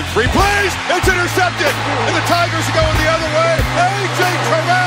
in three plays. It's intercepted. And the Tigers are going the other way. A.J. Terrell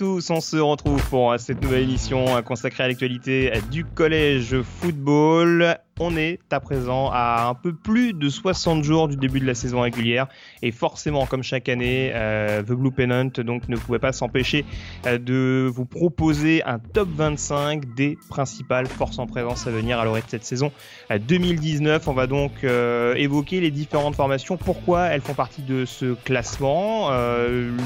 tous, on se retrouve pour cette nouvelle émission consacrée à l'actualité du collège football. On est à présent à un peu plus de 60 jours du début de la saison régulière et forcément, comme chaque année, euh, The Blue Pennant donc ne pouvait pas s'empêcher euh, de vous proposer un top 25 des principales forces en présence à venir à l'orée de cette saison euh, 2019. On va donc euh, évoquer les différentes formations, pourquoi elles font partie de ce classement. Euh,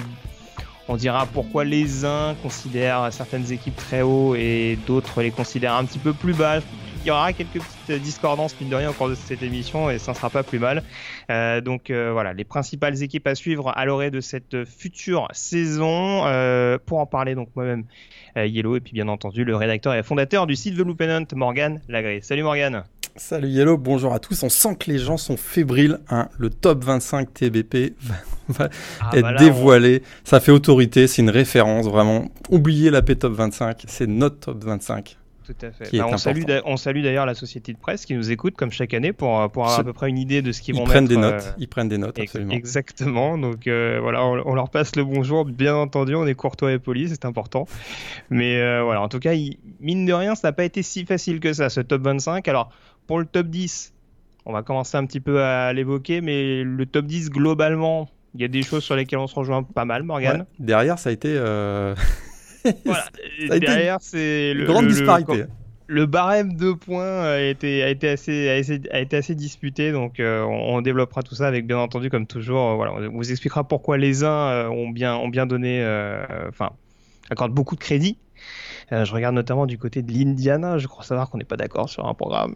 on dira pourquoi les uns considèrent certaines équipes très haut et d'autres les considèrent un petit peu plus bas. Il y aura quelques petites discordances, mine de rien, au cours de cette émission et ça ne sera pas plus mal. Euh, donc euh, voilà, les principales équipes à suivre à l'orée de cette future saison. Euh, pour en parler, donc moi-même, Yellow, et puis bien entendu, le rédacteur et fondateur du site The Pennant, Morgan Lagré. Salut Morgan. Salut Yellow, bonjour à tous. On sent que les gens sont fébriles. Hein. Le top 25 TBP va, Ah, être bah là, dévoilé. Ça fait autorité, c'est une référence vraiment. Oubliez la P top 25, c'est notre top 25. Tout à fait. Bah, on, salue, on d'ailleurs la société de presse qui nous écoute comme chaque année pour, euh, pour avoir à peu près une idée de ce qu'ils Ils vont prennent mettre. des euh, notes, ils prennent des notes, absolument. Exactement. Donc euh, voilà, on, on leur passe le bonjour. Bien entendu, on est courtois et poli, c'est important. Mais euh, voilà, en tout cas, il- mine de rien, ça n'a pas été si facile que ça, ce top 25. Alors, pour le top 10, on va commencer un petit peu à l'évoquer, mais le top 10, globalement, il y a des choses sur lesquelles on se rejoint pas mal, Morgan. Ouais. Derrière, ça a été euh, Voilà. a Derrière, c'est le, grande le- disparité. le barème de points a été, a été, assez, a été, a été assez disputé, donc euh, on, on développera tout ça avec bien entendu, comme toujours, euh, voilà, on vous expliquera pourquoi les uns ont, bien, ont bien donné, enfin, accordent beaucoup de crédit. Je regarde notamment du côté de l'Indiana, je crois savoir qu'on n'est pas d'accord sur un programme.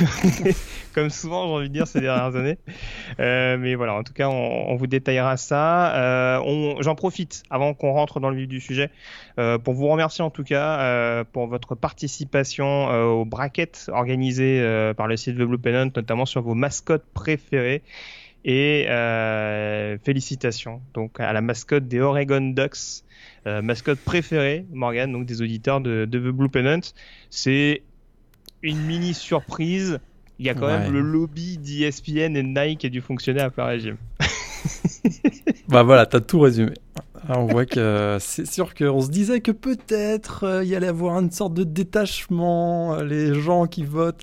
Comme souvent, j'ai envie de dire ces dernières années. Euh, mais voilà, en tout cas, on, vous détaillera ça. Euh, J'en profite avant qu'on rentre dans le vif du sujet euh, pour vous remercier en tout cas euh, pour votre participation euh, aux brackets organisées euh, par le site The Blue Pennant, notamment sur vos mascottes préférées. Et félicitations donc à la mascotte des Oregon Ducks, mascotte préférée, Morgan, donc des auditeurs de, de The Blue Pennant. C'est une mini surprise. Il y a quand Ouais. même le lobby d'ESPN et Nike qui a dû fonctionner à plein régime. Bah voilà, t'as tout résumé. Alors, on voit que euh, c'est sûr qu'on se disait que peut-être euh, il y allait avoir une sorte de détachement. euh, Les gens qui votent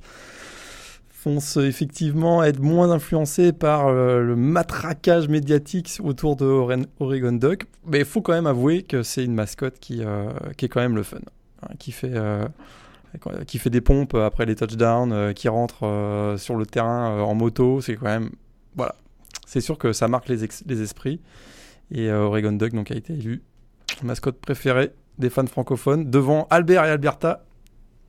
vont se, effectivement être moins influencés par euh, le matraquage médiatique autour de Oregon Duck. Mais il faut quand même avouer que c'est une mascotte qui, euh, qui est quand même le fun. hein, qui, fait, euh, qui fait des pompes après les touchdowns, euh, qui rentre euh, sur le terrain euh, en moto. C'est quand même. Voilà. C'est sûr que ça marque les, ex- les esprits. Et euh, Oregon Duck donc, a été élu mascotte préférée des fans francophones devant Albert et Alberta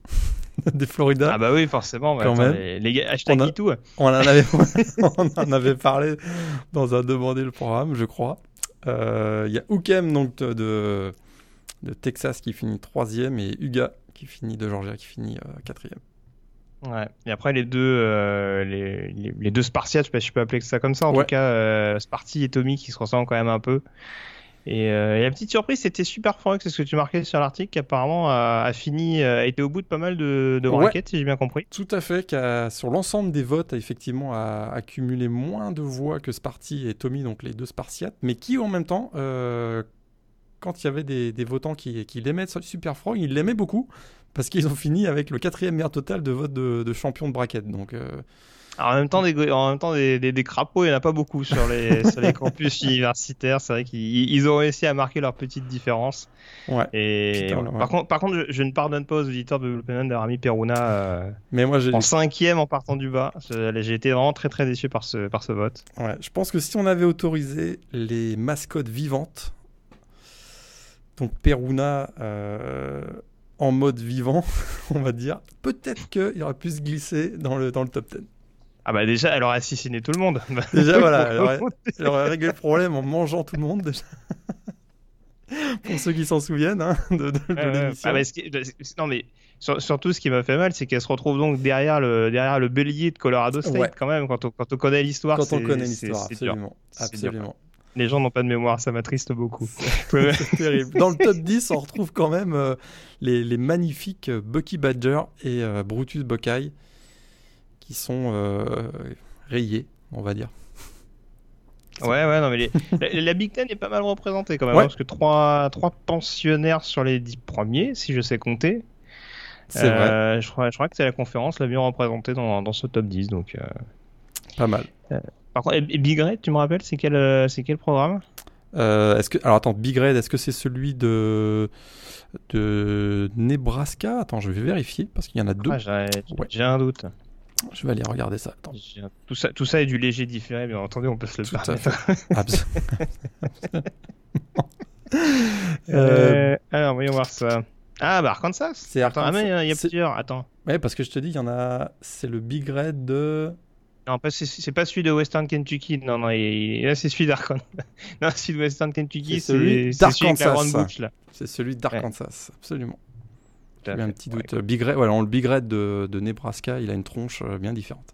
des Florida. Ah bah oui, forcément. bah Quand attends, même. Les, les gars, hashtag On a- MeToo. On, en avait, on en avait parlé dans un demandé le programme, je crois. Euh, Il y a Ukem donc de, de, Texas qui finit troisième et Uga qui finit de Georgia qui finit euh, quatrième. Ouais. Et après les deux, euh, les, les, les deux Spartiates, je sais pas si je peux appeler ça comme ça. En Ouais. tout cas, euh, Sparty et Tommy qui se ressemblent quand même un peu. Et, euh, et la petite surprise, c'était Super Frog, c'est ce que tu marquais sur l'article, qui apparemment a, a fini, a été au bout de pas mal de, de Ouais. si j'ai bien compris. Tout à fait, qui a, sur l'ensemble des votes, a effectivement a accumulé moins de voix que Sparty et Tommy, donc les deux Spartiates, mais qui en même temps, quand il y avait des, des votants qui, qui l'aimaient Super Frog, ils l'aimaient beaucoup, parce qu'ils ont fini avec le quatrième meilleur total de vote de, de champion de bracket. Donc, euh, Alors, en même temps, des, en même temps des, des, des crapauds, il n'y en a pas beaucoup sur les, sur les campus universitaires. C'est vrai qu'ils ils ont réussi à marquer leur petite différence. ouais. Et Putain, voilà. ouais. par, contre, par contre, je, je ne pardonne pas aux auditeurs de Blue d'avoir mis Peruna euh, Mais moi, j'ai, en cinquième en partant du bas. J'ai été vraiment très très déçu par ce, par ce vote. ouais, je pense que si on avait autorisé les mascottes vivantes, donc Peruna euh, en mode vivant, on va dire, peut-être qu'il aurait pu se glisser dans le, dans le top 10. Ah bah déjà, elle aurait assassiné tout le monde. Déjà, voilà, elle aurait, elle aurait réglé le problème en mangeant tout le monde déjà. Pour ceux qui s'en souviennent hein, de, de, l'émission. Ah bah, qui- non mais sur- surtout ce qui m'a fait mal, c'est qu'elle se retrouve donc derrière le derrière le bélier de Colorado State Ouais. quand même. Quand on, quand on connaît l'histoire, Quand on connaît l'histoire, absolument. Absolument. Les gens n'ont pas de mémoire, ça m'attriste beaucoup. C'est terrible. Dans le top 10, on retrouve quand même euh, les, les magnifiques euh, Bucky Badger et euh, Brutus Buckeye qui sont euh, rayés, on va dire. Ouais, ouais, non, mais les- la, la Big Ten est pas mal représentée quand même, Ouais. hein, parce que trois, trois pensionnaires sur les dix premiers, si je sais compter. C'est vrai, Je crois, je crois que c'est la conférence la mieux représentée dans, dans ce top 10. Donc. Pas mal. Par contre, Big Red, tu me rappelles, c'est quel, euh, c'est quel programme? Euh, est-ce que, alors attends, Big Red, est-ce que c'est celui de, de Nebraska? Attends, je vais vérifier parce qu'il y en a deux. Ah, J'ai Ouais. un doute. Je vais aller regarder ça. Tout ça, tout ça est du léger différé, bien entendu, on peut se le Tout permettre. Euh, Euh, alors, voyons voir ça. Ah, bah Arkansas C'est Attends, ah, mais Arkansas. il y a plusieurs, attends. ouais, parce que je te dis, il y en a. C'est le Big Red de. Non, pas- c'est pas celui de Western Kentucky. Non, non, il- là c'est celui d'Arkansas. Non, celui de Western Kentucky, C'est celui d'Arkansas. C'est celui d'Arkansas, absolument. Eu un petit Ouais, doute. Big Red, voilà, le Big Red de, de Nebraska, il a une tronche euh, bien différente.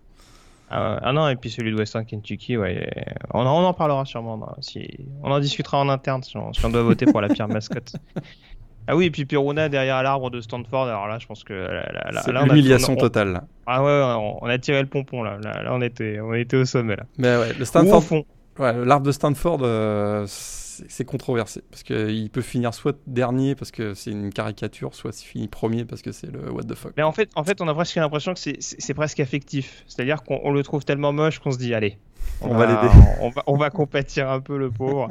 Ah, ouais. Ah non, et puis celui de Western Kentucky, ouais. On, en- on en parlera sûrement. non, si... On en discutera en interne si on, si on doit voter pour la pire mascotte. Ah oui, et puis Piruna derrière l'arbre de Stanford. Alors là, je pense que là, là- là- C'est l'humiliation on- on- totale. Ah ouais, on, on a tiré le pompon là. Là, là, on était, on était au sommet là. Mais ouais, le Stanford, fond. ouais, l'arbre de Stanford, euh, c'est controversé parce qu'il peut finir soit dernier parce que c'est une caricature, soit il finit premier parce que c'est le what the fuck. Mais en fait, en fait, on a presque l'impression que c'est- presque affectif. C'est-à-dire qu'on on le trouve tellement moche qu'on se dit, allez, On va l'aider. On va, on va compatir un peu le pauvre.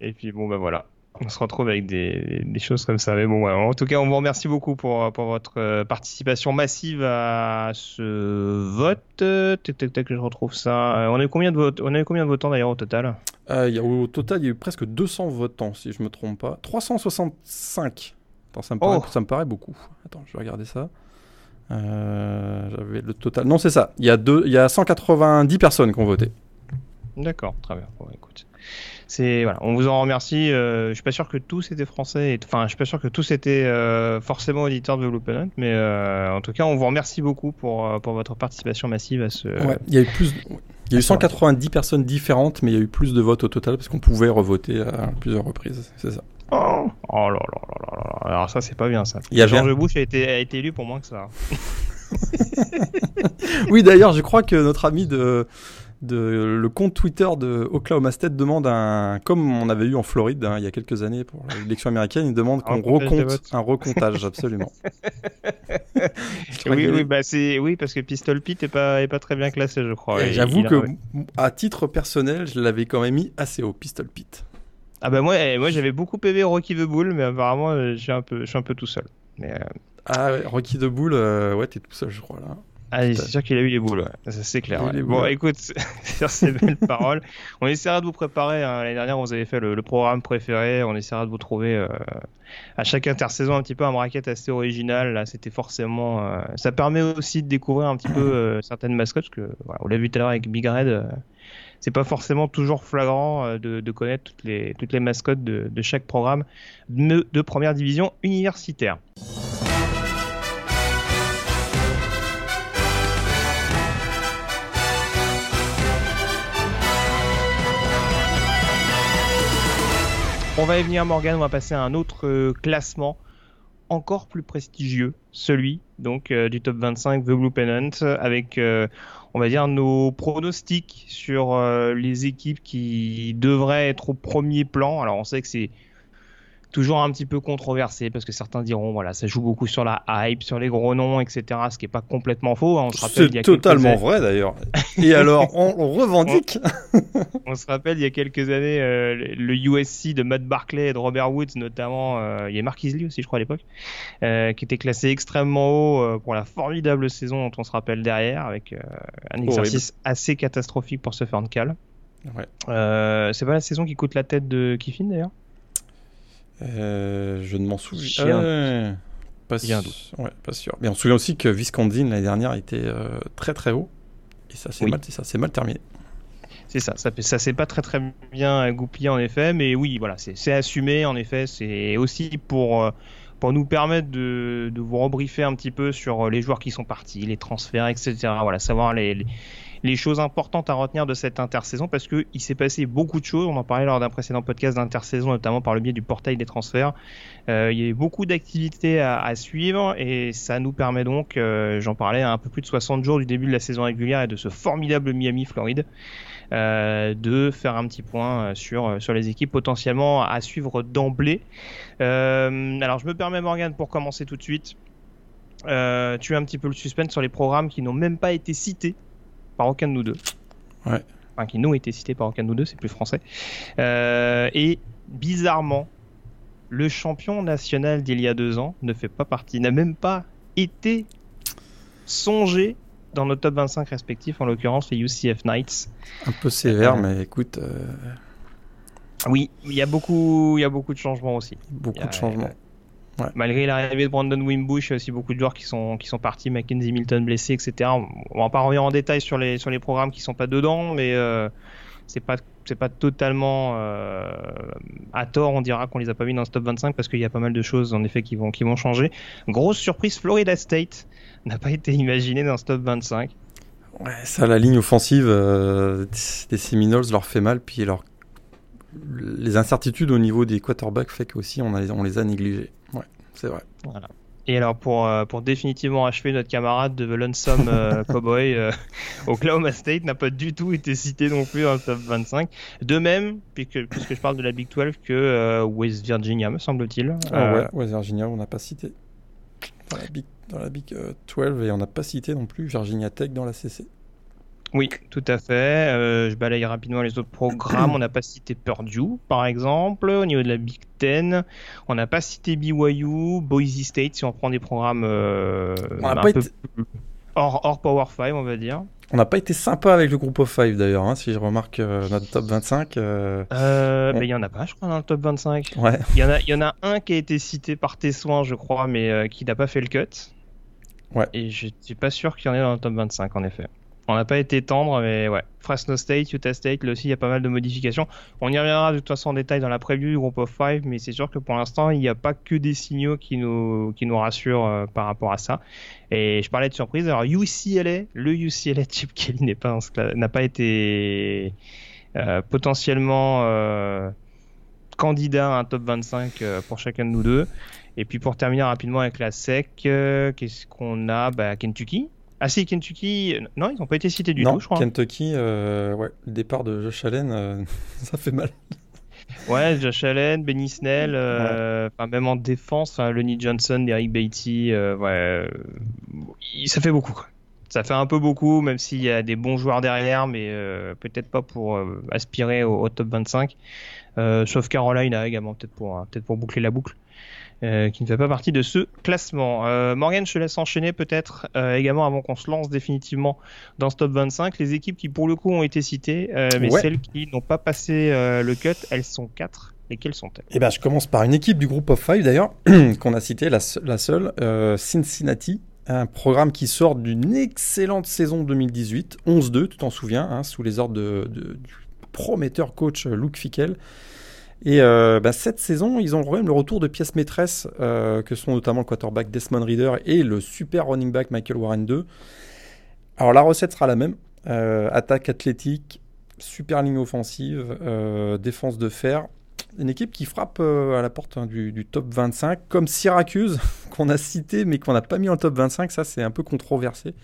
Et puis bon, bah voilà. On se retrouve avec des, des choses comme ça. Mais bon, ouais, en tout cas, on vous remercie beaucoup pour, pour votre euh, participation massive à ce vote. Tac, tac, tac, que je retrouve ça. Euh, On a eu combien de votes On a eu combien de votants d'ailleurs au total? Euh, il y a, au total, il y a eu presque 200 votants, si je me trompe pas. 365. Attends, ça me paraît, Oh. ça me paraît beaucoup. Attends, je vais regarder ça. Euh, J'avais le total. Non, c'est ça. Il y, a deux, il y a 190 personnes qui ont voté. D'accord, très bien. Bon, écoute. C'est voilà, on vous en remercie. Euh, je suis pas sûr que tous étaient français. et- Enfin, je suis pas sûr que tous étaient euh, forcément auditeurs de Blue Planet, mais euh, en tout cas, on vous remercie beaucoup pour euh, pour votre participation massive à ce. Ouais, il y a eu plus. Il y a eu 190 personnes différentes, mais il y a eu plus de votes au total parce qu'on pouvait revoter à plusieurs reprises. C'est ça. Oh, oh là là là là là. Alors ça, c'est pas bien ça. Il y avait George Bush a été a été élu pour moins que ça. Oui, d'ailleurs, je crois que notre ami de, de le compte Twitter de Oklahoma State demande un, comme on avait eu en Floride hein, il y a quelques années pour l'élection américaine, il demande qu'on recompte un recomptage, absolument. Oui, oui, bah oui parce que Pistol Pete est pas est pas très bien classé, je crois. J'avoue a- que, à titre personnel, je l'avais quand même mis assez haut, Pistol Pete. Ah bah moi, eh, moi j'avais beaucoup aimé Rocky the Bull, mais apparemment, euh, je suis un peu je suis un peu tout seul. Mais euh, Ah ouais, Rocky de Bull, euh, ouais, t'es tout seul, je crois, là. Ah, c'est sûr qu'il a eu les boules, ouais. ça c'est clair. Ouais. Bon, écoute, sur ces belles paroles, on essaiera de vous préparer. hein. L'année dernière, vous avez fait le, le programme préféré. On essaiera de vous trouver euh, à chaque intersaison un petit peu un bracket assez original. Là, c'était forcément. euh, Ça permet aussi de découvrir un petit peu euh, certaines mascottes, parce que voilà, on l'a vu tout à l'heure avec Big Red. c'est pas forcément toujours flagrant de, de connaître toutes les, toutes les mascottes de, de chaque programme de, de première division universitaire. On va y venir Morgan, on va passer à un autre euh, classement encore plus prestigieux, celui donc euh, du top 25 The Blue Pennant avec euh, on va dire nos pronostics sur les équipes qui devraient être au premier plan. Alors on sait que c'est toujours un petit peu controversé parce que certains diront voilà ça joue beaucoup sur la hype, sur les gros noms, etc. Ce qui est pas complètement faux. hein. On se rappelle C'est totalement vrai, d'ailleurs. Et alors, on, on revendique On se rappelle il y a quelques années euh, le USC de Matt Barclay et de Robert Woods notamment. euh, il y a Mark Isley aussi je crois à l'époque, euh, qui était classé extrêmement haut pour la formidable saison dont on se rappelle derrière avec un exercice assez catastrophique pour se faire cal. Ouais. Euh, c'est pas la saison qui coûte la tête de Kiffin d'ailleurs? Euh, je ne m'en souviens. Euh, pas, un sûr. Ouais, pas sûr. Mais on se souvient aussi que Viscondine l'année dernière était euh, très très haut. Et ça s'est mal, mal terminé. C'est ça, ça, ça s'est pas très très bien goupillé en effet, mais oui, voilà, c'est assumé en effet. C'est aussi pour, euh, pour nous permettre de, de, vous rebriefer un petit peu sur les joueurs qui sont partis, les transferts, etc. Voilà, savoir les, les, choses importantes à retenir de cette intersaison parce que il s'est passé beaucoup de choses. On en parlait lors d'un précédent podcast d'intersaison, notamment par le biais du portail des transferts. Euh, il y a beaucoup d'activités à, suivre et ça nous permet donc, euh, j'en parlais, à un peu plus de 60 jours du début de la saison régulière et de ce formidable Miami-Floride. Euh, de faire un petit point sur, les équipes potentiellement à suivre d'emblée. alors je me permets Morgan pour commencer tout de suite. Tu as un petit peu le suspense sur les programmes qui n'ont même pas été cités par aucun de nous deux. Ouais. Enfin, qui n'ont été cités par aucun de nous deux, c'est plus français. Euh, et bizarrement, le champion national d'il y a deux ans ne fait pas partie, n'a même pas été songé dans nos top 25 respectifs, en l'occurrence les UCF Knights. Un peu sévère, euh, mais écoute. Euh, oui, il y a beaucoup, il y a beaucoup de changements aussi. Beaucoup de changements. Ouais. Malgré l'arrivée de Brandon Wimbush, il y a aussi beaucoup de joueurs qui sont, qui sont partis, Mackenzie Milton blessé, etc. On va pas revenir en détail sur les, sur les programmes qui sont pas dedans, mais euh, c'est pas c'est pas totalement euh, à tort, on dira qu'on les a pas mis dans ce top 25 parce qu'il y a pas mal de choses en effet qui vont qui vont changer. Grosse surprise, Florida State n'a pas été imaginé dans ce top 25. Ouais, ça, la ligne offensive euh, des Seminoles leur fait mal, puis leur... les incertitudes au niveau des quarterbacks fait qu'aussi on, on les a négligés. Ouais, c'est vrai. Voilà. Et alors pour, euh, pour définitivement achever notre camarade de The Lonesome euh, Cowboy, euh, Oklahoma State n'a pas du tout été cité non plus dans le top 25. De même, puisque, puisque je parle de la Big 12, que West Virginia, me semble-t-il. Ah ouais, West Virginia, on n'a pas cité. Dans la Big, dans la Big 12, et on n'a pas cité non plus Virginia Tech dans la CC. Oui, tout à fait. Euh, je balaye rapidement les autres programmes. on n'a pas cité Purdue, par exemple, au niveau de la Big Ten. On n'a pas cité BYU, Boise State, si on prend des programmes euh, un peu été... hors, hors, Power 5, on va dire. On n'a pas été sympa avec le groupe of 5 d'ailleurs, hein, si je remarque euh, notre top 25. Euh, euh, mais il y en a pas, je crois, dans le top 25. Ouais. Il y, en a, y en a un qui a été cité par tes soins, je crois, mais qui n'a pas fait le cut. Ouais. Et je suis pas sûr qu'il y en ait dans le top 25, en effet. On n'a pas été tendre, mais ouais. Fresno State, Utah State, là aussi, il y a pas mal de modifications. On y reviendra de toute façon en détail dans la preview du groupe of five, mais c'est sûr que pour l'instant, il n'y a pas que des signaux qui nous, qui nous rassurent euh, par rapport à ça. Et je parlais de surprise. Alors, UCLA, le UCLA Chip Kelly n'est pas, n'a pas été euh, potentiellement euh, candidat à un top 25 euh, pour chacun de nous deux. Et puis pour terminer rapidement avec la SEC, qu'est-ce qu'on a? Bah, Kentucky, ah si, Kentucky, non, ils n'ont pas été cités du tout, je crois. Kentucky, euh, ouais, le départ de Josh Allen, euh, ça fait mal. Ouais, Josh Allen, Benny Snell, euh, même en défense, Lenny Johnson, Derek Beatty, ouais, ça fait beaucoup. Quoi. Ça fait un peu beaucoup, même s'il y a des bons joueurs derrière, mais peut-être pas pour aspirer au, top 25. sauf Carolina également, peut-être pour, peut-être pour boucler la boucle. Euh, qui ne fait pas partie de ce classement. Euh, Morgan, je te laisse enchaîner peut-être euh, également avant qu'on se lance définitivement dans ce top 25. Les équipes qui pour le coup ont été citées, euh, mais celles qui n'ont pas passé le cut, elles sont quatre. Et quelles sont-elles? Eh ben, je commence par une équipe du groupe of five d'ailleurs, qu'on a cité, la, la seule, Cincinnati. Un programme qui sort d'une excellente saison 2018, 11-2, tu t'en souviens, hein, sous les ordres de, de, du prometteur coach Luke Fickel. Et euh, bah, cette saison, ils ont quand même le retour de pièces maîtresses, euh, que sont notamment le quarterback Desmond Reader et le super running back Michael Warren 2. Alors la recette sera la même. Euh, attaque athlétique, super ligne offensive, défense de fer. Une équipe qui frappe à la porte hein, du, du, top 25, comme Syracuse, qu'on a cité mais qu'on n'a pas mis en top 25. Ça, c'est un peu controversé.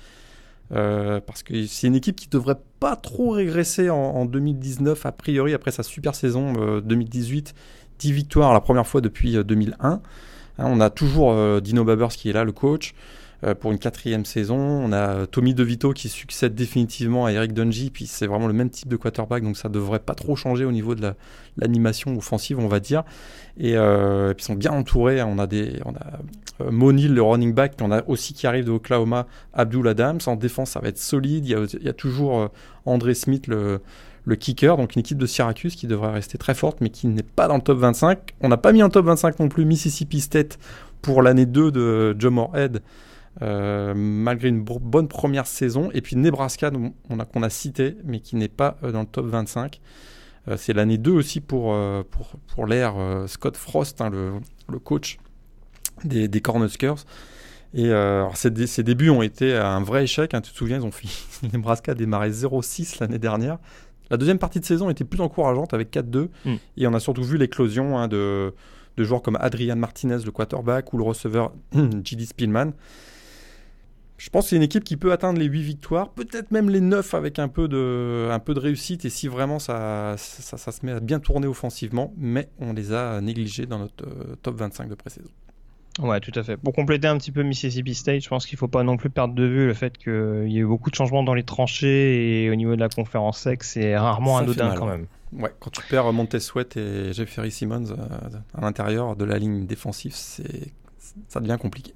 Euh, parce que c'est une équipe qui devrait pas trop régresser en, en 2019 a priori après sa super saison euh, 2018 10 victoires la première fois depuis 2001 euh, hein, on a toujours euh, Dino Babers qui est là le coach pour une quatrième saison. On a Tommy DeVito qui succède définitivement à Eric Dungy, puis c'est vraiment le même type de quarterback, donc ça devrait pas trop changer au niveau de l'animation la, offensive, on va dire. Et, euh, puis ils sont bien entourés. On a des, on a euh, Monil, le running back, on a aussi qui arrive de Oklahoma, Abdul Adams. En défense, ça va être solide. Il y a, toujours euh, André Smith, le le kicker, donc une équipe de Syracuse qui devrait rester très forte, mais qui n'est pas dans le top 25. On n'a pas mis en top 25 non plus Mississippi State pour l'année 2 de Joe Moorhead, malgré une bonne première saison. Et puis Nebraska, qu'on a, cité, mais qui n'est pas dans le top 25. c'est l'année 2 aussi pour, pour, pour l'ère Scott Frost, hein, le, le, coach des, des Cornhuskers. Et alors ces, débuts ont été un vrai échec. Hein, tu te souviens, ils ont fini. Nebraska a démarré 0-6 l'année dernière. La deuxième partie de saison était plus encourageante avec 4-2. Mm. Et on a surtout vu l'éclosion hein, de, de, joueurs comme Adrian Martinez, le quarterback, ou le receveur J.D. Spielman. Je pense que c'est une équipe qui peut atteindre les 8 victoires, peut-être même les 9 avec un peu de, un peu de réussite et si vraiment ça, ça, ça, se met à bien tourner offensivement, mais on les a négligés dans notre euh, top 25 de pré-saison. Ouais, tout à fait. Pour compléter un petit peu Mississippi State, je pense qu'il faut pas non plus perdre de vue le fait qu'il y a eu beaucoup de changements dans les tranchées et au niveau de la conférence sec, c'est rarement un anodin quand même. Ouais, quand tu perds Montez Sweat et Jeffrey Simmons euh, à l'intérieur de la ligne défensive, c'est ça devient compliqué.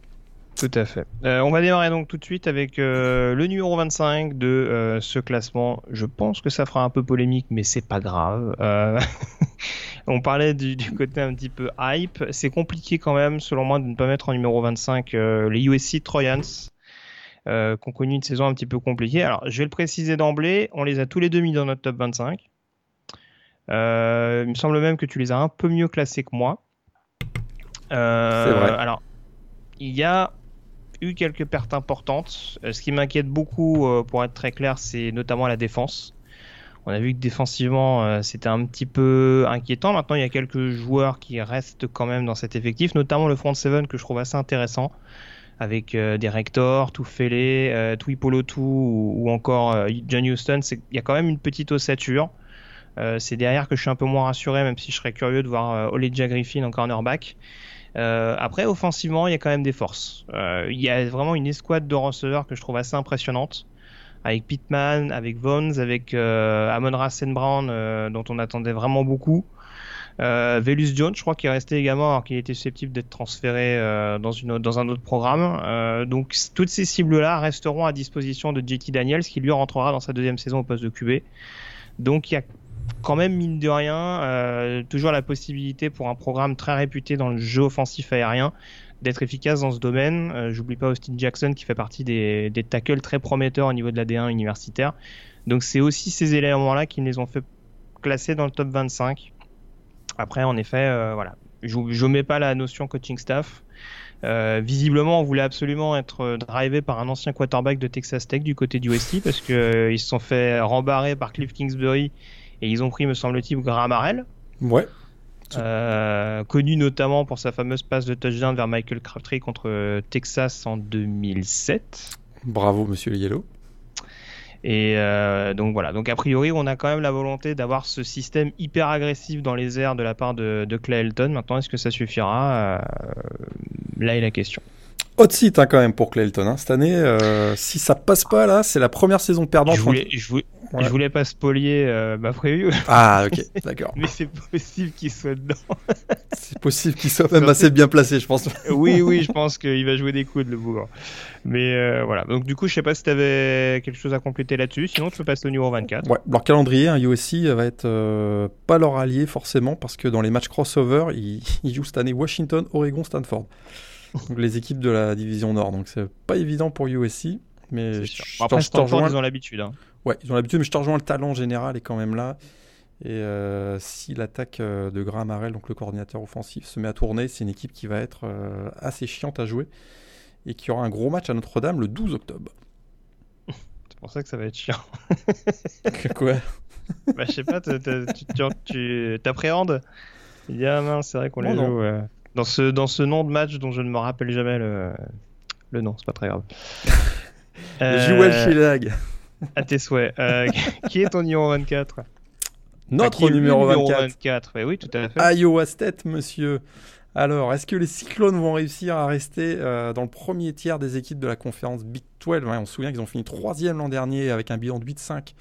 Tout à fait. Euh, on va démarrer donc tout de suite avec euh, le numéro 25 de euh, ce classement. Je pense que ça fera un peu polémique, mais c'est pas grave. on parlait du, côté un petit peu hype. C'est compliqué quand même, selon moi, de ne pas mettre en numéro 25 les USC Trojans. qui ont connu une saison un petit peu compliquée. Alors, je vais le préciser d'emblée, on les a tous les deux mis dans notre top 25. il me semble même que tu les as un peu mieux classés que moi. C'est vrai. Alors, il y a eu quelques pertes importantes. Euh, ce qui m'inquiète beaucoup, euh, pour être très clair, c'est notamment la défense. On a vu que défensivement, euh, c'était un petit peu inquiétant. Maintenant, il y a quelques joueurs qui restent quand même dans cet effectif, notamment le front seven que je trouve assez intéressant, avec des Rector, Toufele, euh, Tuipolotu ou, ou encore John Houston. Il y a quand même une petite ossature. c'est derrière que je suis un peu moins rassuré, même si je serais curieux de voir Oleja Griffin en cornerback. Euh, après, offensivement, il y a quand même des forces. Euh, il y a vraiment une escouade de receveurs que je trouve assez impressionnante. Avec Pittman, avec Vons, avec euh, Amon Rassen Brown, dont on attendait vraiment beaucoup. Euh, Velus Jones, je crois qu'il est resté également alors qu'il était susceptible d'être transféré dans, un autre programme. Donc toutes ces cibles-là resteront à disposition de JT Daniels qui lui rentrera dans sa deuxième saison au poste de QB. Donc il y a quand même, mine de rien, euh, toujours la possibilité pour un programme très réputé dans le jeu offensif aérien d'être efficace dans ce domaine. Euh, j'oublie pas Austin Jackson qui fait partie des, des tackles très prometteurs au niveau de la D1 universitaire. Donc c'est aussi ces éléments-là qui les ont fait classer dans le top 25. Après, en effet, euh, voilà, je ne mets pas la notion coaching staff. visiblement, on voulait absolument être drivé par un ancien quarterback de Texas Tech du côté du USC parce qu'ils se sont fait rembarrer par Cliff Kingsbury et ils ont pris, me semble-t-il, Graham Harrell. Ouais. Euh, connu notamment pour sa fameuse passe de touchdown vers Michael Crabtree contre Texas en 2007. Bravo, monsieur Yellow. Et euh, donc voilà, donc a priori on a quand même la volonté d'avoir ce système hyper agressif dans les airs de la part de, de Clay Elton. Maintenant est-ce que ça suffira? Euh, Là est la question. Hot site hein, quand même pour Clayton. Hein. Cette année, euh, si ça passe pas là, c'est la première saison perdante. Je voulais, je voulais, je voulais pas spolier euh, ma prévue. Ah ok, d'accord. Mais c'est possible qu'il soit dedans. c'est possible qu'il soit même assez bien placé, je pense. oui, oui, je pense qu'il va jouer des coudes le bougre. Mais euh, voilà. Donc du coup, je sais pas si tu avais quelque chose à compléter là-dessus. Sinon, tu peux passer au numéro 24. Ouais. Leur calendrier, hein, USC va être euh, pas leur allié forcément parce que dans les matchs crossover, ils, ils jouent cette année Washington, Oregon, Stanford les équipes de la division Nord. Donc c'est pas évident pour USC. Mais je, Après, je te rejoins. Ils ont l'habitude. Hein. Ouais, ils ont l'habitude, mais je te rejoins. Le talent général est quand même là. Et euh, si l'attaque euh, de Graham Harrell, donc le coordinateur offensif, se met à tourner, c'est une équipe qui va être euh, assez chiante à jouer et qui aura un gros match à Notre-Dame le 12 octobre. C'est pour ça que ça va être chiant. Quoi? Bah, je sais pas, tu t'appréhendes? Il y a un c'est vrai qu'on les joue. Dans ce, dans ce nom de match dont je ne me rappelle jamais le, le nom, c'est pas très grave. euh, Jouel À tes souhaits. Euh, qui est ton numéro 24 Notre numéro, 24. oui, tout à fait. Iowa State, monsieur. Alors, est-ce que les Cyclones vont réussir à rester euh, dans le premier tiers des équipes de la conférence Big 12 On se souvient qu'ils ont fini troisième l'an dernier avec un bilan de 8-5.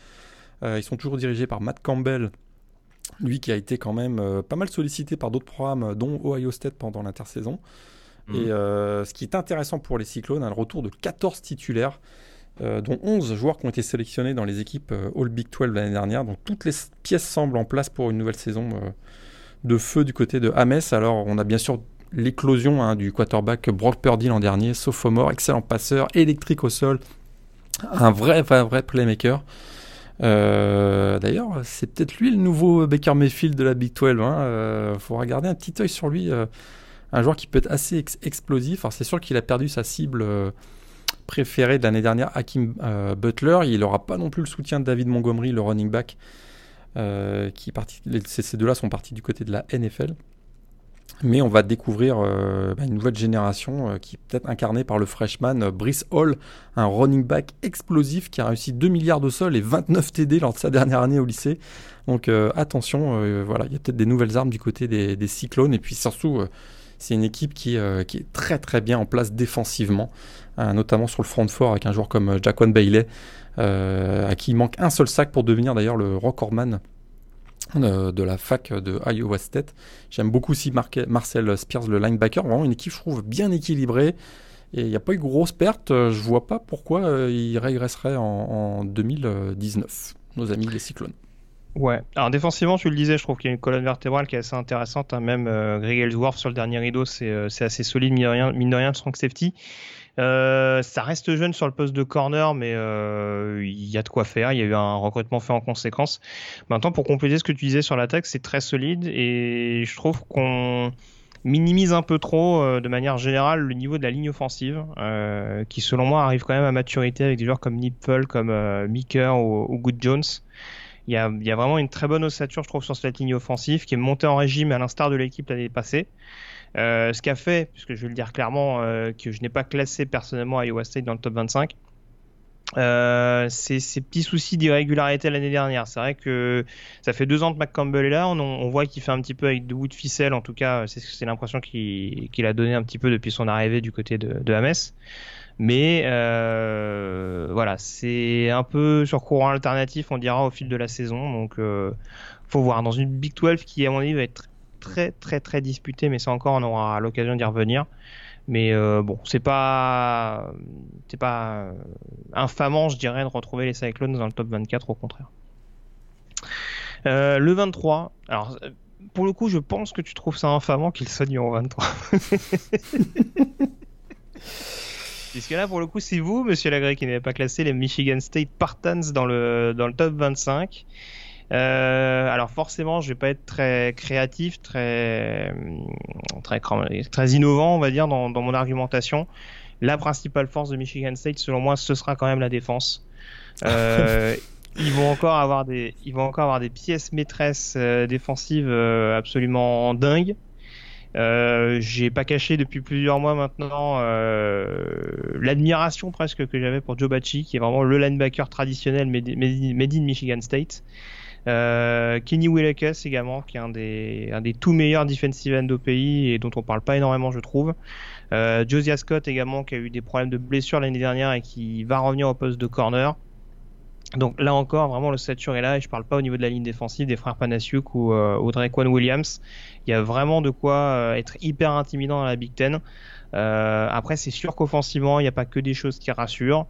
Euh, ils sont toujours dirigés par Matt Campbell, lui qui a été quand même euh, pas mal sollicité par d'autres programmes, dont Ohio State pendant l'intersaison. Mmh. Et euh, ce qui est intéressant pour les Cyclones, un retour de 14 titulaires, dont 11 joueurs qui ont été sélectionnés dans les équipes All Big 12 l'année dernière. Donc toutes les pièces semblent en place pour une nouvelle saison de feu du côté de Ames. Alors on a bien sûr l'éclosion hein, du quarterback Brock Purdy l'an dernier, sophomore, excellent passeur, électrique au sol, un vrai, vrai, vrai playmaker. Euh, d'ailleurs, c'est peut-être lui le nouveau Baker Mayfield de la Big 12. Il hein. un petit œil sur lui. un joueur qui peut être assez explosif. Alors c'est sûr qu'il a perdu sa cible préférée de l'année dernière, Hakim Butler. Il n'aura pas non plus le soutien de David Montgomery, le running back. qui parti, ces deux-là sont partis du côté de la NFL. Mais on va découvrir euh, bah, une nouvelle génération euh, qui est peut-être incarnée par le freshman euh, Brice Hall, un running back explosif qui a réussi 2 milliards de sols et 29 TD lors de sa dernière année au lycée. Donc attention, voilà, il y a peut-être des nouvelles armes du côté des, Cyclones. Et puis surtout, c'est une équipe qui, qui, est très très bien en place défensivement, hein, notamment sur le front de fort avec un joueur comme Jaquan Bailey, à qui il manque un seul sac pour devenir d'ailleurs le recordman de la fac de Iowa State. J'aime beaucoup aussi Marcel Spears, le linebacker. Vraiment une équipe, je trouve, bien équilibrée. Et il n'y a pas eu grosse perte. Je vois pas pourquoi euh, il régresserait en, 2019, nos amis les Cyclones. Ouais, alors défensivement, tu le disais, je trouve qu'il y a une colonne vertébrale qui est assez intéressante. Hein. Même euh, Greg Ellsworth sur le dernier rideau, c'est euh, assez solide, mine de rien, mine de rien strong safety. Euh, ça reste jeune sur le poste de corner, mais euh, il y a de quoi faire. Il y a eu un recrutement fait en conséquence. Maintenant, pour compléter ce que tu disais sur l'attaque, c'est très solide et je trouve qu'on minimise un peu trop, euh, de manière générale, le niveau de la ligne offensive, qui selon moi arrive quand même à maturité avec des joueurs comme Nipple, comme Meeker ou, Good Jones. Il y, a, il y, a, vraiment une très bonne ossature, je trouve, sur cette ligne offensive, qui est montée en régime à l'instar de l'équipe l'année passée. Euh, ce qui a fait, puisque je vais le dire clairement, euh, que je n'ai pas classé personnellement Iowa State dans le top 25. Euh, c'est ces petits soucis d'irrégularité l'année dernière. C'est vrai que ça fait deux ans que McCampbell est là. On, voit qu'il fait un petit peu avec de bout de ficelle. En tout cas, c'est l'impression qu'il a donné un petit peu depuis son arrivée du côté de, de. Mais voilà, c'est un peu sur courant alternatif, on dira au fil de la saison. Donc, euh, faut voir. Dans une Big 12 qui, à mon avis, va être très très très disputé, mais ça encore on aura l'occasion d'y revenir. Mais euh, bon, c'est pas c'est pas infamant, je dirais, de retrouver les Cyclones dans le top 24, au contraire. Euh, le 23, alors pour le coup, je pense que tu trouves ça infamant qu'il soit numéro 23. Puisque là, pour le coup, c'est vous, monsieur Lagré, qui n'avez pas classé les Michigan State Spartans dans le, dans le top 25. Euh, alors forcément, je vais pas être très créatif, très très très innovant, on va dire, dans, mon argumentation. La principale force de Michigan State, selon moi, ce sera quand même la défense. Euh, ils vont encore avoir des, ils vont encore avoir des pièces maîtresses euh, défensives absolument dingues. Euh, j'ai pas caché depuis plusieurs mois maintenant l'admiration presque que j'avais pour Joe Bacci, qui est vraiment le linebacker traditionnel made in Michigan State. Euh, Kenny Willekes également, qui est un des, tout meilleurs defensive end au pays et dont on parle pas énormément, je trouve. Euh, Josiah Scott également, qui a eu des problèmes de blessure l'année dernière et qui va revenir au poste de corner. Donc là encore, vraiment le stature est là et je parle pas au niveau de la ligne défensive des frères Panasiuk ou, euh, ou Williams. Il y a vraiment de quoi euh, être hyper intimidant dans la Big Ten. Après, c'est sûr qu'offensivement, il n'y a pas que des choses qui rassurent.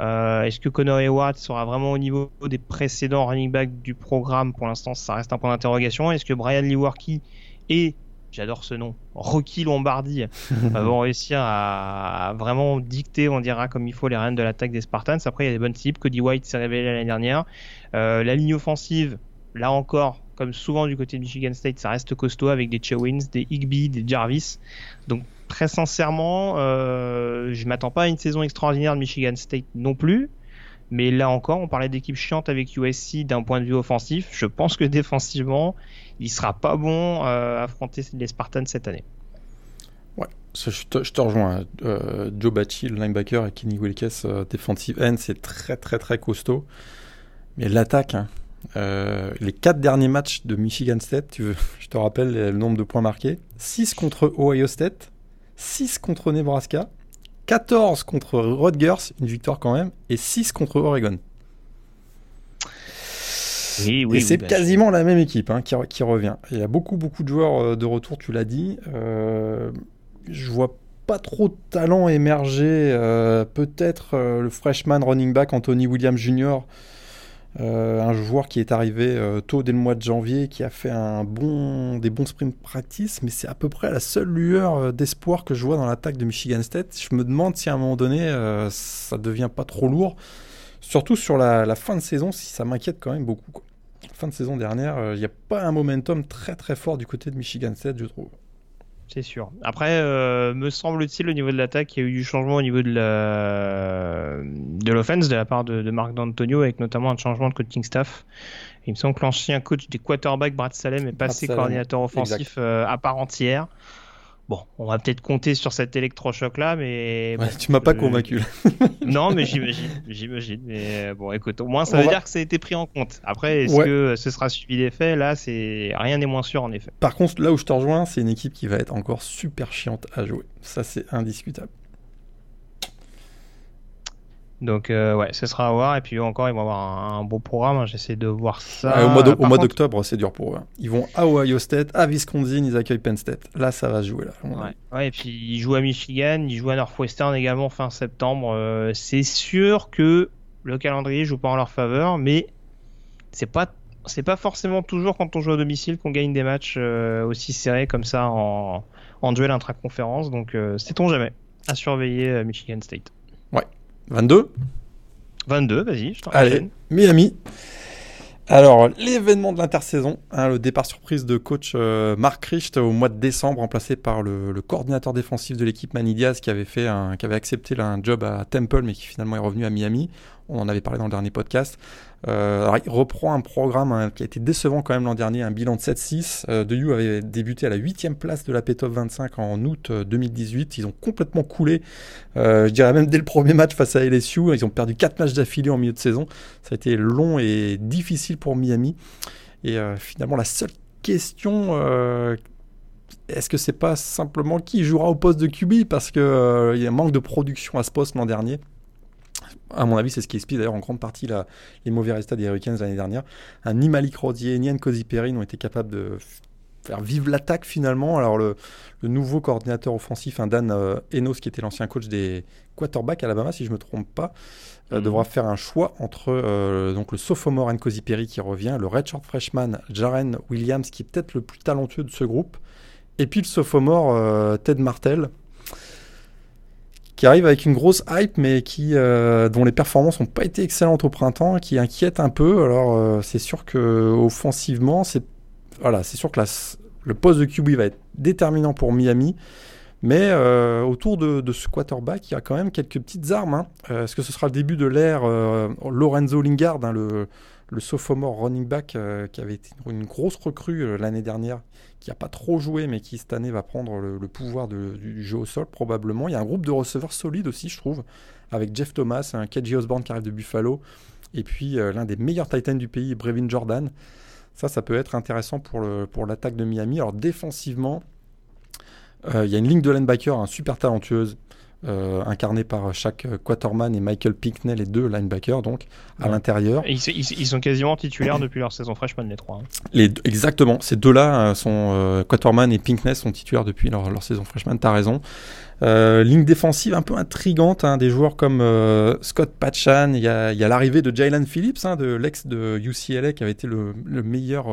Euh, est-ce que Connor Heyward sera vraiment au niveau des précédents running backs du programme Pour l'instant, ça reste un point d'interrogation. Est-ce que Brian Lewerke et, j'adore ce nom, Rocky Lombardi vont réussir à, vraiment dicter, on dira, comme il faut les rênes de l'attaque des Spartans? Après, il y a des bonnes types. Cody White s'est révélé l'année dernière. Euh, la ligne offensive, là encore, comme souvent du côté de Michigan State, ça reste costaud avec des Chewins, des Higby, des Jarvis. Donc très sincèrement, euh, je m'attends pas à une saison extraordinaire de Michigan State non plus. Mais là encore, on parlait d'équipe chiante avec USC d'un point de vue offensif. Je pense que défensivement, il sera pas bon euh, à affronter les Spartans cette année. Ouais, je te, rejoins. Euh, Joe Bacci, le linebacker, et Kenny Wilkes, euh, defensive end, c'est très très très costaud. Mais l'attaque, hein, euh, les quatre derniers matchs de Michigan State, tu veux, je te rappelle le nombre de points marqués 6 contre Ohio State, 6 contre Nebraska, 14 contre Rutgers, une victoire quand même, et 6 contre Oregon. Oui, oui, et c'est quasiment la même équipe hein, qui, revient. Il y a beaucoup, beaucoup de joueurs euh, de retour, tu l'as dit. Euh, je vois pas trop de talent émerger. Euh, peut-être le freshman running back Anthony Williams Jr. un joueur qui est arrivé tôt dès le mois de janvier, qui a fait des bons sprint practice, mais c'est à peu près la seule lueur d'espoir que je vois dans l'attaque de Michigan State. Je me demande si à un moment donné, ça devient pas trop lourd. Surtout sur la, fin de saison, si ça m'inquiète quand même beaucoup. Fin de saison dernière, il n'y a pas un momentum très très fort du côté de Michigan State, je trouve c'est sûr. Après, euh, me semble-t-il, au niveau de l'attaque, il y a eu du changement au niveau de la de l'offense de la part de, de Marc D'Antonio, avec notamment un changement de coaching staff. Il me semble que l'ancien coach des quarterbacks, Brad Salem, est passé coordinateur offensif euh, à part entière. Bon, on va peut-être compter sur cet électrochoc là, mais. tu m'as pas convaincu. non, mais j'imagine, j'imagine. Mais bon, écoute, au moins ça veut dire que ça a été pris en compte. Après, est-ce que ce sera suivi d'effet? Là, c'est rien n'est moins sûr en effet. Par contre, là où je te rejoins, c'est une équipe qui va être encore super chiante à jouer. Ça, c'est indiscutable. Donc euh, ouais, ce sera à voir. Et puis encore, ils vont avoir un, beau programme. Hein. J'essaie de voir ça. au mois d'octobre, c'est dur pour eux. Hein. Ils vont à Ohio State, à Wisconsin, ils accueillent Penn State. Là, ça va se jouer là. Ouais. ouais. et puis ils jouent à Michigan, ils jouent à Northwestern également fin septembre. Euh, c'est sûr que le calendrier joue pas en leur faveur, mais c'est pas c'est pas forcément toujours quand on joue à domicile qu'on gagne des matchs euh, aussi serrés comme ça en, en duel intra-conférence. Donc c'est on jamais à surveiller Michigan State. 22 22, vas-y, je t'en Allez, Miami. Alors, l'événement de l'intersaison, hein, le départ surprise de coach euh, Mark Richt au mois de décembre, remplacé par le, coordinateur défensif de l'équipe Manidias qui avait fait un, qui avait accepté un job à Temple, mais qui finalement est revenu à Miami. On en avait parlé dans le dernier podcast. Euh, il reprend un programme hein, qui a été décevant quand même l'an dernier, un bilan de 7-6. Euh, de You avait débuté à la 8 place de la P-Top 25 en août 2018. Ils ont complètement coulé, je dirais même dès le premier match face à LSU. Ils ont perdu 4 matchs d'affilée en milieu de saison. Ça a été long et difficile pour Miami. Et finalement, la seule question est-ce que c'est pas simplement qui jouera au poste de QB parce qu'il il y a un manque de production à ce poste l'an dernier à mon avis, c'est ce qui explique d'ailleurs en grande partie les mauvais résultats des Hurricanes l'année dernière. Un, ni Malik Rodier ni Cozy Perry n'ont été capables de faire vivre l'attaque finalement. Alors le, nouveau coordinateur offensif, un Dan euh, Enos, qui était l'ancien coach des quarterbacks à Alabama, si je ne me trompe pas, euh, mhm. devra faire un choix entre euh, donc le sophomore Cozy Perry qui revient, le redshirt freshman Jaren Williams, qui est peut-être le plus talentueux de ce groupe, et puis le sophomore Ted Martel qui arrive avec une grosse hype, mais qui, euh, dont les performances n'ont pas été excellentes au printemps, qui inquiète un peu. Alors, euh, c'est sûr que offensivement, c'est voilà, c'est sûr que le poste de QB va être déterminant pour Miami. Mais euh, autour de, ce quarterback, il y a quand même quelques petites armes. Hein. Est-ce que ce sera le début de l'ère Lorenzo Lingard, hein, le, le sophomore running back qui avait été une grosse recrue l'année dernière qui n'a pas trop joué, mais qui cette année va prendre le, pouvoir du jeu au sol probablement. Il y a un groupe de receveurs solides aussi, je trouve, avec Jeff Thomas, un KJ Osborne qui arrive de Buffalo, et puis euh, l'un des meilleurs Titans du pays, Brevin Jordan. Ça, ça peut être intéressant pour, pour l'attaque de Miami. Alors défensivement, euh, il y a une ligne de linebacker hein, super talentueuse. Euh, incarné par chaque Quaterman et Michael Pinkney, les deux linebackers, donc, à l'intérieur. Ils, ils, sont quasiment titulaires depuis leur saison freshman, les trois. Hein. Les, exactement, ces deux-là euh, sont euh, Quaterman et Pinkney sont titulaires depuis leur, leur saison freshman, t'as raison. ligne défensive un peu intrigante, hein, des joueurs comme Scott Patchan, il y a, y a l'arrivée de Jalen Phillips, hein, de l'ex de UCLA, qui avait été le, le meilleur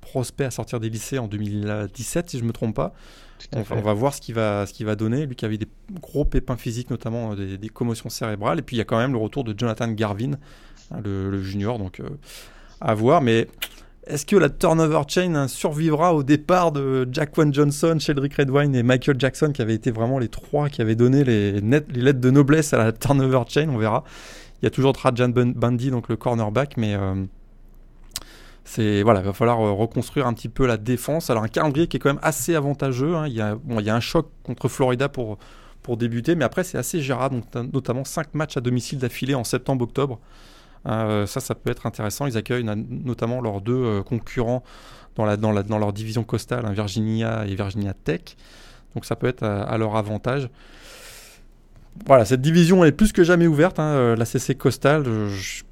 prospect à sortir des lycées en 2017, si je ne me trompe pas. On, va voir ce qu'il va, ce va donner. Lui qui avait des gros pépins physiques, notamment euh, des, commotions cérébrales. Et puis il y a quand même le retour de Jonathan Garvin, hein, le, junior. Donc euh, à voir. Mais est-ce que la turnover chain hein, survivra au départ de Jaquan Johnson, Sheldrick Redwine et Michael Jackson, qui avaient été vraiment les trois qui avaient donné les, les lettres de noblesse à la turnover chain? On verra. Il y a toujours Trajan Bundy, donc le cornerback, mais euh, c'est voilà, il va falloir euh, reconstruire un petit peu la défense. Alors un calendrier qui est quand même assez avantageux. Hein. Il, y a, bon, il y a un choc contre Florida pour, pour débuter, mais après c'est assez gérable, donc, notamment 5 matchs à domicile d'affilée en septembre-octobre. Euh, ça, ça peut être intéressant. Ils accueillent notamment leurs deux euh, concurrents dans, la, dans, la, dans leur division costale, hein, Virginia et Virginia Tech. Donc ça peut être à, leur avantage. Voilà, cette division est plus que jamais ouverte. Hein. La CC Costal, je,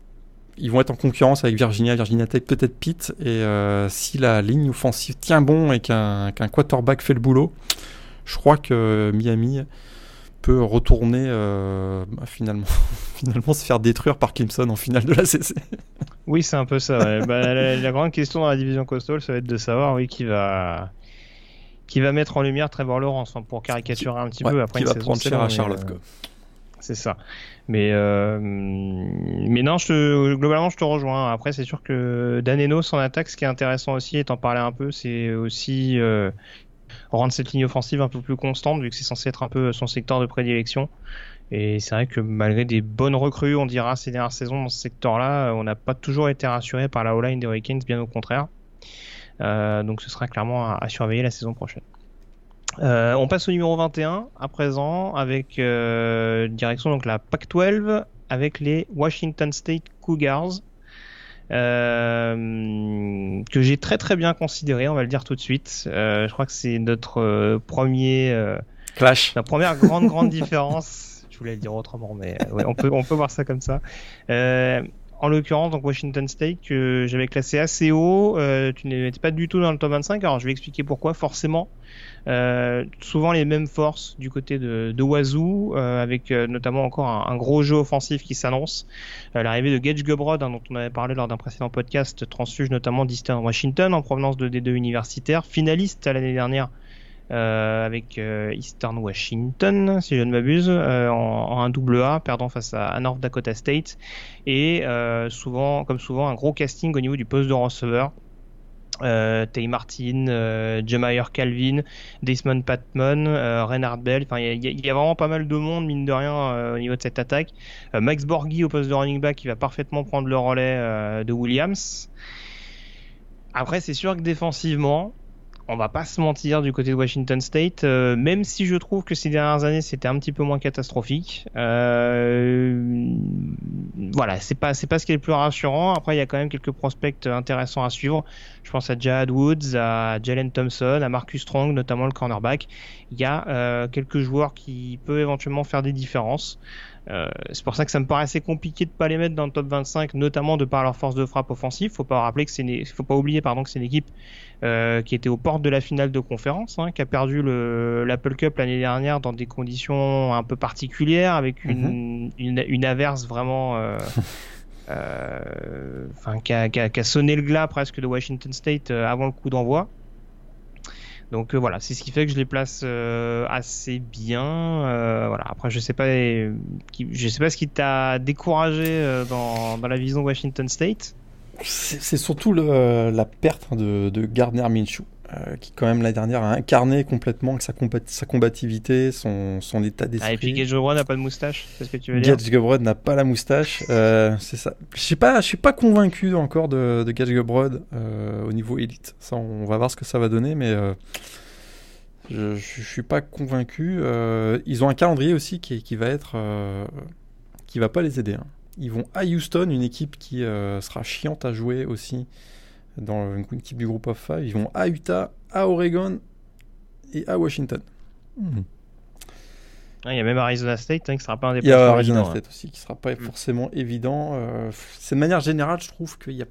ils vont être en concurrence avec Virginia, Virginia Tech, peut-être Pitt. Et euh, si la ligne offensive tient bon et qu'un quarterback fait le boulot, je crois que Miami peut retourner euh, bah, finalement, finalement se faire détruire par Clemson en finale de la CC. Oui, c'est un peu ça. Bah, la, grande question dans la division coastal, ça va être de savoir oui, qui va qui va mettre en lumière Trevor Lawrence pour caricaturer un petit peu après qui va prendre cher à Charlotte. Euh, c'est ça. Mais euh, mais non, je globalement je te rejoins. Après c'est sûr que Danenos en attaque, ce qui est intéressant aussi, et t'en parlais un peu, c'est aussi euh, rendre cette ligne offensive un peu plus constante vu que c'est censé être un peu son secteur de prédilection. Et c'est vrai que malgré des bonnes recrues, on dira ces dernières saisons dans ce secteur-là, on n'a pas toujours été rassuré par la O-line des Hurricanes, bien au contraire. Euh, donc ce sera clairement à, surveiller la saison prochaine. Euh, on passe au numéro 21 à présent avec euh, direction donc la Pac-12 avec les Washington State Cougars. Euh, que j'ai très très bien considéré, on va le dire tout de suite. Euh, je crois que c'est notre premier clash, la première grande grande différence je voulais le dire autrement, mais ouais, on, peut, on peut voir ça comme ça. Euh, en l'occurrence, donc Washington State, que j'avais classé assez haut, euh, tu n'étais pas du tout dans le top 25. Alors je vais expliquer pourquoi. Forcément, euh, souvent les mêmes forces du côté de, de Wazoo, euh, avec euh, notamment encore un, gros jeu offensif qui s'annonce. L'arrivée de Gage Gobrod, hein, dont on avait parlé lors d'un précédent podcast, transfuge notamment d'Eastern Washington en provenance de D2 universitaire, finaliste l'année dernière euh, avec euh, Eastern Washington, si je ne m'abuse, euh, en, un double A, perdant face à, North Dakota State, et souvent, comme souvent, un gros casting au niveau du poste de receveur. Euh, Tay Martin, euh, Calvin, Desmond Patman, euh, Reinhard Bell. Enfin, il y, y, a vraiment pas mal de monde, mine de rien, au niveau de cette attaque. Max Borghi au poste de running back qui va parfaitement prendre le relais de Williams. Après, c'est sûr que défensivement, on va pas se mentir du côté de Washington State, euh, même si je trouve que ces dernières années c'était un petit peu moins catastrophique. Euh, voilà, c'est pas c'est pas ce qui est le plus rassurant. Après, il y a quand même quelques prospects intéressants à suivre. Je pense à Jad Woods, à Jalen Thompson, à Marcus Strong, notamment le cornerback. Il y a euh, quelques joueurs qui peuvent éventuellement faire des différences. Euh, c'est pour ça que ça me paraissait compliqué de pas les mettre dans le top 25, notamment de par leur force de frappe offensive. Faut pas rappeler que c'est, faut pas oublier pardon que c'est une équipe euh, qui était aux portes de la finale de conférence, hein, qui a perdu le, l'Apple Cup l'année dernière dans des conditions un peu particulières, avec une, mhm. une, averse vraiment, euh, enfin, qui a, qui, a, qui a sonné le glas presque de Washington State avant le coup d'envoi. Donc euh, voilà, c'est ce qui fait que je les place euh, assez bien. Euh, voilà. Après, je sais pas, je sais pas ce qui t'a découragé dans, la vision Washington State. C'est surtout la perte de, de Gardner Minshew. Euh, qui quand même la dernière a incarné complètement sa, sa combativité, son, son état d'esprit. Ah, et puis Gage n'a pas de moustache, c'est ce que tu veux dire Gage n'a pas la moustache, euh, c'est ça. Je suis pas, je suis pas convaincu encore de, de Gage euh, au niveau élite. Ça, on va voir ce que ça va donner, mais je, je, suis pas convaincu. ils ont un calendrier aussi qui, qui va être, qui va pas les aider. Hein. Ils vont à Houston, une équipe qui sera chiante à jouer aussi dans une équipe du groupe of five. Ils vont à Utah, à Oregon et à Washington. Hmm. Ah, il y a même Arizona State hein, qui sera pas un des Il y a Arizona hein. State aussi qui sera pas hmm. forcément évident. Euh, c'est de manière générale, je trouve qu'il y a.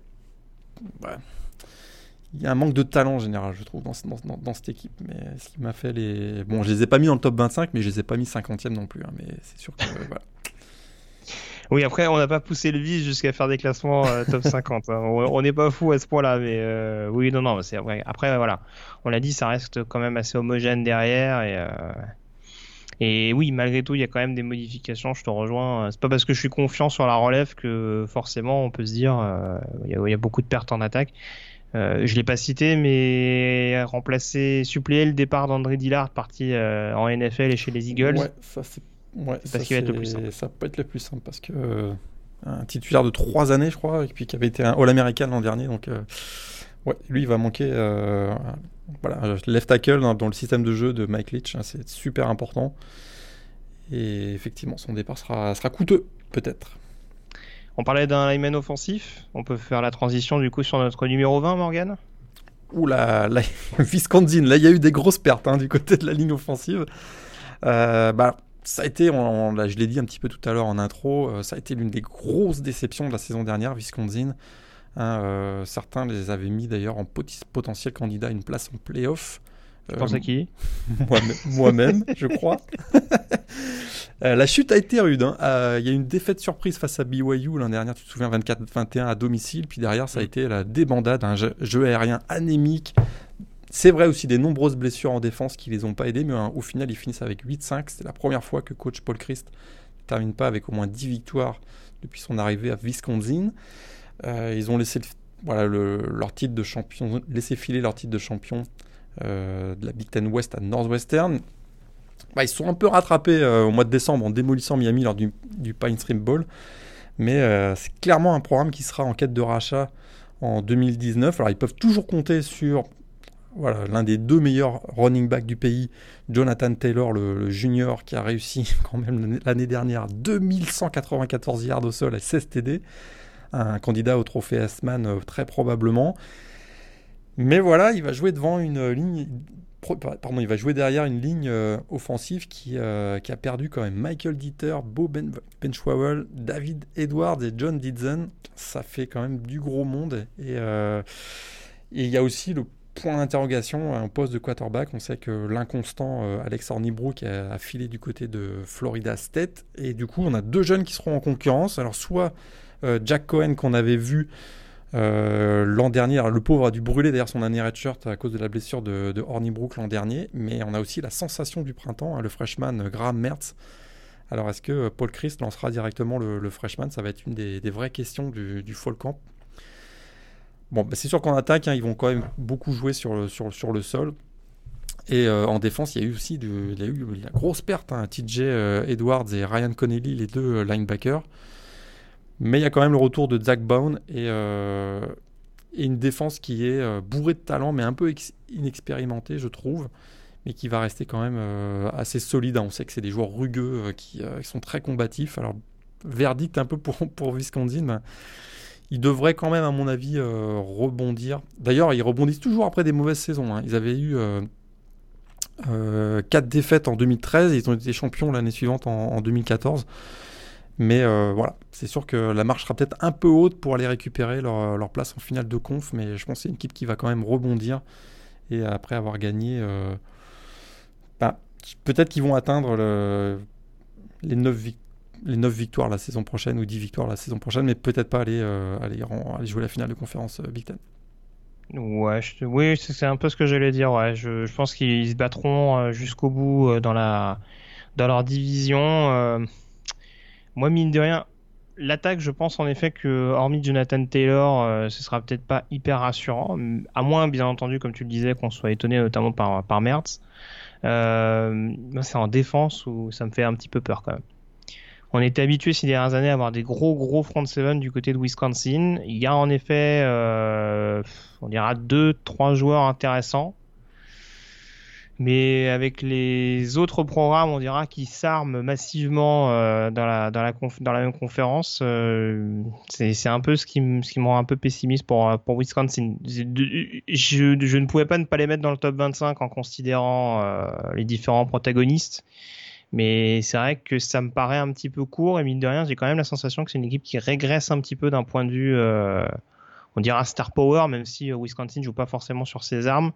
Il y a un manque de talent en général, je trouve, dans, dans, dans, cette équipe. Mais ce qui m'a fait les. Bon, je les ai pas mis dans le top 25, mais je les ai pas mis 50e non plus. Hein, mais c'est sûr que. voilà. Oui, après, on n'a pas poussé le vice jusqu'à faire des classements euh, top 50. Hein. On n'est pas fou à ce point-là, mais euh, oui, non, non, c'est vrai. Après, voilà, on l'a dit, ça reste quand même assez homogène derrière et. Euh, et oui, malgré tout, il y a quand même des modifications. Je te rejoins. C'est pas parce que je suis confiant sur la relève que forcément on peut se dire il y, a beaucoup de pertes en attaque. Euh, je l'ai pas cité, mais remplacer, suppléer le départ d'André Dillard parti en NFL et chez les Eagles. Ouais, ça c'est Ouais, ça, va être le plus simple. Ça peut être le plus simple parce que euh, un titulaire de 3 années, je crois, et puis qui avait été un All-American l'an dernier, donc euh, ouais, lui il va manquer. Euh, voilà, left tackle dans, le système de jeu de Mike Leach, hein, c'est super important. Et effectivement, son départ sera, sera coûteux, peut-être. On parlait d'un lineman offensif. On peut faire la transition du coup sur notre numéro 20, Morgan? Oula, là, Wisconsin, là il y a eu des grosses pertes hein, du côté de la ligne offensive. bah, ça a été, je l'ai dit un petit peu tout à l'heure en intro, euh, ça a été l'une des grosses déceptions de la saison dernière, Wisconsin. Hein, euh, certains les avaient mis d'ailleurs en potentiel candidat à une place en playoff. Tu penses à qui? Moi-même, je crois. la chute a été rude. Hein. Il y a eu une défaite surprise face à BYU l'an dernier, tu te souviens, 24-21 à domicile. Puis derrière, ça a mm. été la débandade, un jeu aérien anémique, c'est vrai aussi des nombreuses blessures en défense qui les ont pas aidés, mais au final, ils finissent avec 8-5. C'est la première fois que coach Paul Christ ne termine pas avec au moins 10 victoires depuis son arrivée à Wisconsin. Euh, ils ont laissé leur titre de champion, laissé filer leur titre de champion euh, de la Big Ten West à Northwestern. Bah, ils sont un peu rattrapés euh, au mois de décembre en démolissant Miami lors du, du Pine Stream Bowl. Mais c'est clairement un programme qui sera en quête de rachat en 2019. Alors ils peuvent toujours compter sur voilà, l'un des deux meilleurs running backs du pays, Jonathan Taylor, le, junior, qui a réussi quand même l'année dernière 2194 yards au sol à 16 TD. Un candidat au trophée S-Man euh, très probablement. Mais voilà, il va jouer devant une ligne. Pardon, il va jouer derrière une ligne euh, offensive qui, euh, qui, a perdu quand même Michael Dieter, Bo ben, David Edwards et John Didson. Ça fait quand même du gros monde. Et, et il y a aussi le point d'interrogation un poste de quarterback. On sait que l'inconstant euh, Alex Hornibrook a, filé du côté de Florida State. Et du coup, on a deux jeunes qui seront en concurrence. Alors, soit euh, Jack Cohen qu'on avait vu euh, l'an dernier. le pauvre a dû brûler d'ailleurs son année redshirt à cause de la blessure de, de Hornibrook l'an dernier. Mais on a aussi la sensation du printemps, hein, le freshman Graham Mertz. Alors, est-ce que Paul Christ lancera directement le, freshman? Ça va être une des, vraies questions du, du fall camp. Bon, bah, c'est sûr qu'en attaque, hein, ils vont quand même beaucoup jouer sur le, sur, sur le sol. Et euh, en défense, il y a eu aussi il y a eu la grosse perte. Hein, TJ euh, Edwards et Ryan Connelly, les deux euh, linebackers. Mais il y a quand même le retour de Zach Bone et, et une défense qui est bourrée de talent, mais un peu inexpérimentée, je trouve. Mais qui va rester quand même assez solide. Hein. On sait que c'est des joueurs rugueux qui, sont très combatifs. Alors, verdict un peu pour, pour Wisconsin ils devraient quand même, à mon avis, euh, rebondir. D'ailleurs, ils rebondissent toujours après des mauvaises saisons. Hein. Ils avaient eu euh, euh, 4 défaites en 2013 et ils ont été champions l'année suivante en, 2014. Mais euh, voilà, c'est sûr que la marche sera peut-être un peu haute pour aller récupérer leur, place en finale de conf, mais je pense que c'est une équipe qui va quand même rebondir. Et après avoir gagné, bah, peut-être qu'ils vont atteindre le, les 9 victoires les 9 victoires la saison prochaine ou 10 victoires la saison prochaine, mais peut-être pas aller, euh, aller, jouer la finale de conférence euh, Big Ten. Ouais, oui, c'est un peu ce que j'allais dire. Ouais. Je, je pense qu'ils se battront euh, jusqu'au bout dans, la, dans leur division. moi, mine de rien, l'attaque, je pense en effet que, hormis Jonathan Taylor, ce sera peut-être pas hyper rassurant. À moins, bien entendu, comme tu le disais, qu'on soit étonné notamment par, par Mertz. c'est en défense où ça me fait un petit peu peur quand même. On était habitué ces dernières années à avoir des gros gros front seven du côté de Wisconsin. Il y a en effet, euh, on dira deux trois joueurs intéressants, mais avec les autres programmes, on dira qui s'arment massivement euh, dans la dans la même conférence. Euh, c'est un peu ce qui me ce qui me rend un peu pessimiste pour pour Wisconsin. Je, je ne pouvais pas ne pas les mettre dans le top 25 en considérant les différents protagonistes. Mais c'est vrai que ça me paraît un petit peu court et mine de rien, j'ai quand même la sensation que c'est une équipe qui régresse un petit peu d'un point de vue, euh, on dira star power, même si euh, Wisconsin joue pas forcément sur ses armes.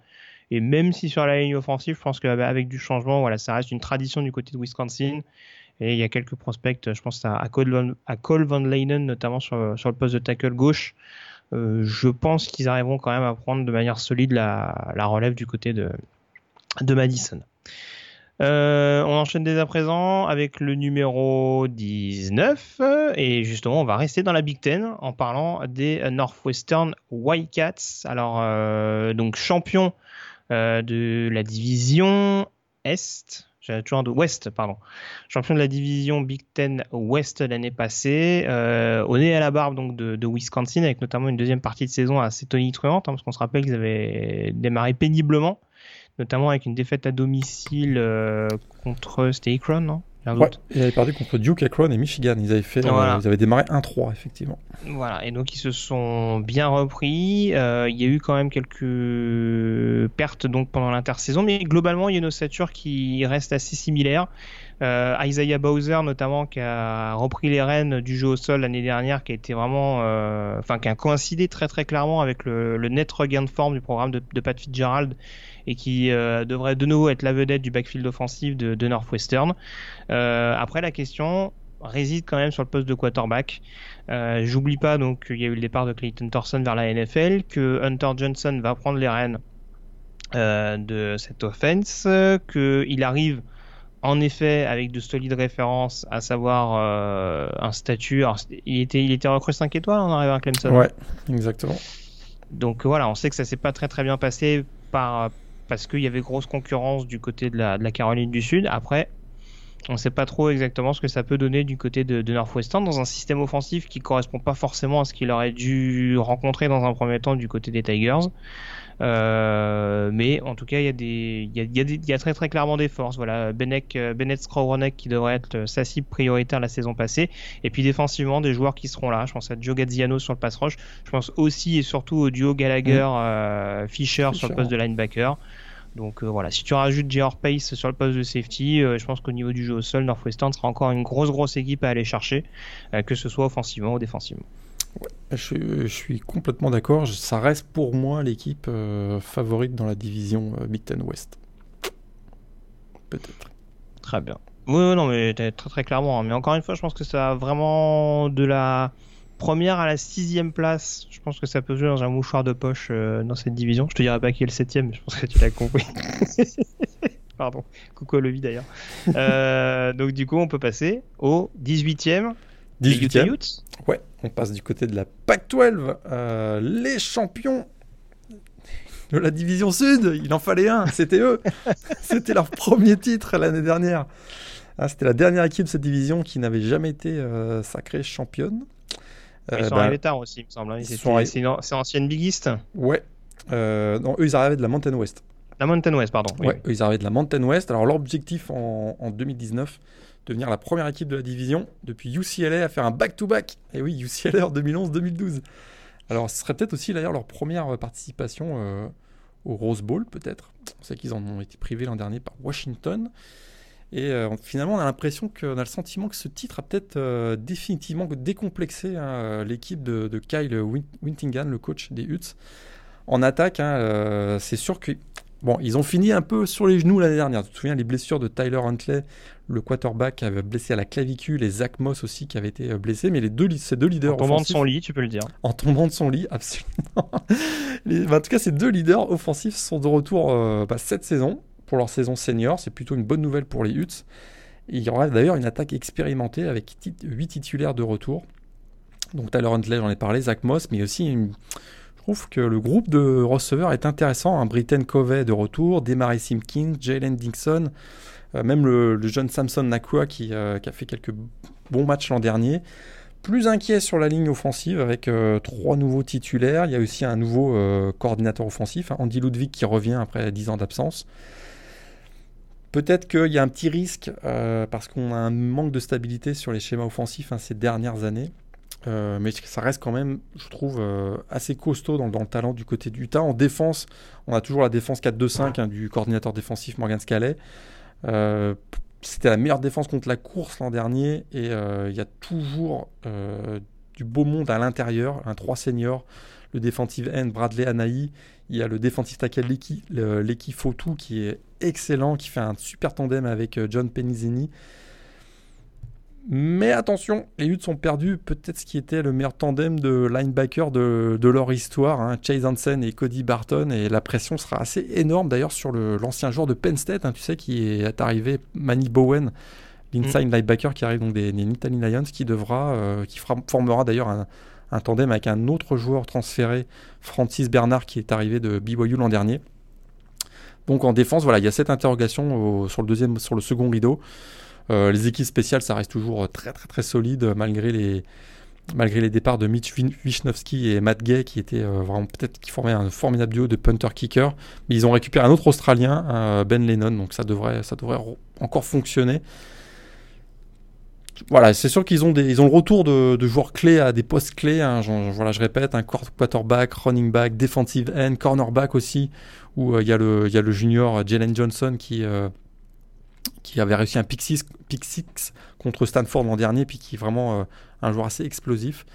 Et même si sur la ligne offensive, je pense qu'avec du changement, voilà, ça reste une tradition du côté de Wisconsin. Et il y a quelques prospects, je pense à, Cole, Van, à Leinen, notamment sur, le poste de tackle gauche. Euh, je pense qu'ils arriveront quand même à prendre de manière solide la, relève du côté de Madison. Euh, on enchaîne dès à présent avec le numéro 19 et justement on va rester dans la Big Ten en parlant des Northwestern Wildcats. Alors euh, donc champion euh, de la division Est, toujours de Ouest pardon, champion de la division Big Ten West l'année passée, au nez à la barbe de, Wisconsin avec notamment une deuxième partie de saison assez tonitruante hein, parce qu'on se rappelle qu'ils avaient démarré péniblement notamment avec une défaite à domicile euh, contre c'était Akron, non Ouais, ils avaient perdu contre Duke, Akron et Michigan. Ils avaient, fait, euh, ils avaient démarré 1-3, effectivement. Voilà, et donc ils se sont bien repris. Euh, il y a eu quand même quelques pertes donc pendant l'intersaison, mais globalement, il y a une ossature qui reste assez similaire. Euh, Isaiah Bowser notamment qui a repris les rênes du jeu au sol l'année dernière, qui a été vraiment, enfin qui a coïncidé très très clairement avec le, net regain de forme du programme de, de Pat Fitzgerald et qui devrait de nouveau être la vedette du backfield offensif de, de Northwestern. après, la question réside quand même sur le poste de quarterback. J'oublie pas donc qu'il y a eu le départ de Clayton Thorson vers la NFL, que Hunter Johnson va prendre les rênes de cette offense, qu'il arrive en effet avec de solides références, à savoir euh, un statut. il était, il était recru 5 étoiles en arrivant à Clemson. Ouais, exactement. Donc voilà, on sait que ça s'est pas très très bien passé par, parce qu'il y avait grosse concurrence du côté de la, Caroline du Sud. Après, on ne sait pas trop exactement ce que ça peut donner du côté de, de Northwestern dans un système offensif qui correspond pas forcément à ce qu'il aurait dû rencontrer dans un premier temps du côté des Tigers. Euh, mais en tout cas, il y a des, il y a, y, a y a, très très clairement des forces. Voilà, Bennett, euh, Bennett Skowronek qui devrait être sa cible prioritaire la saison passée. Et puis défensivement, des joueurs qui seront là. Je pense à Joe Gaziano sur le pass rush. Je pense aussi et surtout au duo Gallagher-Fisher mm. euh, sur le poste de linebacker. Donc euh, voilà, si tu rajoutes J.R. Pace sur le poste de safety, euh, je pense qu'au niveau du jeu au sol, Northwestern sera encore une grosse grosse équipe à aller chercher, euh, que ce soit offensivement ou défensivement. Je, suis complètement d'accord. Ça reste pour moi l'équipe favorite dans la division Big Ten West. Peut-être. Très bien. Oui, non, mais très très clairement. Hein. Mais encore une fois, je pense que ça a vraiment de la première à la sixième place, je pense que ça peut jouer dans un mouchoir de poche euh, dans cette division. Je te dirai pas qui est le septième, mais je pense que tu l'as compris. Pardon. Coucou à Levi d'ailleurs. Euh, donc du coup, on peut passer au 18e. 18e. Ouais, on passe du côté de la PAC-12. Euh, les champions de la division sud. Il en fallait un, c'était eux. c'était leur premier titre l'année dernière. Ah, c'était la dernière équipe de cette division qui n'avait jamais été sacrée championne. Ils sont bah, arrivés tard aussi, il me semble. Hein. C'est ancienne Big East Ouais. Euh, non, eux, ils arrivaient de la Mountain West. La Mountain West, pardon. Ouais, eux, ils arrivaient de la Mountain West. Alors, leur objectif en, en 2019, devenir la première équipe de la division depuis UCLA à faire un back-to-back. Et oui, UCLA en 2011-2012. Alors, ce serait peut-être aussi d'ailleurs leur première participation euh, au Rose Bowl, peut-être. On sait qu'ils en ont été privés l'an dernier par Washington. Et euh, finalement, on a l'impression qu'on a le sentiment que ce titre a peut-être euh, définitivement décomplexé hein, l'équipe de, Kyle Wintingan, le coach des Huts. En attaque, hein, euh, c'est sûr que bon, ils ont fini un peu sur les genoux l'année dernière. Tu te souviens les blessures de Tyler Huntley, le quarterback avait blessé à la clavicule, et Zach Moss aussi qui avait été blessé. Mais les deux, ces deux leaders. En tombant de son lit, tu peux le dire. En tombant de son lit, absolument. Bah, en tout cas, ces deux leaders offensifs sont de retour bah, cette saison pour leur saison senior. C'est plutôt une bonne nouvelle pour les Huts. Il y aura d'ailleurs une attaque expérimentée avec 8 titulaires de retour. Donc Tyler Huntley, j'en ai parlé, Zach Moss, mais aussi je trouve que le groupe de receveurs est intéressant. Un Britton Covey de retour, Demary Simpkins, Jalen Dixon, euh, même le, jeune Samson Nakua qui, euh, qui, a fait quelques bons matchs l'an dernier. Plus inquiet sur la ligne offensive avec euh, trois nouveaux titulaires. Il y a aussi un nouveau coordinateur offensif, hein, Andy Ludwig qui revient après 10 ans d'absence. Peut-être qu'il y a un petit risque euh, parce qu'on a un manque de stabilité sur les schémas offensifs hein, ces dernières années. Euh, mais ça reste quand même, je trouve, euh, assez costaud dans, le talent du côté du Utah. En défense, on a toujours la défense 4-2-5 hein, du coordinateur défensif Morgan Scaley. C'était la meilleure défense contre la course l'an dernier et il y a toujours du beau monde à l'intérieur. Un 3 seniors, le defensive end Bradley Anaï. Il y a le defensive tackle Leki Fotu qui est excellent, qui fait un super tandem avec euh, John Penizini. Mais attention, les Utes sont perdus peut-être ce qui était le meilleur tandem de linebacker de, leur histoire, hein, Chase Hansen et Cody Barton, et la pression sera assez énorme d'ailleurs sur l'ancien joueur de Penn State, hein, tu sais, qui est arrivé, Manny Bowen, l'inside mm. linebacker qui arrive donc des, des Nittany Lions, qui devra, euh, qui formera d'ailleurs un, un, tandem avec un autre joueur transféré, Francis Bernard, qui est arrivé de BYU l'an dernier. Donc en défense, voilà, il y a cette interrogation sur, le deuxième, sur le second rideau. Euh, les équipes spéciales, ça reste toujours très très très solide malgré les, malgré les départs de Mitch Wisnowski et Matt Gay qui étaient euh, peut-être qui formaient un formidable duo de punter-kicker. Mais ils ont récupéré un autre Australien, Ben Lennon, donc ça devrait, encore fonctionner. Voilà, c'est sûr qu'ils ont, des, ils ont le retour de, joueurs clés à des postes clés. Hein, voilà, je répète, un quarterback, running back, defensive end, cornerback aussi, où euh, il y, a le junior Jalen Johnson qui, euh, qui avait réussi un pick six, contre Stanford l'an dernier, puis qui est vraiment euh, un joueur assez explosif.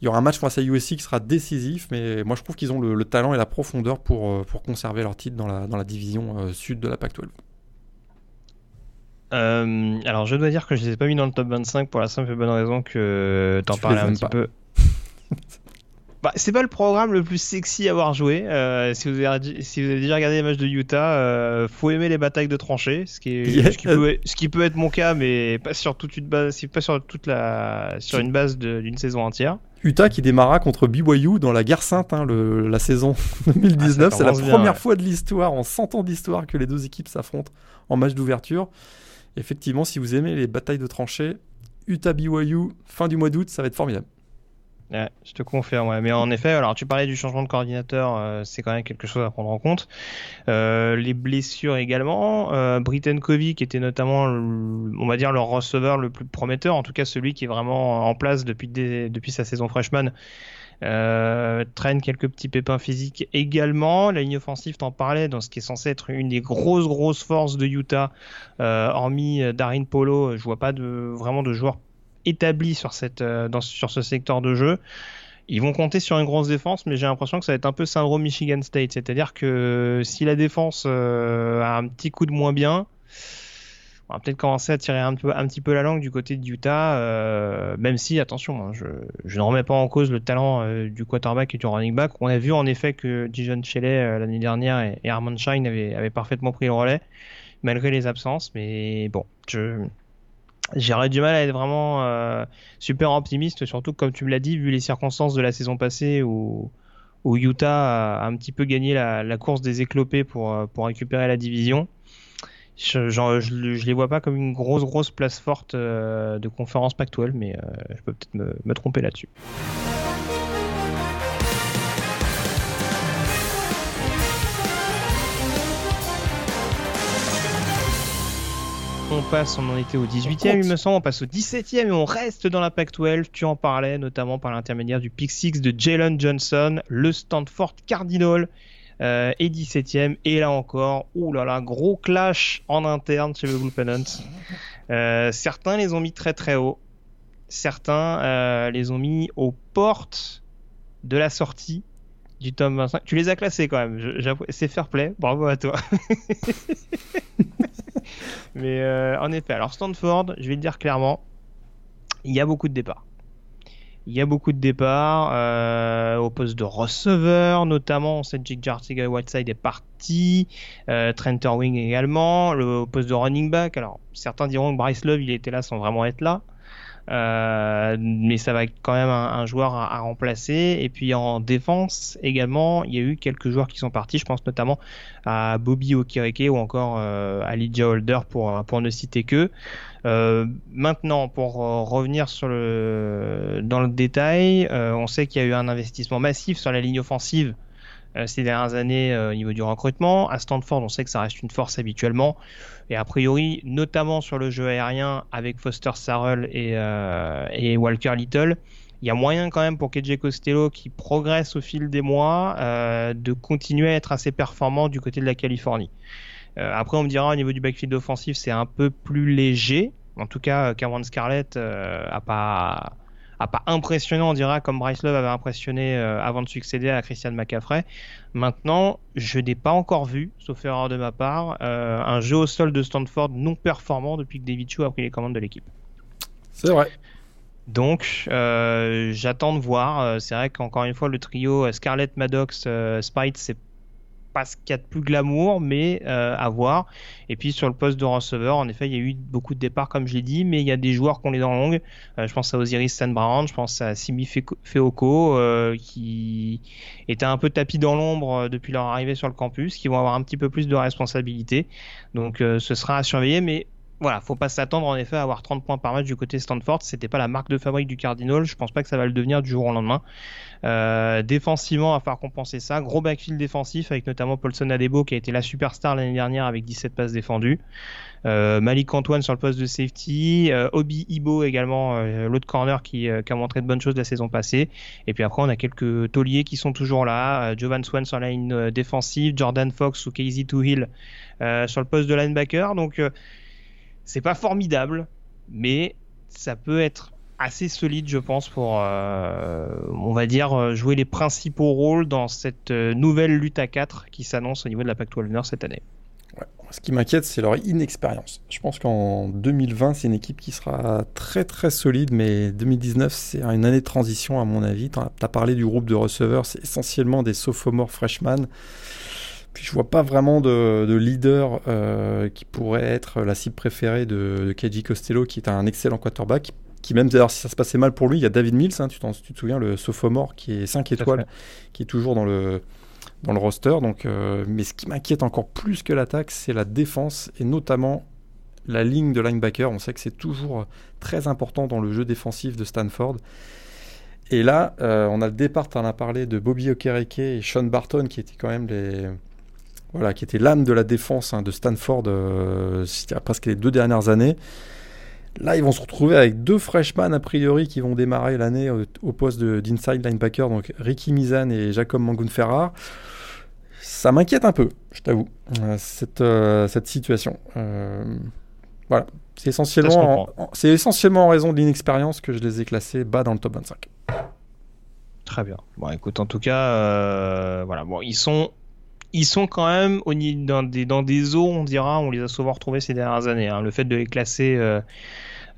Il y aura un match face à USC qui sera décisif, mais moi je trouve qu'ils ont le, talent et la profondeur pour, pour conserver leur titre dans la, dans la division sud de la Pac-12. alors je dois dire que je ne les ai pas mis dans le top 25 pour la simple et bonne raison que t'en parlais un petit peu. Bah, c'est pas le programme le plus sexy à avoir joué. Euh, si, vous avez, si vous avez déjà regardé les matchs de Utah, euh, faut aimer les batailles de tranchées, ce qui, est, ce, qui peut, ce qui, peut, être mon cas, mais pas sur toute une base, pas sur toute la, sur une base d'une saison entière. Utah qui démarra contre BYU dans la guerre sainte, hein, le, la saison 2019. Ah, c'est la première fois de l'histoire, en 100 ans d'histoire, que les deux équipes s'affrontent en match d'ouverture. Effectivement, si vous aimez les batailles de tranchées, Utah BYU, fin du mois d'août, ça va être formidable je te confirme. Mais en effet, alors tu parlais du changement de coordinateur, euh, c'est quand même quelque chose à prendre en compte. Euh, les blessures également. Euh, Britton Covey, qui était notamment, on va dire, le receveur le plus prometteur, en tout cas celui qui est vraiment en place depuis, depuis sa saison freshman, traîne quelques petits pépins physiques également. La ligne offensive, t'en parlais, dans ce qui est censé être une des grosses grosses forces de Utah. hormis Darin Polo, je vois pas de, vraiment de joueurs établi euh, sur ce secteur de jeu. Ils vont compter sur une grosse défense, mais j'ai l'impression que ça va être un peu syndrome Michigan State. C'est-à-dire que si la défense euh, a un petit coup de moins bien, on va peut-être commencer à tirer un, petit peu la langue du côté de Utah, euh, même si, attention, hein, je, je, ne remets pas en cause le talent du quarterback et du running back. On a vu en effet que Dijon Shelley l'année dernière et, et Armand Shine avaient, avaient, parfaitement pris le relais, malgré les absences. Mais bon, je, J'aurais du mal à être vraiment euh, super optimiste, surtout comme tu me l'as dit, vu les circonstances de la saison passée où, Utah a un petit peu gagné la, course des éclopés pour, euh, pour récupérer la division. Je, je, je, les vois pas comme une grosse grosse place forte euh, de conférence Pac-12, mais je peux peut-être me tromper là-dessus. On passe, on en était au 18e, il me semble, on passe au 17e et on reste dans la Pac-12. Tu en parlais notamment par l'intermédiaire du pick 6 de Jalen Johnson, le Stanford Cardinal euh, est 17e. Et là encore, là, gros clash en interne chez le Blue Euh, certains les ont mis très très haut, certains euh, les ont mis aux portes de la sortie du tome 25. Tu les as classés quand même, c'est fair play, bravo à toi. Mais euh, en effet, alors Stanford, je vais le dire clairement, il y a beaucoup de départs. Il y a beaucoup de départs euh, au poste de receveur, notamment. On sait que Jake Jartiga Whiteside est parti, euh, Trent Irwing également. Le au poste de running back, alors certains diront que Bryce Love il était là sans vraiment être là. Euh, mais ça va être quand même un, joueur à, remplacer. Et puis en défense également, il y a eu quelques joueurs qui sont partis. Je pense notamment à Bobby Okireke ou encore euh, à Lydia Holder pour, ne citer que. Euh, maintenant, pour revenir dans le détail, on sait qu'il y a eu un investissement massif sur la ligne offensive ces dernières années euh, au niveau du recrutement. À Stanford, on sait que ça reste une force habituellement. Et a priori, notamment sur le jeu aérien avec Foster Sarrell et, euh, Walker Little, il y a moyen quand même pour KJ Costello qui progresse au fil des mois de continuer à être assez performant du côté de la Californie. après, on me dira au niveau du backfield offensif, c'est un peu plus léger. En tout cas, Cameron Scarlett a pas pas impressionnant, on dira, comme Bryce Love avait impressionné euh, avant de succéder à Christian McCaffrey. Maintenant, je n'ai pas encore vu, sauf erreur de ma part, euh, un jeu au sol de Stanford non performant depuis que David Chu a pris les commandes de l'équipe. C'est vrai. Donc, euh, j'attends de voir. C'est vrai qu'encore une fois, le trio Scarlett, Maddox, Spite, c'est pas ce qu'il y a de plus glamour, mais euh, à voir. Et puis sur le poste de receveur, en effet, il y a eu beaucoup de départs, comme j'ai dit, mais il y a des joueurs qui ont les dents longues. Euh, je pense à Osiris Sandbrand, je pense à Simi Feoko, euh, qui était un peu tapis dans l'ombre depuis leur arrivée sur le campus, qui vont avoir un petit peu plus de responsabilité. Donc ce sera à surveiller, mais voilà, faut pas s'attendre en effet à avoir 30 points par match du côté Stanford. C'était pas la marque de fabrique du Cardinal. Je pense pas que ça va le devenir du jour au lendemain. Euh, défensivement, à faire compenser ça. Gros backfield défensif avec notamment Paulson Adebo qui a été la superstar l'année dernière avec 17 passes défendues. Euh, Malik Antoine sur le poste de safety. Euh, Obi Ibo également, euh, l'autre corner qui, qui, a montré de bonnes choses la saison passée. Et puis après, on a quelques tauliers qui sont toujours là. Jovan Swan sur la ligne défensive. Jordan Fox ou Casey Toohill sur le poste de linebacker. Donc c'est pas formidable, mais ça peut être assez solide, je pense, pour, on va dire, jouer les principaux rôles dans cette nouvelle lutte à 4 qui s'annonce au niveau de la Pac-12 Nord cette année. Ce qui m'inquiète, c'est leur inexpérience. Je pense qu'en 2020, c'est une équipe qui sera très très solide, mais 2019, c'est une année de transition à mon avis. Tu as parlé du groupe de receveurs, c'est essentiellement des sophomores freshmen. Puis je vois pas vraiment de, leader euh, qui pourrait être la cible préférée de, de Costello, qui est un excellent quarterback. Qui même d'ailleurs si ça se passait mal pour lui, il y a David Mills, hein, tu, tu, te souviens, le sophomore qui est 5 étoiles, qui est toujours dans le, dans le roster. Donc, euh, mais ce qui m'inquiète encore plus que l'attaque, c'est la défense et notamment la ligne de linebacker. On sait que c'est toujours très important dans le jeu défensif de Stanford. Et là, euh, on a le départ, tu en as parlé, de Bobby Okereke et Sean Barton, qui étaient quand même les, voilà, qui était l'âme de la défense hein, de Stanford euh, presque les deux dernières années. Là, ils vont se retrouver avec deux freshmen a priori qui vont démarrer l'année au, poste d'inside linebacker, donc Ricky Mizan et Jacob Mangun-Ferrar. Ça m'inquiète un peu, je t'avoue, euh, cette, euh, cette situation. Voilà, c'est essentiellement, c'est essentiellement en raison de l'inexpérience que je les ai classés bas dans le top 25. Très bien. Bon, écoute, en tout cas, voilà, bon, ils sont ils sont quand même dans, des, dans des eaux, on dira, on les a souvent retrouvés ces dernières années. Hein. Le fait de les classer euh,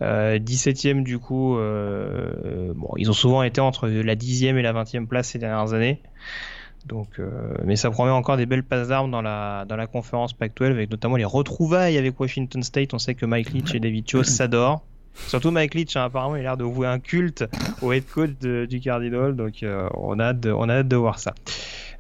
euh, 17e, du coup, euh, bon, ils ont souvent été entre la 10e et la 20e place ces dernières années. Donc, euh, mais ça promet encore des belles passes d'armes dans la, dans la conférence Pac-12, avec notamment les retrouvailles avec Washington State. On sait que Mike Leach et David Cho s'adorent. Surtout Mike Leach, hein, apparemment, il a l'air de vouer un culte au head coach du Cardinal, donc euh, on, a hâte on a hâte de voir ça.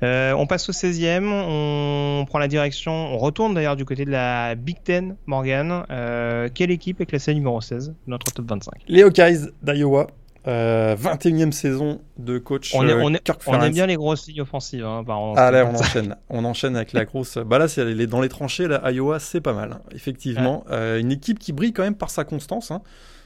Euh, on passe au 16e, on prend la direction, on retourne d'ailleurs du côté de la Big Ten, Morgan. Euh, quelle équipe est classée numéro 16 de notre top 25 Les Hawkeyes d'Iowa. 21e saison de coach on, on, on aime bien les grosses lignes offensives. Hein, Allez, on enchaîne. on enchaîne avec la grosse. Bah là, c'est dans les tranchées. Là, Iowa, c'est pas mal. Hein, effectivement, une équipe qui brille quand même par sa constance.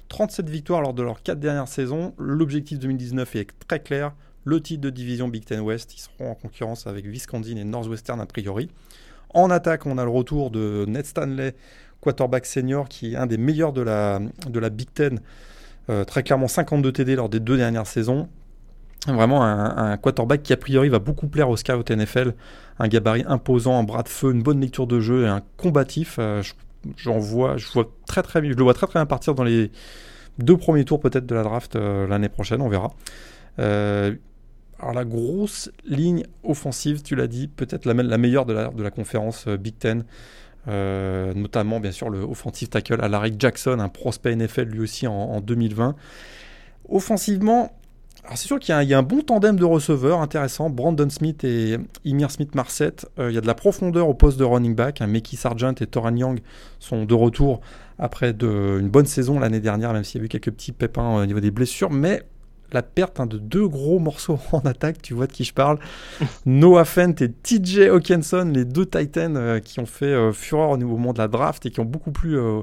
37 hein. victoires lors de leurs 4 dernières saisons. L'objectif 2019 est très clair le titre de division Big Ten West. Ils seront en concurrence avec Wisconsin et Northwestern a priori. En attaque, on a le retour de Ned Stanley, quarterback senior, qui est un des meilleurs de la, de la Big Ten. Euh, très clairement 52 TD lors des deux dernières saisons. Vraiment un, quarterback qui a priori va beaucoup plaire au scout NFL. Un gabarit imposant, un bras de feu, une bonne lecture de jeu et un combatif. Euh, j'en vois, je vois très très je le vois très très bien partir dans les deux premiers tours peut-être de la draft euh, l'année prochaine, on verra. Alors la grosse ligne offensive, tu l'as dit, peut-être la, meilleure de la, conférence Big Ten. Euh, notamment bien sûr le offensive tackle Alaric Jackson, un prospect NFL lui aussi en, 2020. Offensivement, c'est sûr qu'il y, a un bon tandem de receveurs intéressant, Brandon Smith et Emir Smith-Marset. Euh, il y a de la profondeur au poste de running back. Hein. Sargent et Toran Young sont de retour après une bonne saison l'année dernière, même s'il y a eu quelques petits pépins au niveau des blessures. Mais la perte hein, de deux gros morceaux en attaque, tu vois de qui je parle. Noah Fent et TJ Hawkinson, les deux Titans euh, qui ont fait euh, fureur au, moment de la draft et qui ont beaucoup plu euh,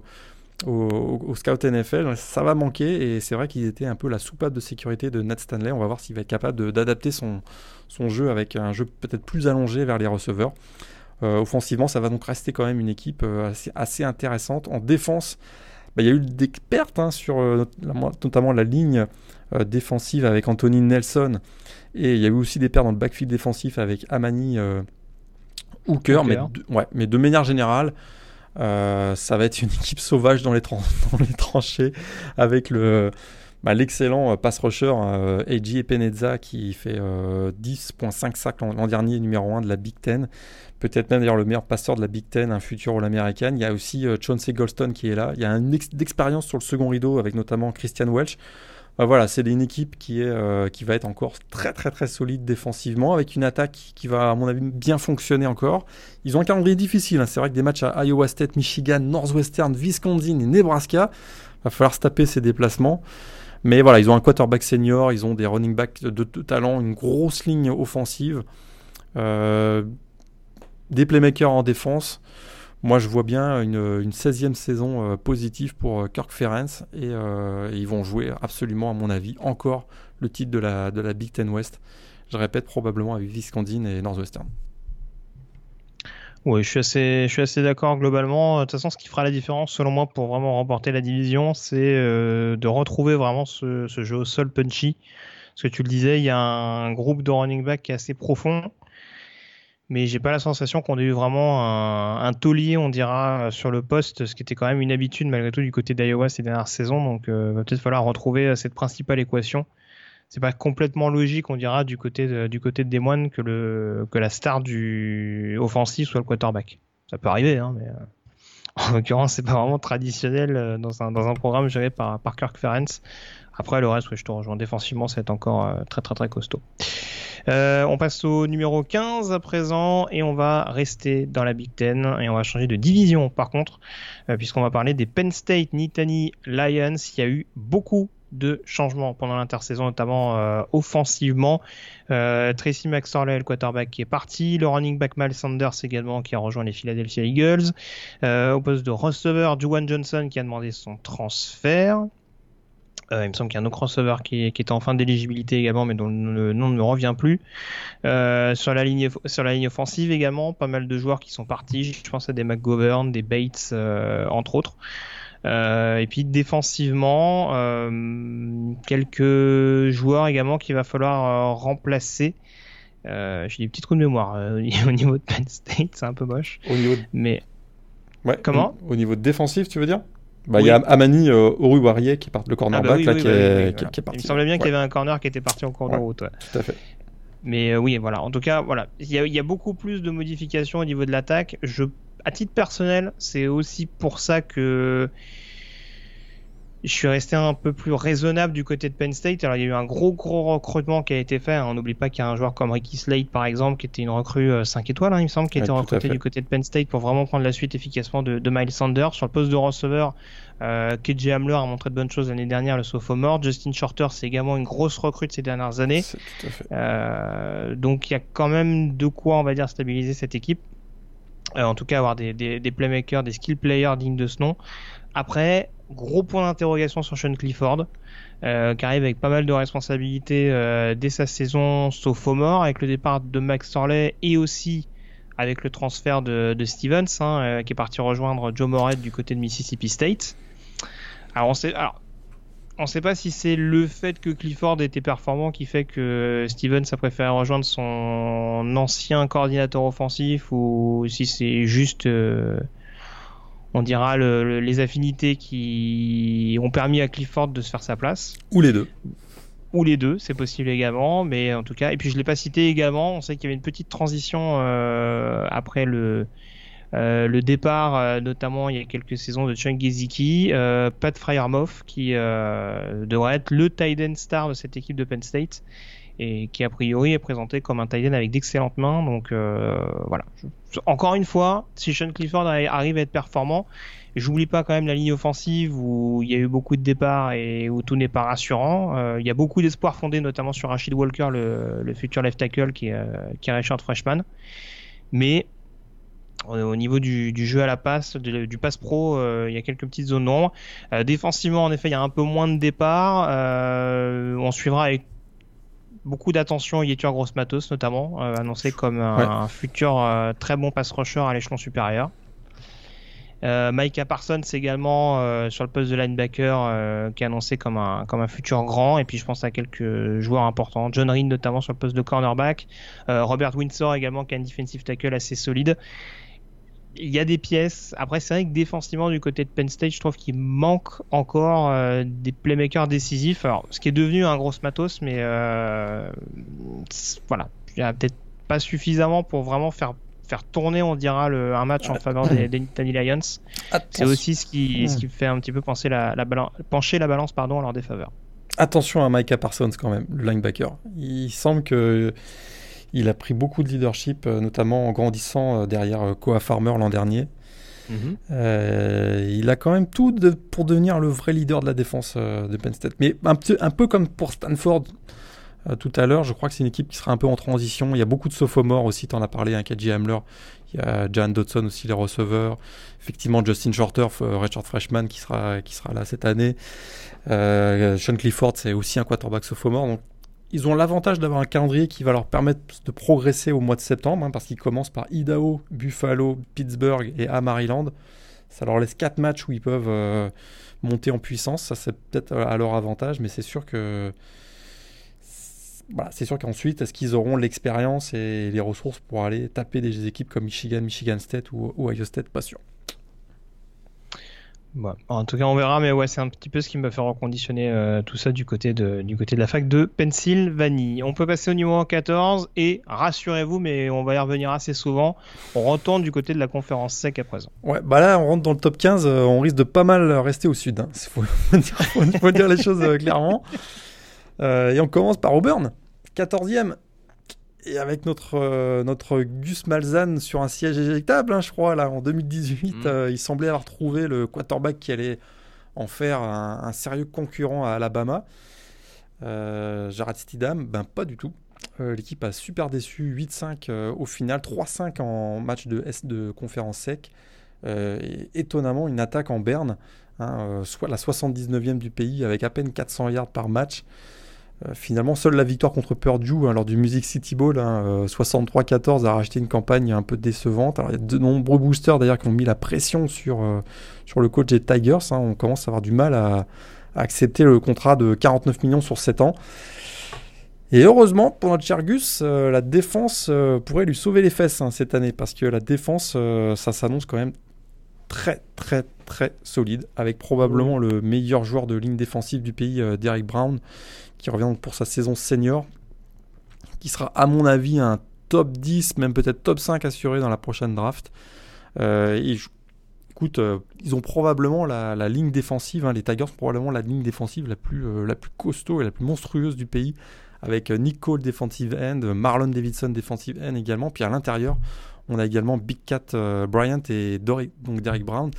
au, scout NFL. Ça va manquer et c'est vrai qu'ils étaient un peu la soupape de sécurité de Nat Stanley. On va voir s'il va être capable d'adapter son, son jeu avec un jeu peut-être plus allongé vers les receveurs. offensivement, ça va donc rester quand même une équipe assez, intéressante. En défense, bah, il y a eu des pertes hein, sur notamment la ligne euh, défensive avec Anthony Nelson. Et il y a eu aussi des pertes dans le backfield défensif avec Amani euh, Hooker. Mais, de, ouais, mais de manière générale, euh, ça va être une équipe sauvage dans les, dans les tranchées avec le bah, l'excellent pass rusher Eiji Epeneza qui fait 10.5 sacs l'an dernier, numéro 1 de la Big Ten. Peut-être même d'ailleurs le meilleur passeur de la Big Ten, un futur All-American. Il y a aussi Chauncey Golston qui est là. Il y a une expérience sur le second rideau avec notamment Christian Welch. Bah voilà, c'est une équipe qui, est, euh, qui va être encore très très très solide défensivement, avec une attaque qui va à mon avis bien fonctionner encore. Ils ont un calendrier difficile, hein. c'est vrai que des matchs à Iowa State, Michigan, Northwestern, Wisconsin et Nebraska, va falloir se taper ces déplacements. Mais voilà, ils ont un quarterback senior, ils ont des running backs de, talent, une grosse ligne offensive, euh, des playmakers en défense. Moi, je vois bien une, 16e saison euh, positive pour euh, Kirk Ferentz euh, et, ils vont jouer absolument, à mon avis, encore le titre de la, Big Ten West. Je répète, probablement avec Wisconsin et Northwestern. Oui, je suis assez, d'accord globalement. De toute façon, ce qui fera la différence, selon moi, pour vraiment remporter la division, c'est de retrouver vraiment ce, ce, jeu au sol punchy. Parce que tu le disais, il y a un groupe de running back qui est assez profond, mais j'ai pas la sensation qu'on ait eu vraiment un, un, taulier, on dira, sur le poste, ce qui était quand même une habitude malgré tout du côté d'Iowa ces dernières saisons. Donc, euh, va peut-être falloir retrouver cette principale équation c'est pas complètement logique, on dira, du côté de, du Des Moines que, la star du offensif soit le quarterback. Ça peut arriver, hein, mais euh, en l'occurrence, c'est pas vraiment traditionnel euh, dans un, programme géré par, par Kirk Ferenc. Après, le reste, je te rejoins. Défensivement, c'est encore euh, très, très, très costaud. Euh, on passe au numéro 15 à présent et on va rester dans la Big Ten et on va changer de division par contre, euh, puisqu'on va parler des Penn State Nittany Lions. Il y a eu beaucoup de changements pendant l'intersaison, notamment offensivement. Euh, Tracy McSorley, le quarterback, qui est parti. Le running back Miles Sanders également, qui a rejoint les Philadelphia Eagles. Au poste de receveur, Juwan Johnson, qui a demandé son transfert. Euh, il me semble qu'il y a un autre crossover qui, qui était en fin d'éligibilité également, mais dont le nom ne me revient plus. Euh, sur la ligne sur la ligne offensive également, pas mal de joueurs qui sont partis. Je pense à des McGovern, des Bates, euh, entre autres. Euh, et puis défensivement, quelques joueurs également qu'il va falloir remplacer. J'ai des petits trous de mémoire au niveau de Penn State, c'est un peu moche. Au niveau de... Mais ouais, comment Au niveau défensif, tu veux dire? Bah, il oui. y a Amani euh, qui part le cornerback ah bah oui, là, oui, qui, est, voilà. qui, qui, est, parti. Il me semblait bien qu'il y avait un corner qui était parti en cours de route. Tout à fait. Mais euh, oui, voilà. En tout cas, voilà. Il y, a, il y, a, beaucoup plus de modifications au niveau de l'attaque. Je, à titre personnel, c'est aussi pour ça que je suis resté un peu plus raisonnable du côté de Penn State. Alors, il y a eu un gros, gros recrutement qui a été fait. On n'oublie pas qu'il y a un joueur comme Ricky Slade, par exemple, qui était une recrue 5 étoiles, hein, il me semble, qui a été ouais, recruté du côté de Penn State pour vraiment prendre la suite efficacement de, de Miles Sanders. Sur le poste de receveur, euh, KJ Hamler a montré de bonnes choses l'année dernière, le sophomore. Justin Shorter, c'est également une grosse recrue de ces dernières années. Euh, donc, il y a quand même de quoi, on va dire, stabiliser cette équipe. Euh, en tout cas, avoir des, des, des playmakers, des skill players dignes de ce nom. Après, gros point d'interrogation sur Sean Clifford, euh, qui arrive avec pas mal de responsabilités euh, dès sa saison sophomore, avec le départ de Max Sorley et aussi avec le transfert de, Stevens, hein, euh, qui est parti rejoindre Joe Moret du côté de Mississippi State. Alors on sait, alors on sait pas si c'est le fait que Clifford était performant qui fait que Stevens a préféré rejoindre son ancien coordinateur offensif ou si c'est juste on dira le, le, les affinités qui ont permis à Clifford de se faire sa place. Ou les deux. Ou les deux, c'est possible également, mais en tout cas, et puis je l'ai pas cité également, on sait qu'il y avait une petite transition euh, après le, euh, le départ, euh, notamment il y a quelques saisons de Chung Geziki, euh, Pat Fryermoff, qui devrait être le tight end star de cette équipe de Penn State et qui a priori est présenté comme un tight avec d'excellentes mains. Donc euh, voilà. Encore une fois, si Sean Clifford arrive à être performant, j'oublie pas quand même la ligne offensive où il y a eu beaucoup de départs et où tout n'est pas rassurant. Euh, il y a beaucoup d'espoir fondé notamment sur Rashid Walker, le, futur left tackle qui est, qui est Richard Freshman. Mais au niveau du, jeu à la passe, du, du pass pro, euh, il y a quelques petites zones d'ombre. Euh, défensivement, en effet, il y a un peu moins de départs. Euh, on suivra avec beaucoup d'attention Yetur Gross Matos, notamment, euh, annoncé comme un, ouais. un futur euh, très bon pass rusher à l'échelon supérieur. Euh, Micah Parsons également euh, sur le poste de linebacker euh, qui est annoncé comme un, comme un futur grand et puis je pense à quelques joueurs importants John Reed notamment sur le poste de cornerback Robert Windsor également qui a un defensive tackle assez solide il y a des pièces. Après, c'est vrai que défensivement, du côté de Penn State, je trouve qu'il manque encore euh, des playmakers décisifs. Alors, ce qui est devenu un gros matos, mais euh, voilà, il n'y a peut-être pas suffisamment pour vraiment faire faire tourner, on dira, le, un match en faveur des, des Nittany Lions. C'est aussi ce qui, ce qui fait un petit peu penser la, la balance, pencher la balance pardon, à leur défaveur. Attention à Micah Parsons quand même, le linebacker. Il semble que il a pris beaucoup de leadership, euh, notamment en grandissant euh, derrière Koa Farmer l'an dernier. Mm -hmm. euh, il a quand même tout de, pour devenir le vrai leader de la défense euh, de Penn State. Mais un, peu, un peu comme pour Stanford euh, tout à l'heure, je crois que c'est une équipe qui sera un peu en transition. Il y a beaucoup de sophomores aussi, tu en as parlé, un hein, KJ Hamler. Il y a Jan Dodson aussi, les receveurs. Effectivement, Justin Shorter, Richard Freshman qui sera, qui sera là cette année. Sean Clifford, c'est aussi un quarterback sophomore. Donc ils ont l'avantage d'avoir un calendrier qui va leur permettre de progresser au mois de septembre, hein, parce qu'ils commencent par Idaho, Buffalo, Pittsburgh et à Maryland. Ça leur laisse quatre matchs où ils peuvent euh, monter en puissance. Ça, c'est peut-être à leur avantage, mais c'est sûr que. C'est sûr qu'ensuite, est-ce qu'ils auront l'expérience et les ressources pour aller taper des équipes comme Michigan, Michigan State ou, ou Ohio State? Pas sûr. En tout cas, on verra, mais ouais, c'est un petit peu ce qui me fait reconditionner euh, tout ça du côté, de, du côté de la fac de Pennsylvanie. On peut passer au numéro 14 et rassurez-vous, mais on va y revenir assez souvent. On retourne du côté de la conférence sec à présent. Ouais, bah là, on rentre dans le top 15, euh, on risque de pas mal rester au sud. Il hein. faut, dire, les choses euh, clairement. et on commence par Auburn, 14e et avec notre, euh, notre Gus Malzahn sur un siège éjectable, hein, je crois, là, en 2018, mm. euh, il semblait avoir trouvé le quarterback qui allait en faire un, sérieux concurrent à Alabama. Euh, Jared Stidham, ben pas du tout. Euh, l'équipe a super déçu, 8-5 au final, 3-5 en match de, S de conférence sec. Et étonnamment, une attaque en berne, hein, soit la 79e du pays, avec à peine 400 yards par match. Euh, finalement, seule la victoire contre Purdue hein, lors du Music City Bowl, 63-14, hein, euh, a racheté une campagne un peu décevante. Alors, il y a de nombreux boosters d'ailleurs qui ont mis la pression sur, euh, sur le coach des Tigers. Hein. On commence à avoir du mal à, accepter le contrat de 49 millions sur 7 ans. Et heureusement pour notre cher la défense pourrait lui sauver les fesses cette année parce que la défense, ça s'annonce quand même très très très solide avec probablement le meilleur joueur de ligne défensive du pays, Derek Brown, qui revient pour sa saison senior, qui sera à mon avis un top 10, même peut-être top 5 assuré dans la prochaine draft. Euh, écoute, euh, ils ont probablement la, ligne défensive, hein, les Tigers probablement la ligne défensive la plus, euh, la plus costaud et la plus monstrueuse du pays, avec Nick Cole defensive end, Marlon Davidson defensive end également, puis à l'intérieur, on a également Big Cat euh, Bryant et Derek Brown.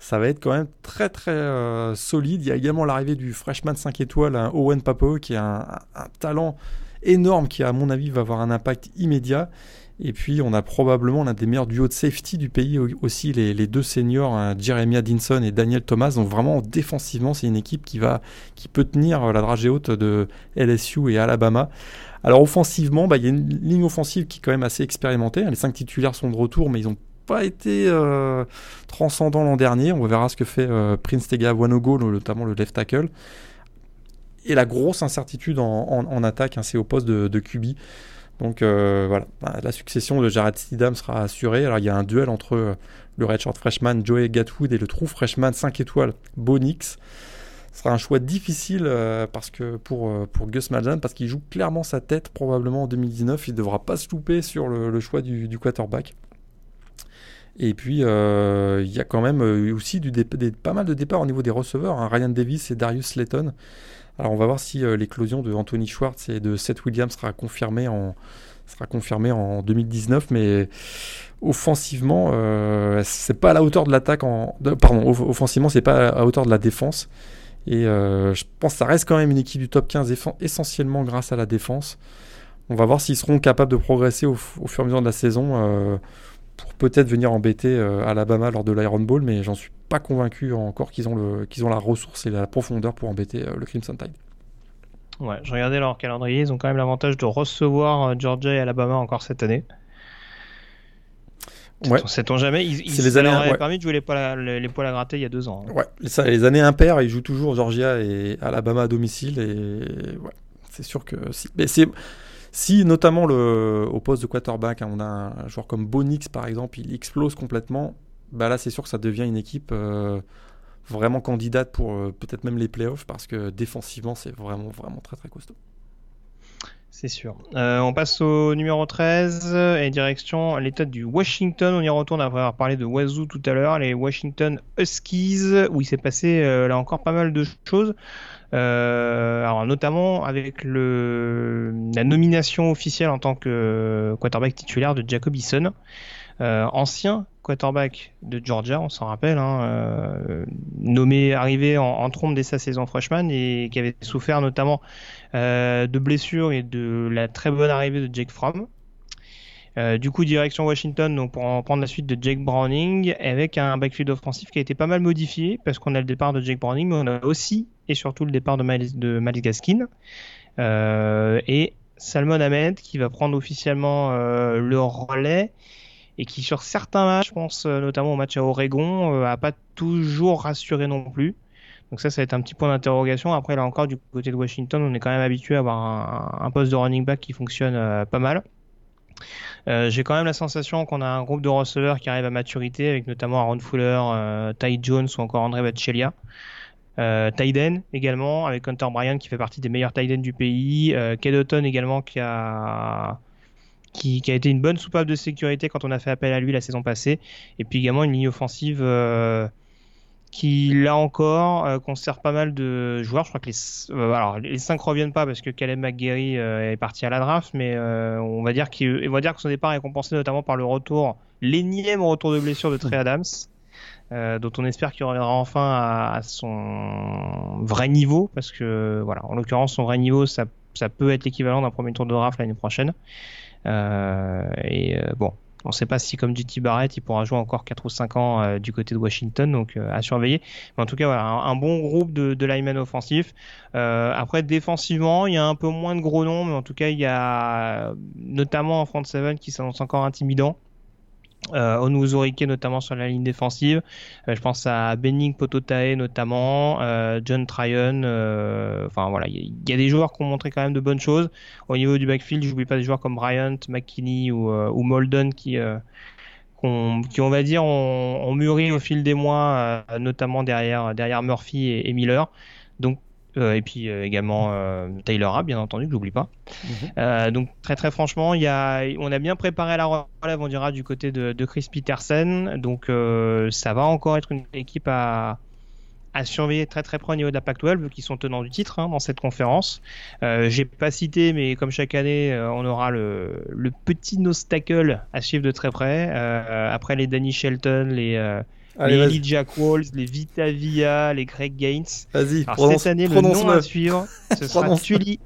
Ça va être quand même très très euh, solide. Il y a également l'arrivée du freshman 5 étoiles, Owen Papo, qui est un, talent énorme qui, à mon avis, va avoir un impact immédiat. Et puis, on a probablement l'un des meilleurs duos de safety du pays aussi, les, deux seniors, hein, Jeremy Addinson et Daniel Thomas. Donc, vraiment, défensivement, c'est une équipe qui, peut tenir la dragée haute de LSU et Alabama. Alors offensivement, bah, il y a une ligne offensive qui est quand même assez expérimentée. Les cinq titulaires sont de retour, mais ils n'ont pas été euh, transcendants l'an dernier. On verra ce que fait euh, Prince Tega Wanogo, notamment le left tackle. Et la grosse incertitude en, attaque, hein, c'est au poste de, QB. Donc euh, voilà, bah, la succession de Jared Stidham sera assurée. Alors il y a un duel entre le redshirt freshman Joey Gatwood et le true freshman 5 étoiles Bonix. Ce sera un choix difficile euh, parce que pour, euh, pour Gus Malzahn, parce qu'il joue clairement sa tête probablement en 2019. Il ne devra pas se louper sur le, choix du, quarterback. Et puis, euh, il y a quand même aussi du pas mal de départs au niveau des receveurs. Hein. Ryan Davis et Darius Slayton. Alors, on va voir si l'éclosion de Anthony Schwartz et de Seth Williams sera confirmée en, sera confirmée en 2019. Mais offensivement, c'est pas à la hauteur de l'attaque. En, pardon, pas à la hauteur de la défense. Et euh, je pense que ça reste quand même une équipe du top 15 essentiellement grâce à la défense. On va voir s'ils seront capables de progresser au, fur et à mesure de la saison euh, pour peut-être venir embêter euh, Alabama lors de l'Iron Bowl, mais j'en suis pas convaincu encore qu'ils ont, ont la ressource et la profondeur pour embêter le Crimson Tide. Ouais, je regardais leur calendrier, ils ont quand même l'avantage de recevoir Georgia et Alabama encore cette année. Ouais. Sait-on jamais Ils, ils les années, permis de jouer les poils, à, les, poils à gratter il y a deux ans. Hein. Ouais, les, les années impaires, ils jouent toujours Georgia et Alabama à domicile. Et ouais, c'est sûr que si, mais si notamment le, au poste de quarterback, hein, on a un joueur comme Bonix par exemple, il explose complètement, bah là c'est sûr que ça devient une équipe euh, vraiment candidate pour euh, peut-être même les playoffs parce que défensivement c'est vraiment vraiment très très costaud. C'est sûr. Euh, on passe au numéro 13 et direction l'état du Washington. On y retourne après avoir parlé de Wazoo tout à l'heure, les Washington Huskies, où il s'est passé euh, là encore pas mal de choses. Euh, alors notamment avec le, la nomination officielle en tant que quarterback titulaire de Jacob Eason, ancien quarterback de Georgia, on s'en rappelle, hein, euh, nommé arrivé en, trompe dès sa saison freshman et qui avait souffert notamment euh, de blessures et de la très bonne arrivée de Jake Fromm. Euh, du coup, direction Washington, pour en prendre la suite de Jake Browning, avec un backfield offensif qui a été pas mal modifié, parce qu'on a le départ de Jake Browning, mais on a aussi et surtout le départ de Miles Gaskin. et Salmon Ahmed qui va prendre officiellement le relais et qui sur certains matchs, je pense notamment au match à Oregon, a pas toujours rassuré non plus. Donc ça, ça va être un petit point d'interrogation. Après, là encore, du côté de Washington, on est quand même habitué à avoir un, poste de running back qui fonctionne euh, pas mal. Euh, j'ai quand même la sensation qu'on a un groupe de receveurs qui arrive à maturité, avec notamment Aaron Fuller, euh, Ty Jones ou encore André Bachelia. Euh, également, avec Hunter Bryan qui fait partie des meilleurs Tyden du pays. Euh, également qui a qui, a été une bonne soupape de sécurité quand on a fait appel à lui la saison passée. Et puis également une ligne offensive euh, qui là encore euh, conserve pas mal de joueurs. Je crois que les euh, alors les cinq reviennent pas parce que Caleb McGarry euh, est parti à la draft, mais on va dire qu'il va dire que son départ est compensé notamment par le retour, l'énième retour de blessure de Trey Adams. dont on espère qu'il reviendra enfin à, à, son vrai niveau parce que voilà en l'occurrence son vrai niveau ça, ça peut être l'équivalent d'un premier tour de draft l'année prochaine et bon on ne sait pas si, comme JT Barrett, il pourra jouer encore 4 ou 5 ans euh, du côté de Washington, donc euh, à surveiller. Mais en tout cas, voilà, un, bon groupe de, de linemen offensifs. Euh, après, défensivement, il y a un peu moins de gros noms, mais en tout cas, il y a notamment un front seven qui s'annonce encore intimidant. Euh, Onuzorike notamment sur la ligne défensive. Euh, je pense à Benning Pototae notamment, euh, John Tryon. Euh, enfin voilà, il y, a des joueurs qui ont montré quand même de bonnes choses. Au niveau du backfield, j'oublie pas des joueurs comme Bryant, McKinney ou, ou Molden qui, qui on va dire ont, mûri au fil des mois, notamment derrière derrière Murphy et, et Miller. Donc euh, et puis euh, également euh, Taylor A, bien entendu, que j'oublie pas. Mhm. donc très très franchement, il y a, on a bien préparé la relève, on dira, du côté de, de Chris Peterson. Donc ça va encore être une équipe à, à surveiller très très près au niveau de la Pac-12 qui sont tenants du titre hein, dans cette conférence. Euh, J'ai pas cité, mais comme chaque année, on aura le, le petit nostacle à suivre de très près. Euh, après les Danny Shelton, les les Elijah Walls, les Vita Via, les Greg Gaines. Vas-y, cette année, le nom à suivre, ce sera Tuli,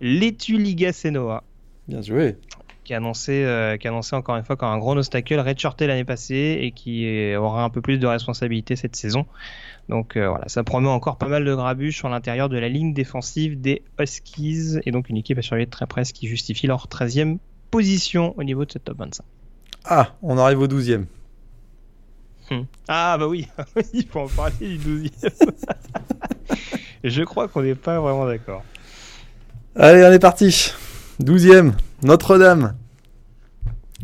Letuliga Senoa. Bien joué. Qui a, annoncé, euh, qui a annoncé encore une fois qu'un grand obstacle redshirté l'année passée et qui aura un peu plus de responsabilité cette saison. Donc euh, voilà, ça promet encore pas mal de grabuches sur l'intérieur de la ligne défensive des Huskies et donc une équipe à surveiller de très près qui justifie leur 13e position au niveau de cette top 25. Ah, on arrive au 12e. Hmm. Ah bah oui, il faut en parler du 12 Je crois qu'on n'est pas vraiment d'accord. Allez, on est parti. 12 Notre-Dame.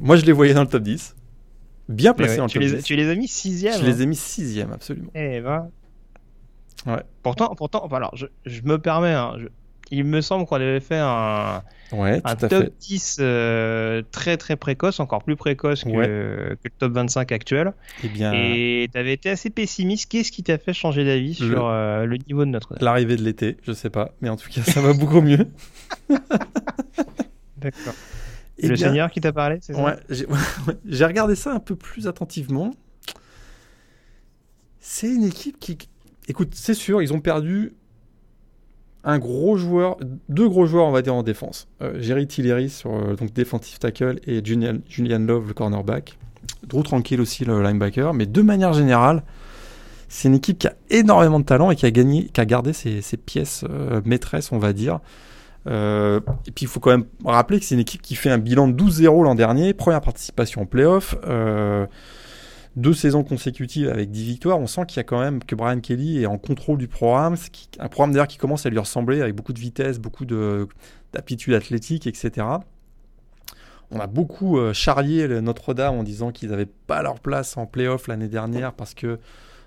Moi, je les voyais dans le top 10. Bien placé ouais, dans le tu top les, 10. Tu les as mis 6 Je les ai mis 6 absolument. Eh ben. Ouais. Pourtant, pourtant alors, je, je me permets, hein, je, il me semble qu'on avait fait un, ouais, un top fait. 10 euh, très très précoce, encore plus précoce que, Ouais. que le top 25 actuel. Eh bien, Et tu avais été assez pessimiste. Qu'est-ce qui t'a fait changer d'avis Le- sur euh, le niveau de Notre-Dame l'arrivée de l'été, je sais pas, mais en tout cas, ça va beaucoup mieux. D'accord. Eh le bien, Seigneur qui t'a parlé, c'est ça ouais, j'ai regardé ça un peu plus attentivement. C'est une équipe qui. Écoute, c'est sûr, ils ont perdu un gros joueur, deux gros joueurs, on va dire, en défense. Euh, Jerry Tillery sur euh, donc defensive tackle et Julian, Julian Love, le cornerback. Drew Tranquille aussi, le linebacker. Mais de manière générale, c'est une équipe qui a énormément de talent et qui a, gagné, qui a gardé ses, pièces euh, maîtresses, on va dire. Et puis il faut quand même rappeler que c'est une équipe qui fait un bilan de 12-0 l'an dernier, première participation en playoff, deux saisons consécutives avec 10 victoires. On sent qu'il y a quand même que Brian Kelly est en contrôle du programme, un programme d'ailleurs qui commence à lui ressembler avec beaucoup de vitesse, beaucoup de- d'aptitude athlétique, etc. On a beaucoup euh, charrié Notre-Dame en disant qu'ils n'avaient pas leur place en playoff l'année dernière parce que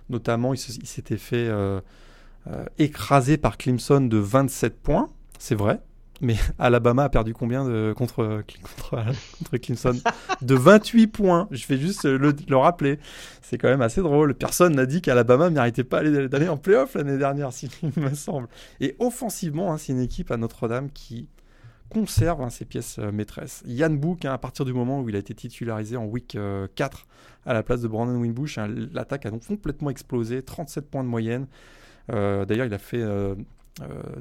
notamment ils s'étaient fait euh, euh, écraser par Clemson de 27 points, c'est vrai. Mais Alabama a perdu combien de, contre, contre, Clemson De 28 points. Je vais juste le, le rappeler. C'est quand même assez drôle. Personne n'a dit qu'Alabama ne méritait pas aller- d'aller en playoff l'année dernière, si, il me semble. Et offensivement, hein, c'est une équipe à Notre-Dame qui conserve hein, ses pièces euh, maîtresses. Yann Book, hein, à partir du moment où il a été titularisé en week euh, 4 à la place de Brandon Winbush, l'attaque a donc complètement explosé. 37 points de moyenne. Euh, D'ailleurs, il a fait euh,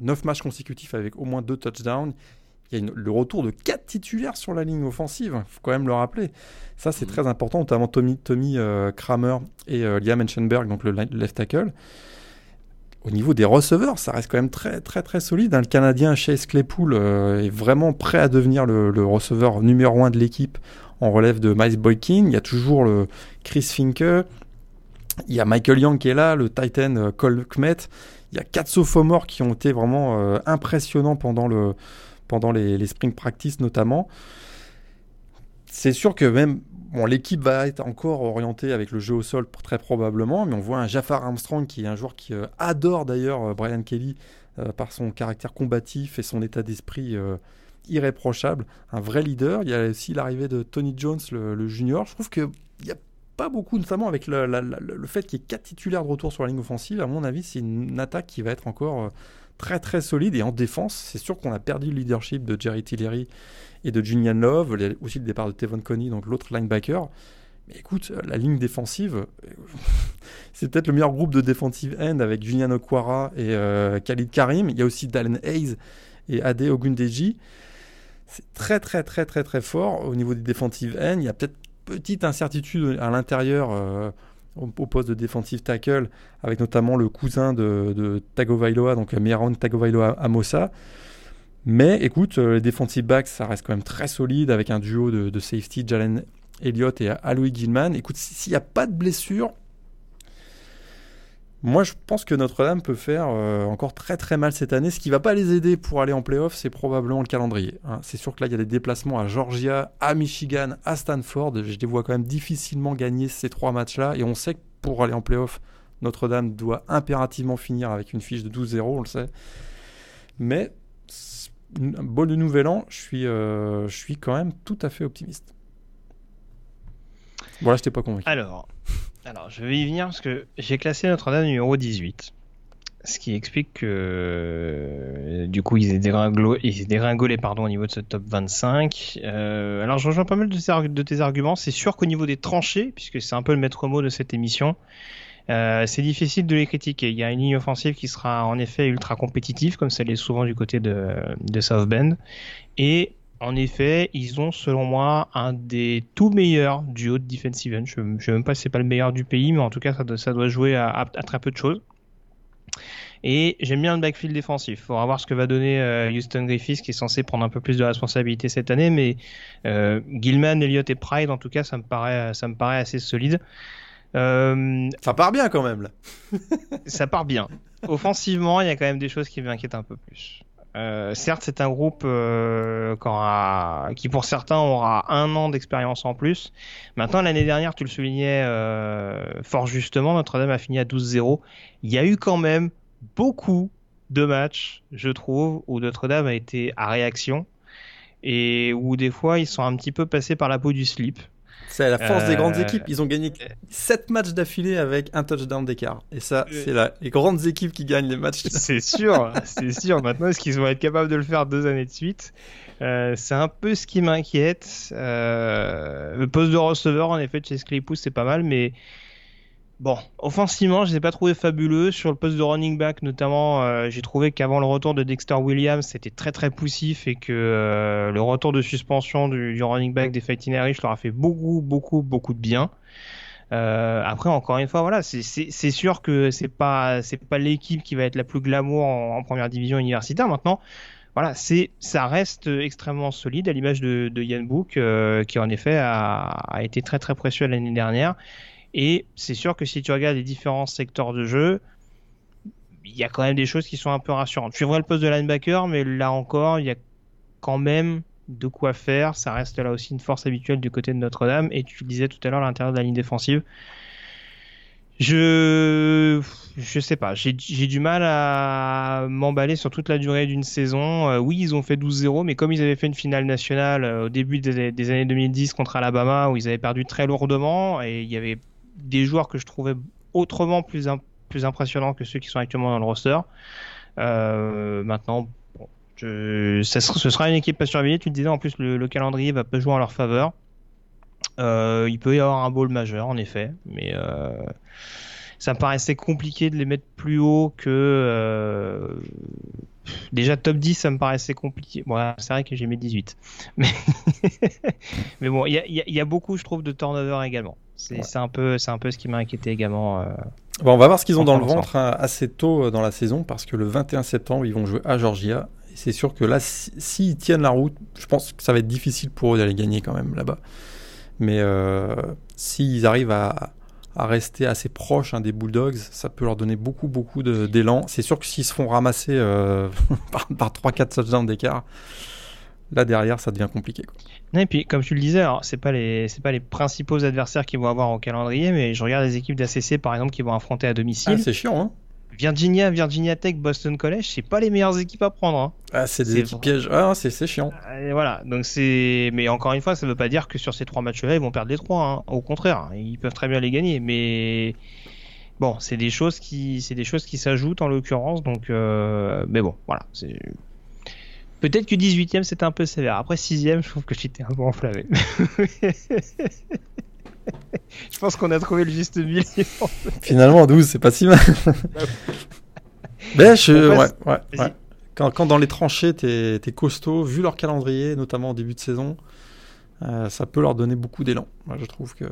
9 matchs consécutifs avec au moins 2 touchdowns. Il y a une- le retour de 4 titulaires sur la ligne offensive, il faut quand même le rappeler. Ça, c'est très important, notamment Tommy, Tommy euh, Kramer et euh, Liam Enchenberg, donc le left tackle. au niveau des receveurs, ça reste quand même très très très solide. Hein. Le Canadien Chase Claypool euh, est vraiment prêt à devenir le, receveur numéro un de l'équipe en relève de Miles Boykin. Il y a toujours le Chris Finke. Il y a Michael Young qui est là, le Titan euh, Cole Kmet. Il y a quatre sophomores qui ont été vraiment euh, impressionnants pendant, le, pendant les, les spring practice notamment. C'est sûr que même Bon, l'équipe va être encore orientée avec le jeu au sol très probablement, mais on voit un Jafar Armstrong qui est un joueur qui euh, adore d'ailleurs euh, Brian Kelly par son caractère combatif et son état d'esprit irréprochable, un vrai leader. Il y a aussi l'arrivée de Tony Jones, le, junior. Je trouve qu'il n'y a pas beaucoup, notamment avec le, fait qu'il y ait quatre titulaires de retour sur la ligne offensive. À mon avis, c'est une attaque qui va être encore très très solide et en défense, c'est sûr qu'on a perdu le leadership de Jerry Tillery et de Julian Love, aussi le départ de Tevon Coney, donc l'autre linebacker. Mais écoute, la ligne défensive, c'est peut-être le meilleur groupe de defensive end avec Julian Okwara et euh, Khalid Karim. Il y a aussi Dalen Hayes et Ade Ogundeji. C'est très très très très très fort au niveau des defensive end. Il y a peut-être petite incertitude à l'intérieur euh, au, poste de defensive tackle avec notamment le cousin de, de Tagovailoa, donc Miron Tagovailoa Amosa. Mais écoute, euh, les defensive backs, ça reste quand même très solide avec un duo de, safety, Jalen Elliott et Alois Gilman. Écoute, s'il n'y a pas de blessure, moi je pense que Notre-Dame peut faire euh, encore très très mal cette année. Ce qui va pas les aider pour aller en playoff, c'est probablement le calendrier. Hein. C'est sûr que là, il y a des déplacements à Georgia, à Michigan, à Stanford. Je les vois quand même difficilement gagner ces trois matchs-là. Et on sait que pour aller en playoff, Notre-Dame doit impérativement finir avec une fiche de 12-0, on le sait. Mais bol de nouvel an, je suis, euh, je suis quand même tout à fait optimiste. Voilà, je t'ai pas convaincu. Alors, alors, je vais y venir parce que j'ai classé Notre-Dame numéro 18. Ce qui explique que euh, du coup ils étaient dégringolés, au niveau de ce top 25. Euh, alors je rejoins pas mal de, de tes arguments. C'est sûr qu'au niveau des tranchées, puisque c'est un peu le maître mot de cette émission, euh, c'est difficile de les critiquer. Il y a une ligne offensive qui sera en effet ultra compétitive, comme ça l'est souvent du côté de, de South Bend. Et en effet, ils ont selon moi un des tout meilleurs duos de defensive end. Je ne sais même pas si c'est pas le meilleur du pays, mais en tout cas ça doit, ça doit jouer à, très peu de choses. Et j'aime bien le backfield défensif. Il faudra voir ce que va donner euh, Houston Griffiths, qui est censé prendre un peu plus de responsabilité cette année. Mais euh, Gilman, Elliott et Pride, en tout cas, ça me paraît, ça me paraît assez solide. Euh, ça part bien quand même là. ça part bien. Offensivement, il y a quand même des choses qui m'inquiètent un peu plus. Euh, certes, c'est un groupe euh, qui, pour certains, aura un an d'expérience en plus. Maintenant, l'année dernière, tu le soulignais fort justement, Notre-Dame a fini à 12-0. Il y a eu quand même beaucoup de matchs, je trouve, où Notre-Dame a été à réaction et où des fois, ils sont un petit peu passés par la peau du slip. C'est la force des grandes euh, équipes. Ils ont gagné 7 matchs d'affilée avec un touchdown d'écart. Et ça, euh, c'est les grandes équipes qui gagnent les matchs. C'est sûr, c'est sûr. Maintenant, est-ce qu'ils vont être capables de le faire deux années de suite? Euh, C'est un peu ce qui m'inquiète. le poste de receveur, en effet, chez Claypool, c'est pas mal, mais Bon, offensivement, je ne les ai pas trouvé fabuleux. Sur le poste de running back, notamment, euh, j'ai trouvé qu'avant le retour de Dexter Williams, c'était très très poussif et que euh, le retour de suspension du, running back des Fighting Irish leur a fait beaucoup beaucoup beaucoup de bien. Euh, après, encore une fois, voilà, c'est sûr que c'est pas pas l'équipe qui va être la plus glamour en, première division universitaire. Maintenant, voilà, ça reste extrêmement solide à l'image de, de Yann Book, qui en effet a été très très précieux l'année dernière et c'est sûr que si tu regardes les différents secteurs de jeu, il y a quand même des choses qui sont un peu rassurantes. Tu vois le poste de linebacker, mais là encore, il y a quand même de quoi faire. Ça reste là aussi une force habituelle du côté de Notre-Dame. Et tu disais tout à l'heure l'intérieur de la ligne défensive. Je je sais pas, j'ai du mal à m'emballer sur toute la durée d'une saison. Euh, oui, ils ont fait 12-0, mais comme ils avaient fait une finale nationale euh, au début des, années 2010 contre Alabama, où ils avaient perdu très lourdement, et il y avait des joueurs que je trouvais autrement plus, plus impressionnants que ceux qui sont actuellement dans le roster. Euh, maintenant, ce sera une équipe pas surveillée. Tu le disais, en plus, le, calendrier va pas jouer en leur faveur. Euh, il peut y avoir un bowl majeur, en effet, mais euh, ça me paraissait compliqué de les mettre plus haut que déjà top 10 ça me paraissait compliqué bon, c'est vrai que j'ai mis 18 mais, mais bon il y y a, beaucoup je trouve de turnover également c'est un peu c'est un peu ce qui m'a inquiété également euh, Bon, on va voir ce qu'ils ont dans le ventre hein, assez tôt euh, dans la saison parce que le 21 septembre, ils vont jouer à Georgia. Et c'est sûr que là, s'ils si, tiennent la route, je pense que ça va être difficile pour eux d'aller gagner quand même là-bas. Mais euh, s'ils arrivent à, à, rester assez proches hein, des Bulldogs, ça peut leur donner beaucoup, beaucoup d'élan. C'est sûr que s'ils se font ramasser euh, par, par 3-4 touchdowns d'écart, là derrière, ça devient compliqué. Quoi. Et puis, comme tu le disais, c'est pas les c'est pas les principaux adversaires qu'ils vont avoir au calendrier, mais je regarde les équipes d'ACC par exemple qui vont affronter à domicile. Ah, c'est chiant, hein Virginia, Virginia Tech, Boston College, c'est pas les meilleures équipes à prendre. Hein. Ah, c'est des équipes pièges. Ah, c'est chiant. Euh, et voilà, donc c'est. Mais encore une fois, ça veut pas dire que sur ces trois matchs-là, ils vont perdre les trois. Hein. Au contraire, ils peuvent très bien les gagner, mais bon, c'est des choses qui, c'est des choses qui s'ajoutent en l'occurrence. Donc, euh... mais bon, voilà, c'est Peut-être que 18ème c'était un peu sévère. Après 6ème, je trouve que j'étais un peu enflammé. je pense qu'on a trouvé le juste milieu. Finalement, 12, c'est pas si mal. Je, ouais, ouais, ouais. Quand, quand, dans les tranchées, t'es es costaud, vu leur calendrier, notamment en début de saison, euh, ça peut leur donner beaucoup d'élan. Moi, je trouve que.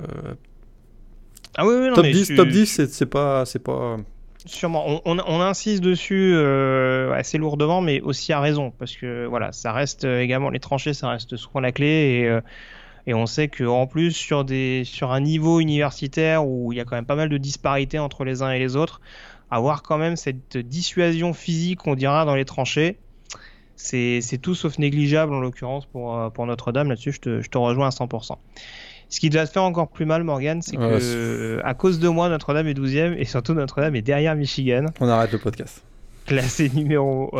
Ah oui, oui, non, top, 10, top 10, c'est pas, pas, Sûrement. On, insiste dessus euh, assez lourdement, mais aussi à raison, parce que voilà, ça reste euh, également les tranchées, ça reste souvent la clé, et, euh, et on sait qu'en plus sur des sur un niveau universitaire où il y a quand même pas mal de disparités entre les uns et les autres, avoir quand même cette dissuasion physique, on dira, dans les tranchées, c'est tout sauf négligeable en l'occurrence pour, Notre-Dame. Là-dessus, je te rejoins à 100%. Ce qui doit te faire encore plus mal, Morgan, c'est que à cause de moi, Notre-Dame est 12e et surtout Notre-Dame est derrière Michigan. On arrête le podcast. Classé numéro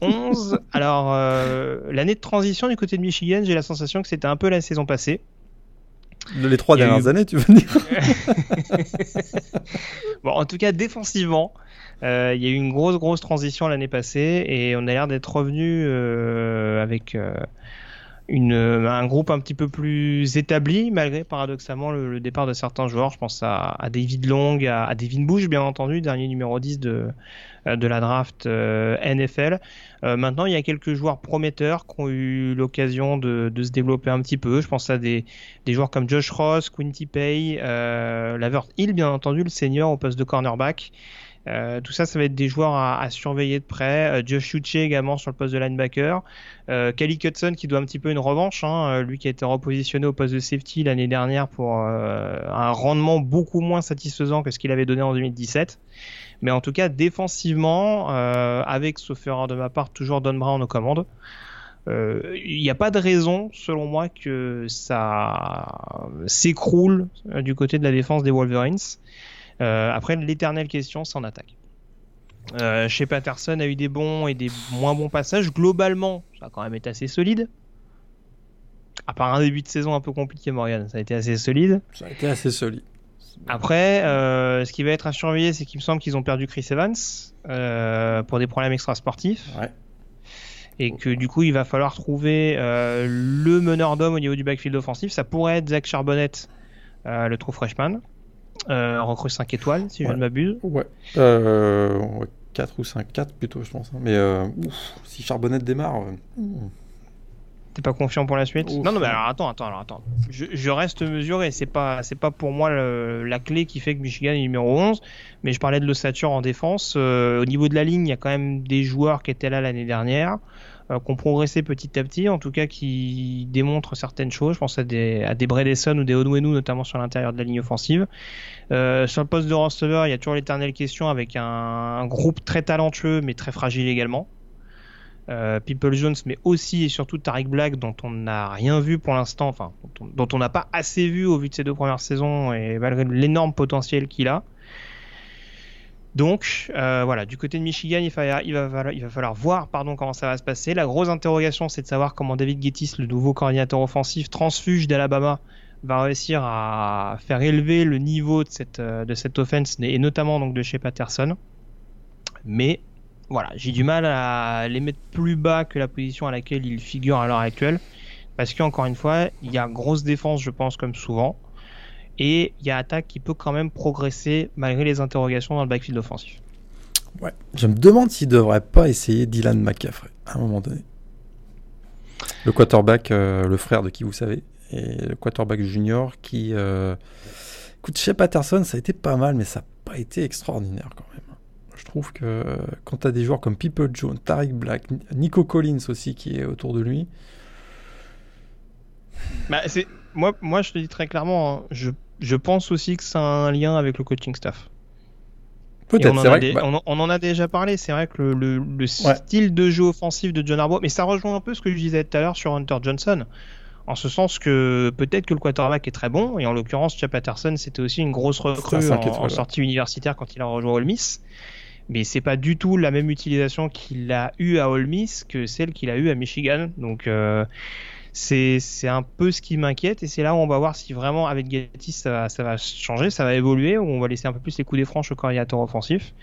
11. Euh, Alors, euh, l'année de transition du côté de Michigan, j'ai la sensation que c'était un peu la saison passée. Les trois dernières années, tu veux dire Bon, en tout cas, défensivement, euh, il y a eu une grosse, grosse transition l'année passée et on a l'air d'être revenu avec une, euh, un groupe un petit peu plus établi, malgré paradoxalement le, départ de certains joueurs. Je pense à, à David Long, à, à, Devin Bush, bien entendu, dernier numéro 10 de, euh, de la draft euh, NFL. maintenant, il y a quelques joueurs prometteurs qui ont eu l'occasion de, de, se développer un petit peu. Je pense à des, des joueurs comme Josh Ross, Quinty Pay, euh, Lavert Hill, bien entendu, le senior au poste de cornerback. Euh, tout ça, ça va être des joueurs à, surveiller de près. Euh, Josh Uche également sur le poste de linebacker. Euh, Kelly Cutson qui doit un petit peu une revanche. Hein, euh, lui qui a été repositionné au poste de safety l'année dernière pour un rendement beaucoup moins satisfaisant que ce qu'il avait donné en 2017. Mais en tout cas, défensivement, avec, sauf erreur de ma part, toujours Don Brown aux commandes. Il n'y a pas de raison, selon moi, que ça s'écroule du côté de la défense des Wolverines. Euh, après, l'éternelle question, c'est en attaque. Euh, chez Patterson a eu des bons et des moins bons passages. Globalement, ça a quand même été assez solide. À part un début de saison un peu compliqué, Morgan, ça a été assez solide. Ça a été assez solide. Après, euh, ce qui va être à surveiller, c'est qu'il me semble qu'ils ont perdu Chris Evans euh, pour des problèmes extrasportifs. Ouais. Et que du coup, il va falloir trouver euh, le meneur d'homme au niveau du backfield offensif. Ça pourrait être Zach Charbonnet, le true freshman euh, recrue 5 étoiles, si ouais. je ne m'abuse. Ouais. Euh, ouais. 4 ou 5, 4 plutôt, je pense. Hein. Mais euh, ouf, si Charbonnet démarre. Euh... T'es pas confiant pour la suite? Ouf. Non, non, mais alors attends, attends, alors attends. Je, je reste mesuré. C'est pas, c'est pas pour moi le, la clé qui fait que Michigan est numéro 11. Mais je parlais de l'ossature en défense. Euh, au niveau de la ligne, il y a quand même des joueurs qui étaient là l'année dernière qui ont progressé petit à petit, en tout cas qui démontrent certaines choses. Je pense à des, à des Bredesson ou des Onwenu, notamment sur l'intérieur de la ligne offensive. Euh, sur le poste de receveur, il y a toujours l'éternelle question avec un, groupe très talentueux mais très fragile également. Euh, People Jones, mais aussi et surtout Tariq Black, dont on n'a rien vu pour l'instant, enfin, dont on n'a pas assez vu au vu de ses deux premières saisons et malgré l'énorme potentiel qu'il a. Donc euh, voilà, du côté de Michigan, il, va, falloir voir comment ça va se passer. La grosse interrogation, c'est de savoir comment David Gettis, le nouveau coordinateur offensif transfuge d'Alabama, va réussir à faire élever le niveau de cette, de cette offense, et notamment donc de chez Patterson. Mais voilà, j'ai du mal à les mettre plus bas que la position à laquelle il figure à l'heure actuelle. Parce qu'encore une fois, il y a grosse défense, je pense, comme souvent. Et il y a attaque qui peut quand même progresser malgré les interrogations dans le backfield offensif. Ouais. Je me demande s'il ne devrait pas essayer Dylan McCaffrey à un moment donné. Le quarterback, euh, le frère de qui vous savez, et le quarterback junior qui. Euh... Écoute, chez Patterson, ça a été pas mal, mais ça n'a pas été extraordinaire quand même. Je trouve que quand tu as des joueurs comme People Jones, Tariq Black, Nico Collins aussi qui est autour de lui. Bah, moi, moi, je te dis très clairement, hein, je, je pense aussi que ça a un lien avec le coaching staff. Peut-être, on, c'est vrai. Bah on, en a déjà parlé. C'est vrai que le, le, style de jeu offensif de John Harbaugh, mais ça rejoint un peu ce que je disais tout à l'heure sur Hunter Johnson. En ce sens que peut-être que le quarterback est très bon, et en l'occurrence, Chap Patterson, c'était aussi une grosse recrue en, sortie universitaire quand il a rejoint Ole Miss. Mais c'est pas du tout la même utilisation qu'il a eu à Ole Miss que celle qu'il a eu à Michigan. Donc, euh, c'est un peu ce qui m'inquiète et c'est là où on va voir si vraiment avec Getty ça va, ça va changer, ça va évoluer, où on va laisser un peu plus les coups des franches au coordinateur offensif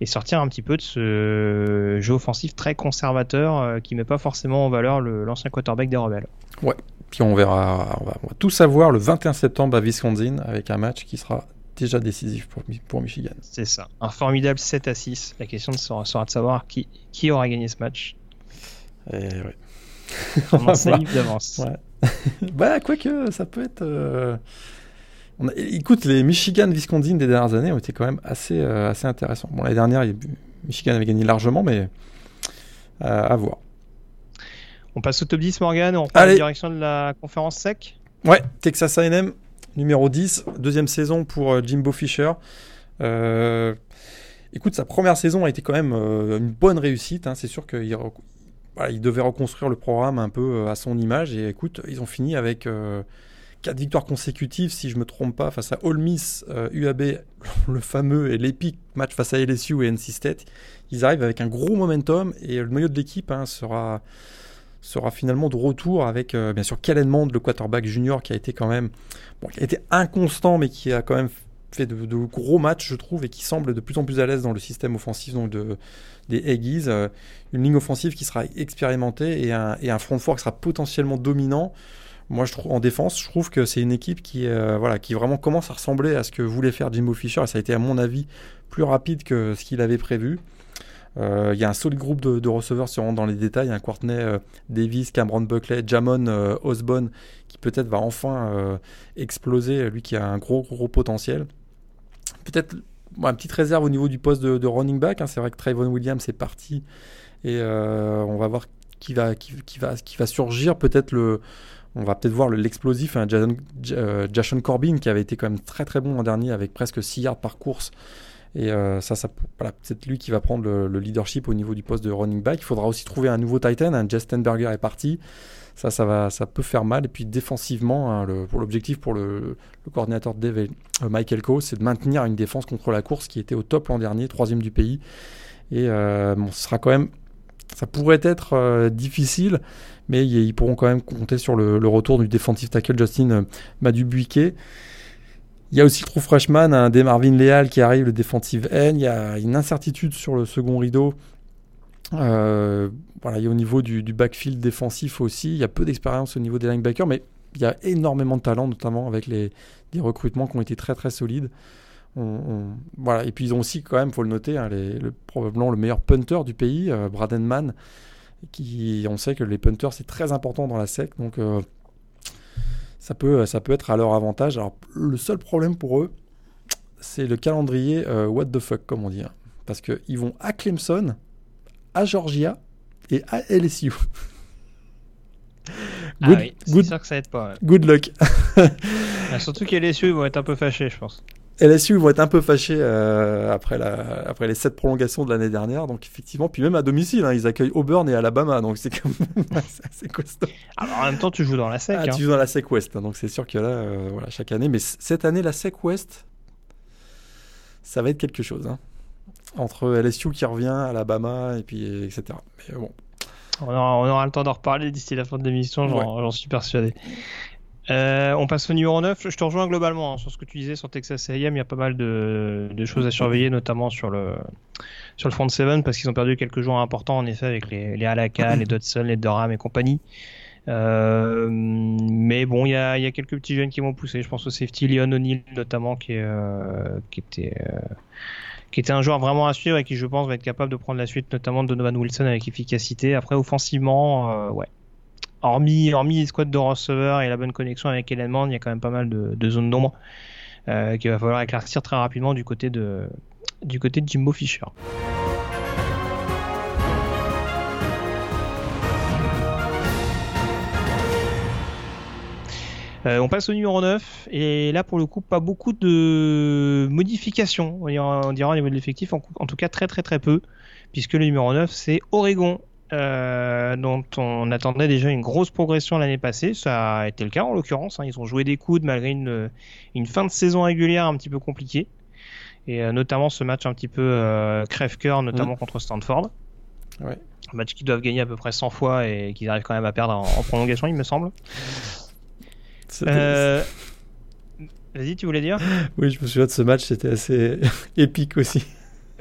et sortir un petit peu de ce jeu offensif très conservateur euh, qui met pas forcément en valeur l'ancien quarterback des rebelles. Ouais, puis on verra, on va, tout savoir le 21 septembre à Wisconsin avec un match qui sera déjà décisif pour, pour Michigan. C'est ça, un formidable 7 à 6. La question sera, sera de savoir qui, qui aura gagné ce match. Et ouais. On en d'avance. Ouais. bah, quoique, ça peut être. Euh, écoute, les Michigan-Wisconsin des dernières années ont été quand même assez, euh, assez intéressants. Bon, l'année dernière, Michigan avait gagné largement, mais euh, à voir. On passe au top 10, Morgan. On prend la direction de la conférence sec. Ouais, Texas AM, numéro 10, deuxième saison pour Jimbo Fisher. écoute, sa première saison a été quand même une bonne réussite. Hein. C'est sûr qu'il il devait reconstruire le programme un peu euh, à son image. Et écoute, ils ont fini avec euh, quatre victoires consécutives, si je me trompe pas, face à Ole Miss, UAB, euh, le fameux et l'épique match face à LSU et NC State. Ils arrivent avec un gros momentum et le noyau de l'équipe hein, sera sera finalement de retour avec bien sûr Kellen Mond, le quarterback junior qui a été quand même bon, qui a été inconstant mais qui a quand même fait de, de, gros matchs je trouve et qui semble de plus en plus à l'aise dans le système offensif donc de, des Aggies, euh, une ligne offensive qui sera expérimentée et un, et un front fort qui sera potentiellement dominant. Moi, je trouve en défense, je trouve que c'est une équipe qui, euh, voilà, qui vraiment commence à ressembler à ce que voulait faire Jimbo Fisher. Et ça a été, à mon avis, plus rapide que ce qu'il avait prévu. Euh, il y a un solide groupe de, receveurs, si on rentre dans les détails. Un Courtney Davis, Cameron Buckley, Jamon Osborne, qui peut-être va enfin exploser, lui qui a un gros, gros potentiel. Peut-être une petite réserve au niveau du poste de, running back. Hein. C'est vrai que Trayvon Williams est parti et euh, on va voir qui va, qui, va, qui va surgir. Peut-être le, on va peut-être voir l'explosif hein, Jason, Corbin qui avait été quand même très très bon en dernier avec presque 6 yards par course. Et euh, ça, ça c'est lui qui va prendre le, leadership au niveau du poste de running back. Il faudra aussi trouver un nouveau Titan. Un Justin Berger est parti. Ça, ça, va, ça peut faire mal. Et puis défensivement, hein, pour l'objectif pour le, coordinateur de euh, Michael Coe, c'est de maintenir une défense contre la course qui était au top l'an dernier, troisième du pays. Et euh, ce sera quand même, ça pourrait être difficile, mais ils, pourront quand même compter sur le, retour du defensive tackle Justin Madubuike. Il y a aussi le trou freshman, un des Marvin Leal qui arrive, le defensive end. Il y a une incertitude sur le second rideau. Euh, voilà, il y a au niveau du, backfield défensif aussi, il y a peu d'expérience au niveau des linebackers, mais il y a énormément de talent, notamment avec les, des recrutements qui ont été très très solides. voilà. Et puis ils ont aussi quand même, faut le noter, hein, le, probablement le meilleur punter du pays, euh, Braden Mann, qui on sait que les punters c'est très important dans la SEC, donc euh, ça, peut, ça peut être à leur avantage. Alors le seul problème pour eux, c'est le calendrier what the fuck comme on dit, hein. parce qu'ils vont à Clemson à Georgia et à LSU. Ah good, oui, c'est sûr que ça aide pas. Good luck. Ah, surtout que LSU vont être un peu fâchés, je pense. LSU vont être un peu fâchés euh, après, la, après les sept prolongations de l'année dernière. Donc effectivement, puis même à domicile, hein, ils accueillent Auburn et Alabama, donc c'est quand même assez costaud. Alors en même temps, tu joues dans la SEC. Ah, Tu hein. joues dans la SEC West, hein, donc c'est sûr que là, euh, voilà, chaque année. Mais cette année, la SEC West, ça va être quelque chose. Hein entre LSU qui revient, Alabama, et puis etc. Mais bon. On aura, le temps d'en reparler d'ici la fin de l'émission, j'en suis persuadé. Euh, on passe au numéro 9. Je te rejoins globalement hein, sur ce que tu disais sur Texas A&M. Il y a pas mal de, choses à surveiller, notamment sur le sur le front 7 parce qu'ils ont perdu quelques joueurs importants en effet avec les, les Alaka, les Dodson, les Durham et compagnie. Euh, mais bon, il y a, y a, quelques petits jeunes qui vont pousser. Je pense au safety Leon O'Neill notamment qui, est, euh, qui était qui était un joueur vraiment à suivre et qui, je pense, va être capable de prendre la suite, notamment de Donovan Wilson avec efficacité. Après, offensivement, euh, ouais. Hormis, hormis les squads de receveurs et la bonne connexion avec Element, il y a quand même pas mal de, zones d'ombre. qu'il va falloir éclaircir très rapidement du côté de, du côté de Jimbo Fisher. Euh, on passe au numéro 9 et là pour le coup pas beaucoup de modifications on dira, au niveau de l'effectif en, tout cas très très très peu puisque le numéro 9 c'est Oregon euh, dont on attendait déjà une grosse progression l'année passée ça a été le cas en l'occurrence hein. ils ont joué des coudes malgré une, une, fin de saison régulière un petit peu compliquée et euh, notamment ce match un petit peu crève-cœur notamment mmh. contre Stanford ouais. un match qu'ils doivent gagner à peu près 100 fois et qu'ils arrivent quand même à perdre en prolongation il me semble euh, vas-y, tu voulais dire? Oui, je me souviens de ce match, c'était assez épique aussi.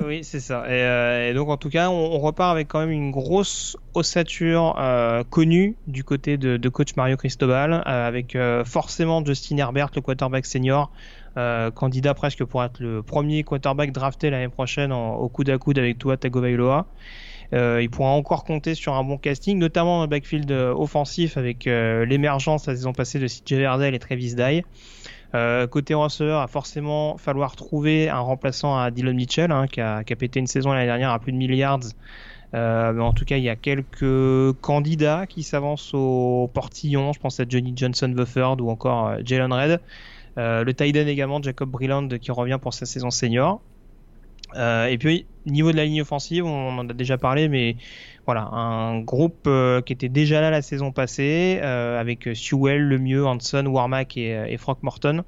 Oui, c'est ça. Et, euh, donc, en tout cas, on, repart avec quand même une grosse ossature euh, connue du côté de, coach Mario Cristobal, avec forcément Justin Herbert, le quarterback senior, candidat presque pour être le premier quarterback drafté l'année prochaine au coude à coude avec Tua Tagovailoa. Euh, il pourra encore compter sur un bon casting, notamment dans le backfield euh, offensif avec euh, l'émergence la saison passée de CJ Verdell et Travis Dye. Euh, côté receveur, forcément falloir trouver un remplaçant à Dylan Mitchell, hein, qui, a, qui, a, pété une saison l'année dernière à plus de milliards. Euh, mais en tout cas, il y a quelques candidats qui s'avancent au portillon. Je pense à Johnny Johnson Bufford ou encore Jalen Red. Euh, le Tiden également, Jacob Brilland, qui revient pour sa saison senior. Euh, et puis, niveau de la ligne offensive, on en a déjà parlé, mais voilà, un groupe euh, qui était déjà là la saison passée, euh, avec Sewell, Lemieux, Hanson, Warmack et, et Frank Morton.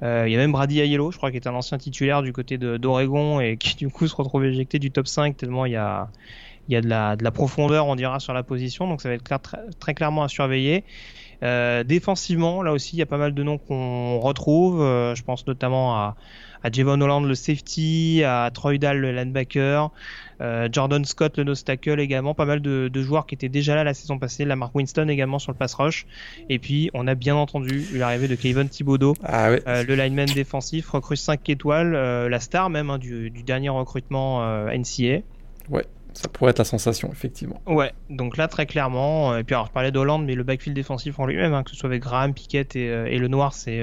Il y a même Brady Aiello, je crois, qui est un ancien titulaire du côté d'Oregon et qui du coup se retrouve éjecté du top 5 tellement il y a, il y a de, la, de la profondeur, on dira, sur la position. Donc ça va être très, clairement à surveiller. Euh, défensivement, là aussi, il y a pas mal de noms qu'on retrouve. je pense notamment à, à Holland le safety, à Troy Dahl le linebacker, euh, Jordan Scott le nose tackle également, pas mal de, de, joueurs qui étaient déjà là la saison passée, la Mark Winston également sur le pass rush, et puis on a bien entendu l'arrivée de Kevin Thibodeau, ah euh, le lineman défensif, recrue 5 étoiles, euh, la star même hein, du, du, dernier recrutement euh, NCA. Ouais. Ça pourrait être la sensation, effectivement. Ouais, donc là, très clairement. Et puis, alors, je parlais d'Hollande, mais le backfield défensif en lui-même, hein, que ce soit avec Graham, Piquet et, et le Noir, c'est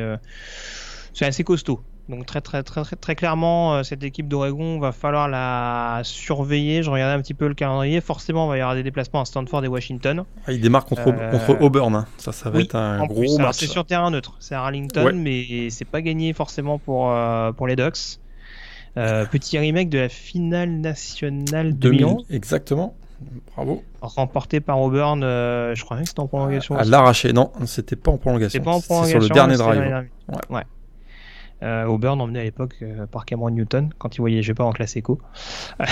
c'est assez costaud. Donc très très très très, clairement, euh, cette équipe d'Oregon va falloir la surveiller. Je regardais un petit peu le calendrier. Forcément, il va y avoir des déplacements à Stanford et Washington. Ah, il démarre contre, euh, contre Auburn. Hein. Ça, ça va être un gros match. C'est sur terrain neutre. C'est à Arlington, mais c'est pas gagné forcément pour euh, pour les Ducks. petit remake de la finale nationale 2000. Exactement. Bravo. Remporté par Auburn, je crois que c'était en prolongation. À, l'arraché, non, c'était pas en prolongation. C'est sur le dernier drive. ouais. Euh, Auburn emmené à l'époque euh, par Cameron Newton quand il voyageait pas en classe éco. ah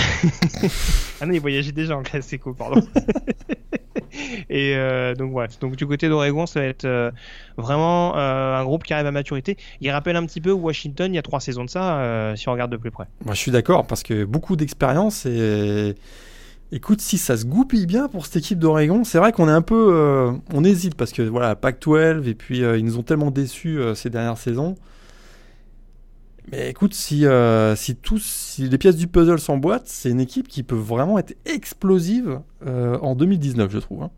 non, il voyageait déjà en classe éco, pardon. Et euh, donc voilà. Donc du côté d'Oregon, ça va être euh, vraiment euh, un groupe qui arrive à maturité. Il rappelle un petit peu Washington il y a trois saisons de ça, si on regarde de plus près. Moi, je suis d'accord parce que beaucoup d'expérience et Écoute, si ça se goupille bien pour cette équipe d'Oregon, c'est vrai qu'on est un peu, on hésite parce que voilà, Pac-12 et puis ils nous ont tellement déçus ces dernières saisons. Mais écoute, si, euh, si, tous, si les pièces du puzzle s'emboîtent, c'est une équipe qui peut vraiment être explosive euh, en 2019, je trouve. Hein.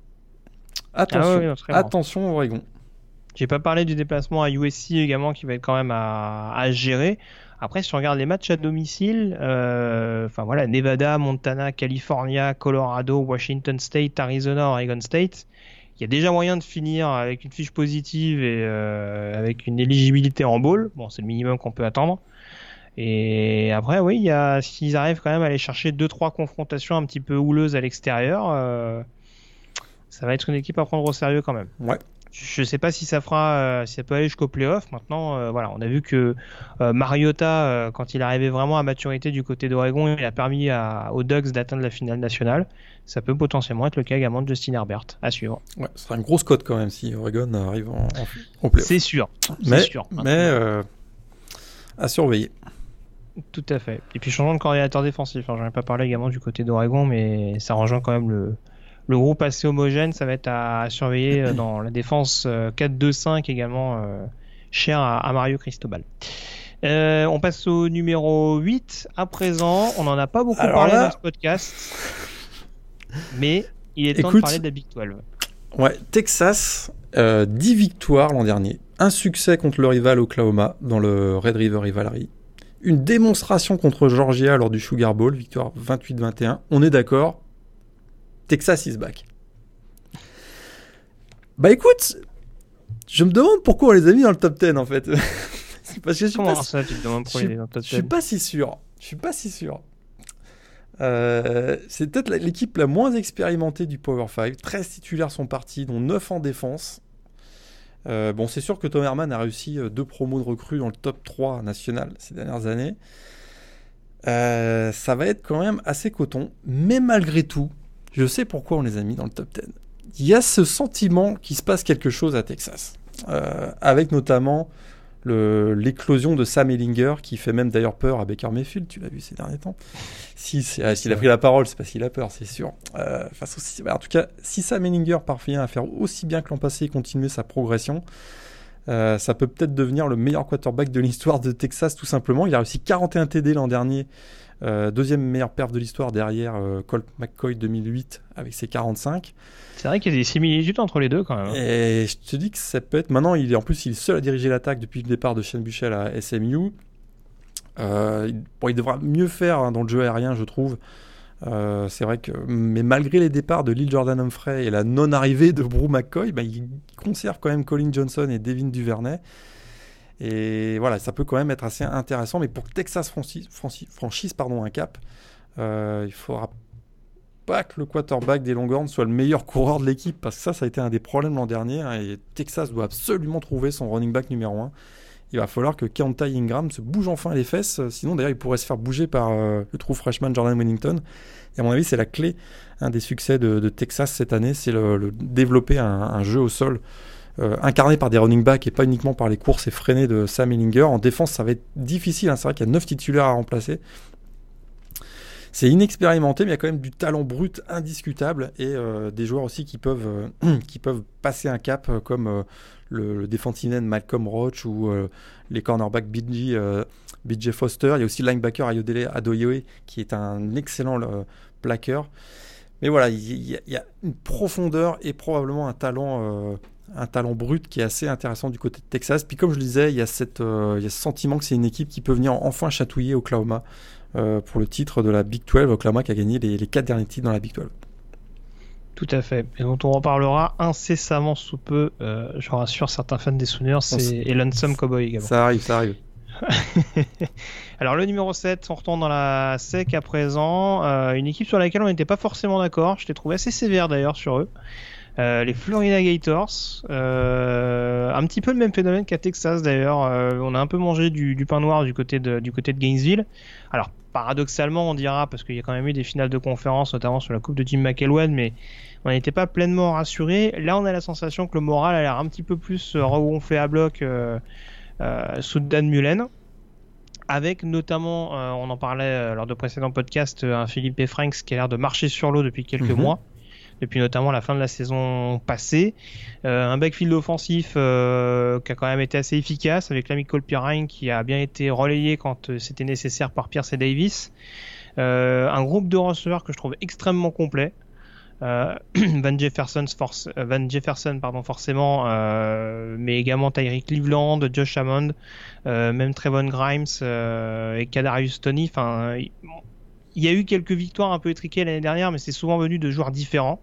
Attention, ah attention Oregon. J'ai pas parlé du déplacement à USC également qui va être quand même à, à gérer. Après, si on regarde les matchs à domicile, euh, enfin voilà, Nevada, Montana, California, Colorado, Washington State, Arizona, Oregon State, il y a déjà moyen de finir avec une fiche positive et euh, avec une éligibilité en bowl. Bon, c'est le minimum qu'on peut attendre. Et après, oui, il y s'ils arrivent quand même à aller chercher deux trois confrontations un petit peu houleuses à l'extérieur, euh, ça va être une équipe à prendre au sérieux quand même. Je sais pas si ça fera, euh, si ça peut aller jusqu'au playoff. Maintenant, euh, voilà, on a vu que euh, Mariota, quand il arrivait vraiment à maturité du côté d'Oregon, il a permis à, aux Ducks d'atteindre la finale nationale. Ça peut potentiellement être le cas également de Justin Herbert à suivre. Ouais, ce sera une grosse cote quand même si Oregon arrive en, en, playoff. C'est sûr. Mais, sûr, mais à surveiller. Tout à fait. Et puis changeant de coordinateur défensif. Hein, J'en ai pas parlé également du côté d'Oregon, mais ça rejoint quand même le, le groupe assez homogène, ça va être à, surveiller euh, dans la défense 4-2-5 euh, également euh, cher à, Mario Cristobal. on passe au numéro 8 à présent. On n'en a pas beaucoup parlé dans ce podcast, mais il est temps de parler de la Big 12. Ouais, Texas, 10 victoires l'an dernier, un succès contre le rival Oklahoma dans le Red River Rivalry, une démonstration contre Georgia lors du Sugar Bowl, victoire 28-21. On est d'accord, Texas is back. Bah écoute, je me demande pourquoi on les a mis dans le top 10 en fait. parce que je suis pas, ça, tu te demandes pourquoi je, dans le top 10 Je suis pas si sûr. Je suis pas si sûr. Euh, c'est peut-être l'équipe la moins expérimentée du Power 5. 13 titulaires sont partis, dont 9 en défense. Euh, bon, c'est sûr que Tom Herman a réussi euh, deux promos de recrues dans le top 3 national ces dernières années. ça va être quand même assez coton. Mais malgré tout, je sais pourquoi on les a mis dans le top 10. Il y a ce sentiment qu'il se passe quelque chose à Texas. avec notamment l'éclosion de Sam Ellinger, qui fait même d'ailleurs peur à Baker Mayfield, tu l'as vu ces derniers temps. Si, ah, s'il a pris la parole, c'est parce qu'il a peur, c'est sûr. Euh, en tout cas, si Sam Ellinger parvient à faire aussi bien que l'an passé et continuer sa progression, euh, ça peut peut-être devenir le meilleur quarterback de l'histoire de Texas, tout simplement. Il a réussi 41 TD l'an dernier, euh, deuxième meilleure perf de l'histoire derrière Colt McCoy 2008 avec ses 45. C'est vrai qu'il y a des similitudes entre les deux quand même. Hein. Et je te dis que ça peut être. Maintenant, il est en plus il est seul à diriger l'attaque depuis le départ de Shane Buchel à SMU. Euh, bon, il devra mieux faire hein, dans le jeu aérien, je trouve. Euh, c'est vrai que, mais malgré les départs de Lil Jordan Humphrey et la non-arrivée de Brew McCoy, bah, il conserve quand même Colin Johnson et Devin Duvernay. Et voilà, ça peut quand même être assez intéressant. Mais pour que Texas franchisse, pardon, un cap, euh, il faudra pas que le quarterback des Longhorns soit le meilleur coureur de l'équipe, parce que ça, ça a été un des problèmes l'an dernier, hein, et Texas doit absolument trouver son running back numéro 1. Il va falloir que Keontae Ingram se bouge enfin les fesses, sinon d'ailleurs il pourrait se faire bouger par euh, le trou freshman Jordan Winnington. Et à mon avis, c'est la clé des succès de, Texas cette année, c'est le, développer un, jeu au sol euh, incarné par des running backs et pas uniquement par les courses effrénées de Sam Ellinger. En défense, ça va être difficile, hein. c'est vrai qu'il y a 9 titulaires à remplacer. C'est inexpérimenté, mais il y a quand même du talent brut indiscutable et euh, des joueurs aussi qui peuvent, euh, qui peuvent passer un cap comme le, le Malcolm Roach ou les cornerbacks BJ, Foster. Il y a aussi le linebacker Ayodele Adoye qui est un excellent plaqueur. Mais voilà, il y, a une profondeur et probablement un talent, un talent brut qui est assez intéressant du côté de Texas. Puis comme je le disais, il y a, cette, il y a ce sentiment que c'est une équipe qui peut venir enfin chatouiller Oklahoma euh, pour le titre de la Big 12. Oklahoma qui a gagné les, les quatre derniers titres dans la Big 12. Tout à fait, et dont on reparlera incessamment sous peu, euh, je rassure certains fans des Sooners, c'est Elon Some Cowboy également. Ça arrive, ça arrive. Alors le numéro 7, on retourne dans la SEC à présent, euh, une équipe sur laquelle on n'était pas forcément d'accord, je t'ai trouvé assez sévère d'ailleurs sur eux. Euh, les Florida Gators, euh, un petit peu le même phénomène qu'à Texas d'ailleurs. Euh, on a un peu mangé du, pain noir du côté de, du côté de Gainesville. Alors paradoxalement, on dira parce qu'il y a quand même eu des finales de conférence, notamment sur la Coupe de Tim McElwain, mais on n'était pas pleinement rassuré. Là, on a la sensation que le moral a l'air un petit peu plus regonflé à bloc sous Dan Mullen avec notamment, on en parlait lors de précédents podcasts, un Philippe Franks qui a l'air de marcher sur l'eau depuis quelques mhm. mois depuis notamment la fin de la saison passée. Euh, un backfield offensif euh, qui a quand même été assez efficace avec l'ami Cole Pirine qui a bien été relayé quand euh, c'était nécessaire par Pierce et Davis. un groupe de receveurs que je trouve extrêmement complet. Van Jefferson, pardon, forcément, mais également Tyreek Cleveland, Josh Hammond, même Trevon Grimes et Kadarius Tony. Enfin, il y a eu quelques victoires un peu étriquées l'année dernière, mais c'est souvent venu de joueurs différents.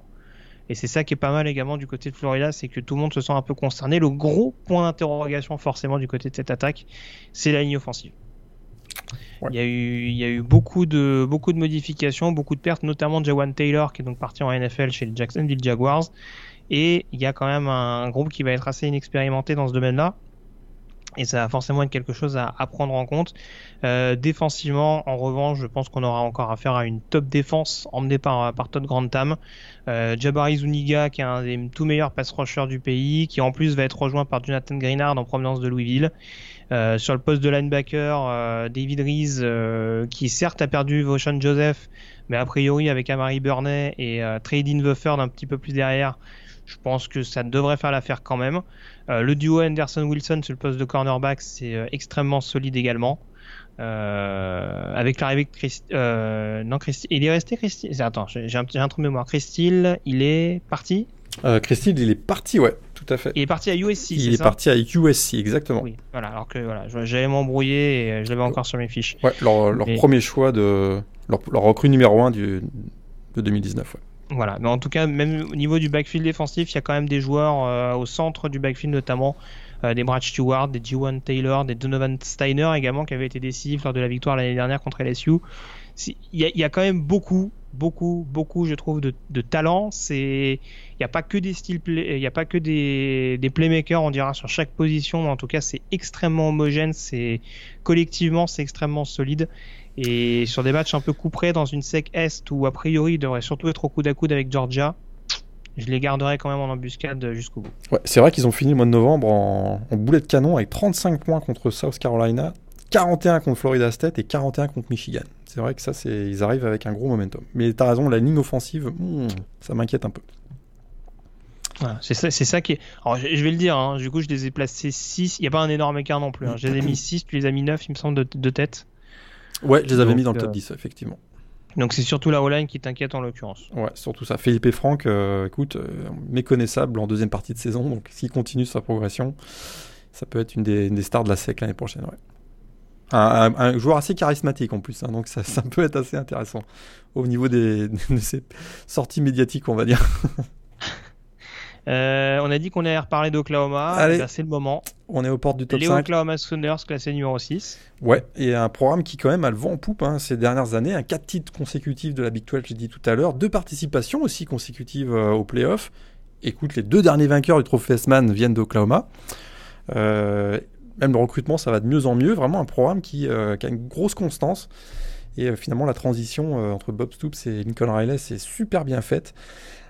Et c'est ça qui est pas mal également du côté de Florida, c'est que tout le monde se sent un peu concerné. Le gros point d'interrogation forcément du côté de cette attaque, c'est la ligne offensive. Il, y a eu, il y a eu beaucoup de, beaucoup de modifications, beaucoup de pertes, notamment Jawan Taylor qui est donc parti en NFL chez les Jacksonville Jaguars. Et il y a quand même un groupe qui va être assez inexpérimenté dans ce domaine-là et ça va forcément être quelque chose à, prendre en compte. Euh, défensivement, en revanche, je pense qu'on aura encore affaire à une top défense emmenée par, par Todd Grantham. Euh, Jabari Zuniga, qui est un des tout meilleurs pass rushers du pays, qui en plus va être rejoint par Jonathan Greenard en provenance de Louisville. Euh, sur le poste de linebacker, euh, David Rees, euh, qui certes a perdu Voshan Joseph, mais a priori avec Amari Burney et euh, Trading Bufford un petit peu plus derrière, je pense que ça devrait faire l'affaire quand même. Euh, le duo Anderson-Wilson sur le poste de cornerback, c'est euh, extrêmement solide également. Euh, avec l'arrivée de Christ... non, Christy... il est resté Christy. Attends, j'ai un, un trou de mémoire. Christille, il est parti? Euh, Christine, il est parti, ouais, tout à fait. Il est parti à USC, Il est ça? parti à USC, exactement. Oui, voilà, alors que voilà, j'allais m'embrouiller et je l'avais encore sur mes fiches. Ouais, leur, leur Mais- premier choix de. Leur, leur recrue numéro 1 du, de 2019. Ouais. Voilà, mais en tout cas, même au niveau du backfield défensif, il y a quand même des joueurs euh, au centre du backfield, notamment euh, des Brad Stewart, des G1 Taylor, des Donovan Steiner également, qui avaient été décisifs lors de la victoire l'année dernière contre LSU. Il y, a, quand même beaucoup, beaucoup, beaucoup, je trouve, de, talent. Il n'y a pas que des styles, il n'y a pas que des, des playmakers, on dira sur chaque position, mais en tout cas, c'est extrêmement homogène. Collectivement, c'est extrêmement solide. Et sur des matchs un peu couperés dans une sec Est où a priori il devrait surtout être au coude à coude avec Georgia, je les garderai quand même en embuscade jusqu'au bout. Ouais, c'est vrai qu'ils ont fini le mois de novembre en, en boulet de canon avec 35 points contre South Carolina, 41 contre Florida State et 41 contre Michigan. C'est vrai que ça, c'est, ils arrivent avec un gros momentum. Mais t'as raison, la ligne offensive, hmm, ça m'inquiète un peu. Voilà, c'est ça, ça qui est. Alors je, je vais le dire, hein, du coup je les ai placés 6, il n'y a pas un énorme écart non plus. hein. Je les ai mis 6, tu les as mis 9, il me semble, de, de tête. Ouais, je les avais Donc, mis dans le top euh, 10, effectivement. Donc c'est surtout la O-line qui t'inquiète en l'occurrence. Ouais, surtout ça. Philippe et Franck, euh, écoute, euh, méconnaissable en deuxième partie de saison. Donc s'il continue sa progression, ça peut être une des, une des stars de la SEC l'année prochaine. Ouais. Un, un- un joueur assez charismatique en plus, hein, donc ça, ça peut être assez intéressant au niveau des, de ses sorties médiatiques, on va dire. Euh, on a dit qu'on allait reparler d'Oklahoma, Allez. Eh ben, c'est le moment. On est aux portes du top Les 5. Oklahoma Sooners classés numéro 6. Ouais, et un programme qui quand même a le vent en poupe hein, ces dernières années, un 4 titres consécutifs de la Big 12, j'ai dit tout à l'heure, deux participations aussi consécutives euh, aux playoffs. Écoute, les deux derniers vainqueurs du trophée S-Man viennent d'Oklahoma. Euh, même le recrutement, ça va de mieux en mieux. Vraiment un programme qui, euh, qui a une grosse constance. Et finalement, la transition entre Bob Stoops et Lincoln Riley, c'est super bien faite.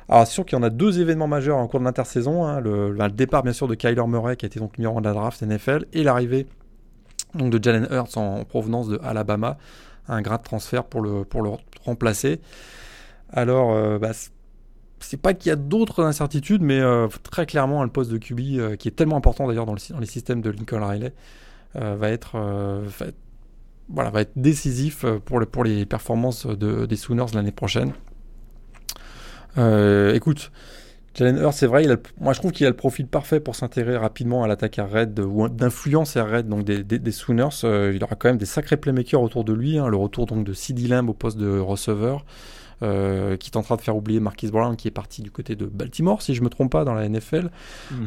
Alors, c'est sûr qu'il y en a deux événements majeurs en cours de l'intersaison. hein. le, départ, bien sûr, de Kyler Murray, qui a été donc numéro 1 de la draft NFL, et l'arrivée donc, de Jalen Hurts en, en provenance de Alabama. Un grade de transfert pour le, pour le remplacer. Alors, euh, bah, c'est- pas qu'il y a d'autres incertitudes, mais euh, très clairement, le poste de QB, euh, qui est tellement important d'ailleurs dans, les systèmes de Lincoln Riley, va être, voilà, va être décisif pour, pour les performances de- des Sooners l'année prochaine. Euh, écoute, Jalen Hurts, c'est vrai, il a le- moi je trouve qu'il a le profil parfait pour s'intégrer rapidement à l'attaque raid de- ou d'influence air raid donc des, des, des Sooners. Euh, il aura quand même des sacrés playmakers autour de lui. hein. le retour donc de CeeDee Lamb au poste de receveur, euh, qui tentera de faire oublier Marquis Brown qui est parti du côté de Baltimore, si je me trompe pas, dans la NFL.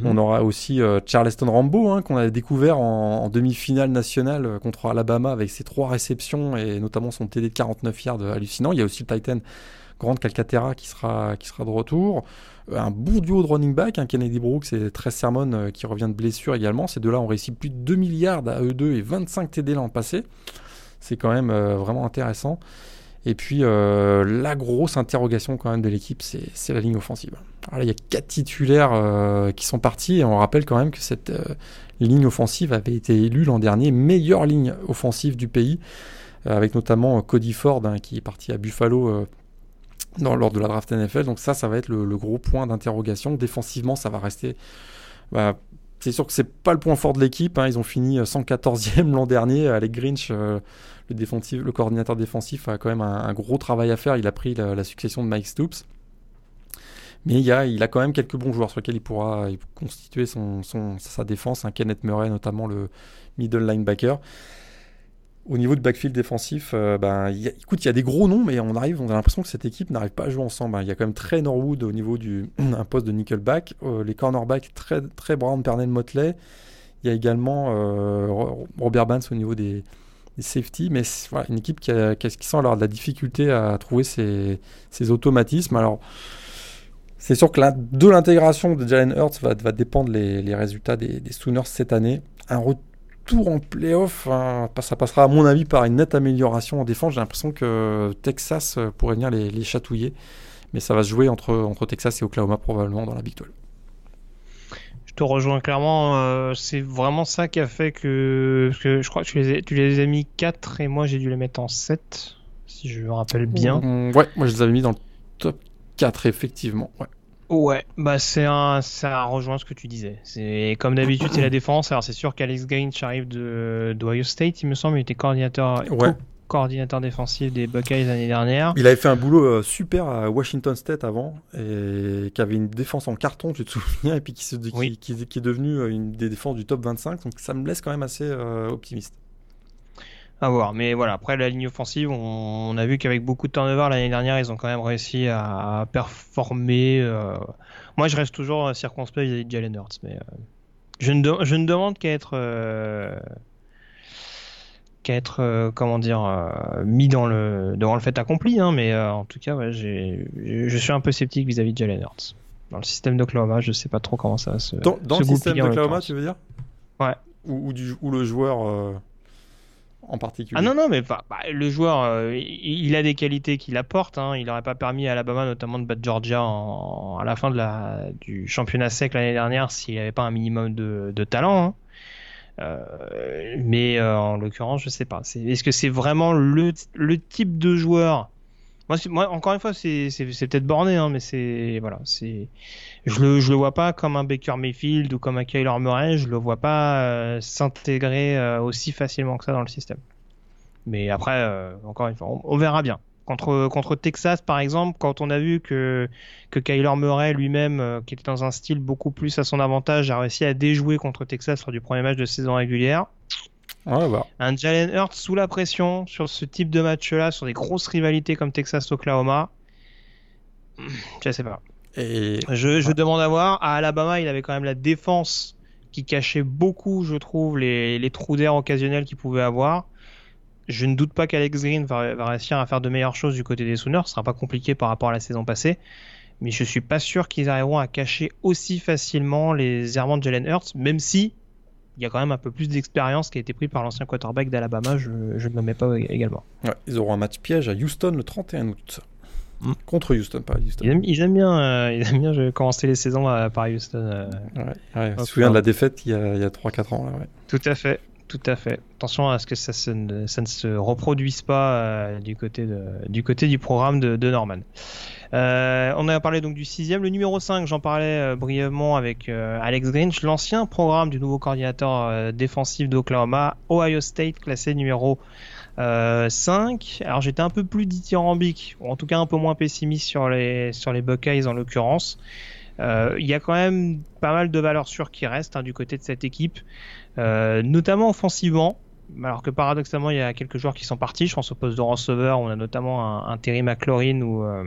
On aura aussi euh, Charleston Rambo, hein, qu'on a découvert en, en demi-finale nationale contre Alabama avec ses trois réceptions et notamment son TD de 49 yards hallucinant. Il y a aussi le Titan Grant Calcaterra qui sera, de retour. Euh, Un bon duo de running back, hein, Kennedy Brooks et Trey Sermon euh, qui revient de blessure également. Ces deux-là ont réussi plus de 2 milliards à eux deux et 25 TD l'an passé. C'est quand même euh, vraiment intéressant. Et puis la grosse interrogation quand même de l'équipe, c'est la ligne offensive. Il y a quatre titulaires qui sont partis et on rappelle quand même que cette ligne offensive avait été élue l'an dernier meilleure ligne offensive du pays, avec notamment Cody Ford hein, qui est parti à Buffalo lors de la draft NFL. Donc ça, ça va être le, gros point d'interrogation. Défensivement, ça va rester... bah, c'est sûr que c'est pas le point fort de l'équipe. hein. Ils ont fini euh, 114e l'an dernier. Alec Grinch, euh, le, défensif, le coordinateur défensif, a quand même un, gros travail à faire. Il a pris la, succession de Mike Stoops. Mais il, a, quand même quelques bons joueurs sur lesquels il pourra constituer son, sa défense. Un Kenneth Murray, notamment le middle linebacker. Au niveau du backfield défensif, euh, ben, écoute, il y a des gros noms, mais on arrive, on a l'impression que cette équipe n'arrive pas à jouer ensemble. hein. Il y a quand même Trey Norwood au niveau du un poste de nickelback, euh, les cornerbacks très très Brown, Pernell Motley. Il y a également euh, Ro- Robert Banks au niveau des, des safety, mais voilà, une équipe qui, a, qui, a- qui semble avoir de la difficulté à trouver ses, ses automatismes. Alors, c'est sûr que de l'intégration de Jalen Hurts va, dépendre les, résultats des, Sooners cette année. En playoff, hein, ça passera à mon avis par une nette amélioration en défense. J'ai l'impression que Texas euh, pourrait venir les, les chatouiller, mais ça va se jouer entre, entre Texas et Oklahoma probablement dans la Big 12. Je te rejoins clairement. euh, c'est vraiment ça qui a fait que, je crois que tu les, as, tu les as mis 4 et moi j'ai dû les mettre en 7, si je me rappelle bien. Ouais, moi je les avais mis dans le top 4, effectivement. Ouais. Ouais, bah c'est un, ça rejoint ce que tu disais. C'est comme d'habitude, c'est la défense. Alors c'est sûr qu'Alex Gaines arrive de d'Ohio State, il me semble, il était coordinateur, Ouais. coordinateur défensif des Buckeyes l'année dernière. Il avait fait un boulot euh, super à Washington State avant, et qui avait une défense en carton, tu te souviens, et puis qui, se, qui, qui, est devenu une des défenses du top 25, donc ça me laisse quand même assez optimiste. À voir, mais voilà, après la ligne offensive, on, a vu qu'avec beaucoup de turnover l'année dernière, ils ont quand même réussi à, performer. Moi, je reste toujours circonspect vis-à-vis de Jalen Hurts, mais je ne, je ne demande qu'à être, euh, qu'à être euh, comment dire, euh, mis dans le, devant le fait accompli. Hein, mais en tout cas, ouais, je suis un peu sceptique vis-à-vis de Jalen Hurts. Dans le système d'Oklahoma, je sais pas trop comment ça se. Dans, dans le système d'Oklahoma, tu veux dire? Ouais. Ou, ou, du, ou le joueur Ah non, non, mais bah, le joueur, euh, il, a des qualités qu'il apporte. Hein. Il n'aurait pas permis à Alabama notamment de battre Georgia à la fin du championnat sec l'année dernière s'il n'y avait pas un minimum de, talent. Hein. Euh, mais euh, en l'occurrence, je sais pas. Est-ce que c'est vraiment le, le, type de joueur? Moi, moi, encore une fois, c'est peut-être borné, hein, mais c'est voilà, c'est je le je le vois pas comme un Baker Mayfield ou comme un Kyler Murray. Je le vois pas euh, s'intégrer euh, aussi facilement que ça dans le système. Mais après, euh, encore une fois, on, verra bien. Contre, contre Texas, par exemple, quand on a vu que, que Kyler Murray lui-même, qui était dans un style beaucoup plus à son avantage, a réussi à déjouer contre Texas lors du premier match de saison régulière, un Jalen Hurts sous la pression sur ce type de match-là, sur des grosses rivalités comme Texas-Oklahoma, je sais pas. Et... Je, demande à voir. À Alabama, il avait quand même la défense qui cachait beaucoup, je trouve, les, trous d'air occasionnels qu'il pouvait avoir. Je ne doute pas qu'Alex Green va, réussir à faire de meilleures choses du côté des Sooners. Ce sera pas compliqué par rapport à la saison passée. Mais je suis pas sûr qu'ils arriveront à cacher aussi facilement les errements de Jalen Hurts, même si il y a quand même un peu plus d'expérience qui a été pris par l'ancien quarterback d'Alabama, je, ne le mets pas également. ils auront un match piège à Houston le 31 août. Hmm. Contre Houston, pas Houston. Ils aiment, bien, euh, ils aiment bien commencer les saisons euh, par Houston. Euh, ouais, je me souviens de la défaite il y a, a 3-4 ans. Là, Tout à fait. Tout à fait. Attention à ce que ça, ne, ça ne se reproduise pas du, côté de, du côté du programme de, de Norman. Euh, on a parlé donc du sixième. Le numéro 5, j'en parlais euh, brièvement avec euh, Alex Grinch, l'ancien programme du nouveau coordinateur défensif d'Oklahoma, Ohio State, classé numéro 5. Alors j'étais un peu plus dithyrambique, ou en tout cas un peu moins pessimiste sur les, sur les Buckeyes en l'occurrence. Il y a quand même pas mal de valeurs sûres qui restent hein, du côté de cette équipe, notamment offensivement alors que paradoxalement il y a quelques joueurs qui sont partis. Je pense au poste de receveur, on a notamment un, Terry McLaurin ou euh,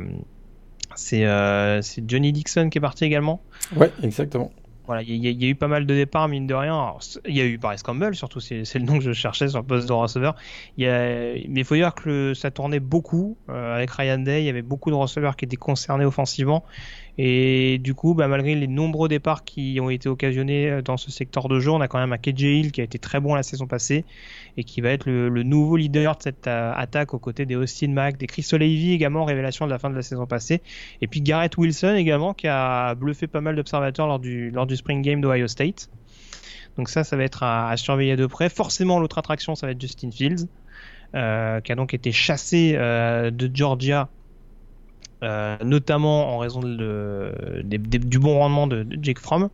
c'est Johnny Dixon qui est parti également. Ouais, exactement. Voilà, il y, a eu pas mal de départs, mine de rien. Il y a eu Paris Campbell, surtout, c'est le nom que je cherchais sur le poste de receveur. Y a, mais il faut dire que ça tournait beaucoup. Euh, avec Ryan Day, il y avait beaucoup de receveurs qui étaient concernés offensivement. Et du coup, bah, malgré les nombreux départs qui ont été occasionnés euh, dans ce secteur de jeu, on a quand même un KJ Hill qui a été très bon la saison passée et qui va être le, nouveau leader de cette euh, attaque aux côtés des Austin Mack, des Chris O'Leary également, révélation de la fin de la saison passée. Et puis Garrett Wilson également qui a bluffé pas mal d'observateurs lors du, lors du Spring Game d'Ohio State. Donc ça, ça va être à, surveiller de près. Forcément, l'autre attraction, ça va être Justin Fields, euh, qui a donc été chassé de Georgia euh, notamment en raison de, du bon rendement de, Jake Fromm.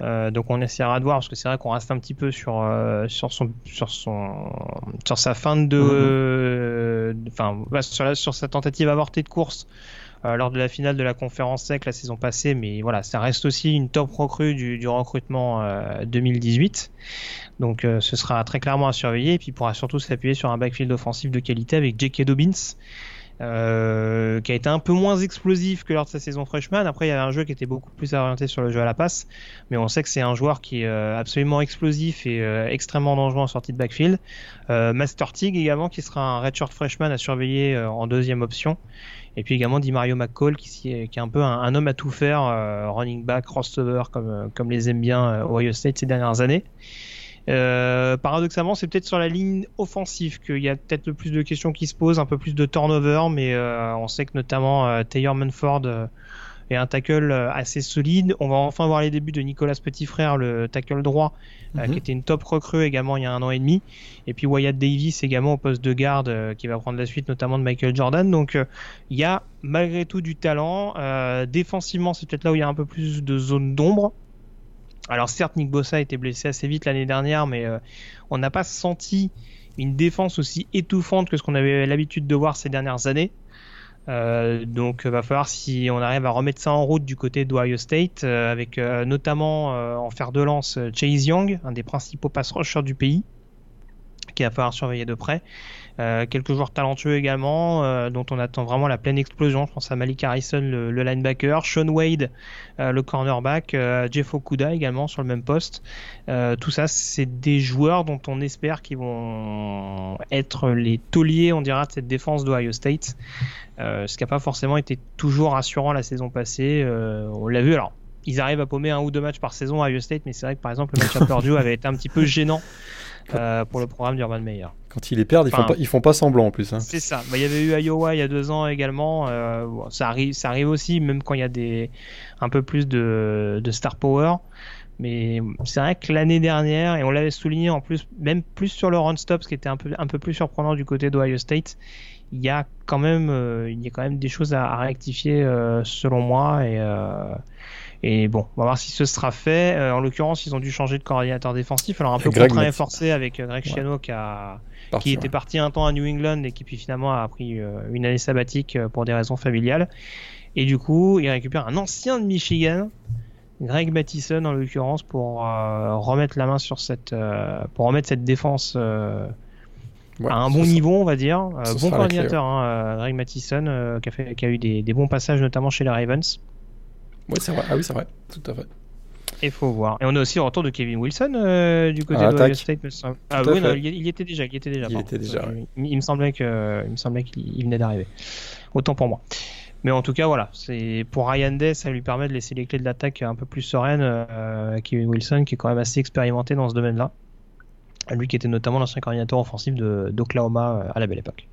Euh, donc on essaiera de voir parce que c'est vrai qu'on reste un petit peu sur euh, sur son sur son sur sa fin de mhm. enfin sur, sur sa tentative avortée de course lors de la finale de la conférence sec la saison passée mais voilà ça reste aussi une top recrue du, du recrutement 2018 donc ce sera très clairement à surveiller et puis il pourra surtout s'appuyer sur un backfield offensif de qualité avec J.K. Dobbins euh, qui a été un peu moins explosif que lors de sa saison freshman. Après, il y avait un jeu qui était beaucoup plus orienté sur le jeu à la passe, mais on sait que c'est un joueur qui est euh, absolument explosif et euh, extrêmement dangereux en sortie de backfield. Master Tig également, qui sera un redshirt freshman à surveiller en deuxième option. Et puis également dit Mario McCall, qui, est un peu un, homme à tout faire, running back, crossover, comme, comme les aime bien Ohio State ces dernières années. Euh, paradoxalement, c'est peut-être sur la ligne offensive qu'il y a peut-être le plus de questions qui se posent, un peu plus de turnover, mais euh, on sait que notamment euh, Taylor Munford est un tackle assez solide. On va enfin voir les débuts de Nicolas Petit Frère, le tackle droit, mhm. qui était une top recrue également il y a un an et demi. Et puis Wyatt Davis également au poste de garde, qui va prendre la suite notamment de Michael Jordan. Donc il y a malgré tout du talent. défensivement, c'est peut-être là où il y a un peu plus de zone d'ombre. Alors certes, Nick Bossa a été blessé assez vite l'année dernière, mais euh, on n'a pas senti une défense aussi étouffante que ce qu'on avait l'habitude de voir ces dernières années. Euh, donc va falloir si on arrive à remettre ça en route du côté d'Ohio State euh, avec euh, notamment en fer de lance Chase Young, un des principaux pass rushers du pays, qui va falloir surveiller de près. Euh, quelques joueurs talentueux également, euh, dont on attend vraiment la pleine explosion. Je pense à Malik Harrison, le, le linebacker, Sean Wade, euh, le cornerback, Jeff Okuda également sur le même poste. tout ça, c'est des joueurs dont on espère qu'ils vont être les tauliers, on dira, de cette défense d'Ohio State. ce qui n'a pas forcément été toujours rassurant la saison passée. on l'a vu, alors ils arrivent à paumer un ou deux matchs par saison à Ohio State, mais c'est vrai que par exemple le match à Purdue avait été un petit peu gênant euh, pour le programme d'Urban Meyer. Quand ils les perdent, ils, font, pas, ils font pas semblant en plus. Hein. C'est ça. Bah, il y avait eu Iowa il y a deux ans également. Euh, bon, ça, arrive, ça arrive aussi, même quand il y a des, un peu plus de, de star power. Mais c'est vrai que l'année dernière, et on l'avait souligné en plus, même plus sur le run stop, ce qui était un peu, un peu plus surprenant du côté d'Ohio State, il y a quand même, euh, il y a quand même des choses à, à rectifier euh, selon moi. Et, euh, et bon, on va voir si ce sera fait. Euh, en l'occurrence, ils ont dû changer de coordinateur défensif. Alors un peu Greg contraint et forcé avec euh, Greg Schiano qui, a, Parti, qui était ouais. parti un temps à New England et qui puis finalement a pris euh, une année sabbatique pour des raisons familiales. Et du coup, il récupère un ancien de Michigan, Greg Mattison en l'occurrence, pour euh, remettre la main sur cette, pour remettre cette défense Ouais, à un bon sera- niveau, on va dire. Bon coordinateur, hein, Greg Mattison, qui, a fait, qui a eu des, des bons passages notamment chez les Ravens. Ouais, c'est vrai. Ah oui, c'est vrai. Tout à fait. Et faut voir. Et on a aussi le retour de Kevin Wilson euh, du côté À de l'attaque. State, me semble. Ah oui, non, il, y- il était déjà, il y était déjà. Il était déjà, il, il me semblait que, il me semblait qu'il il venait d'arriver. Autant pour moi. Mais en tout cas, voilà, c'est pour Ryan Day, ça lui permet de laisser les clés de l'attaque un peu plus sereines. Euh, Kevin Wilson, qui est quand même assez expérimenté dans ce domaine-là. Lui qui était notamment l'ancien coordinateur offensif d'Oklahoma euh, à la belle époque.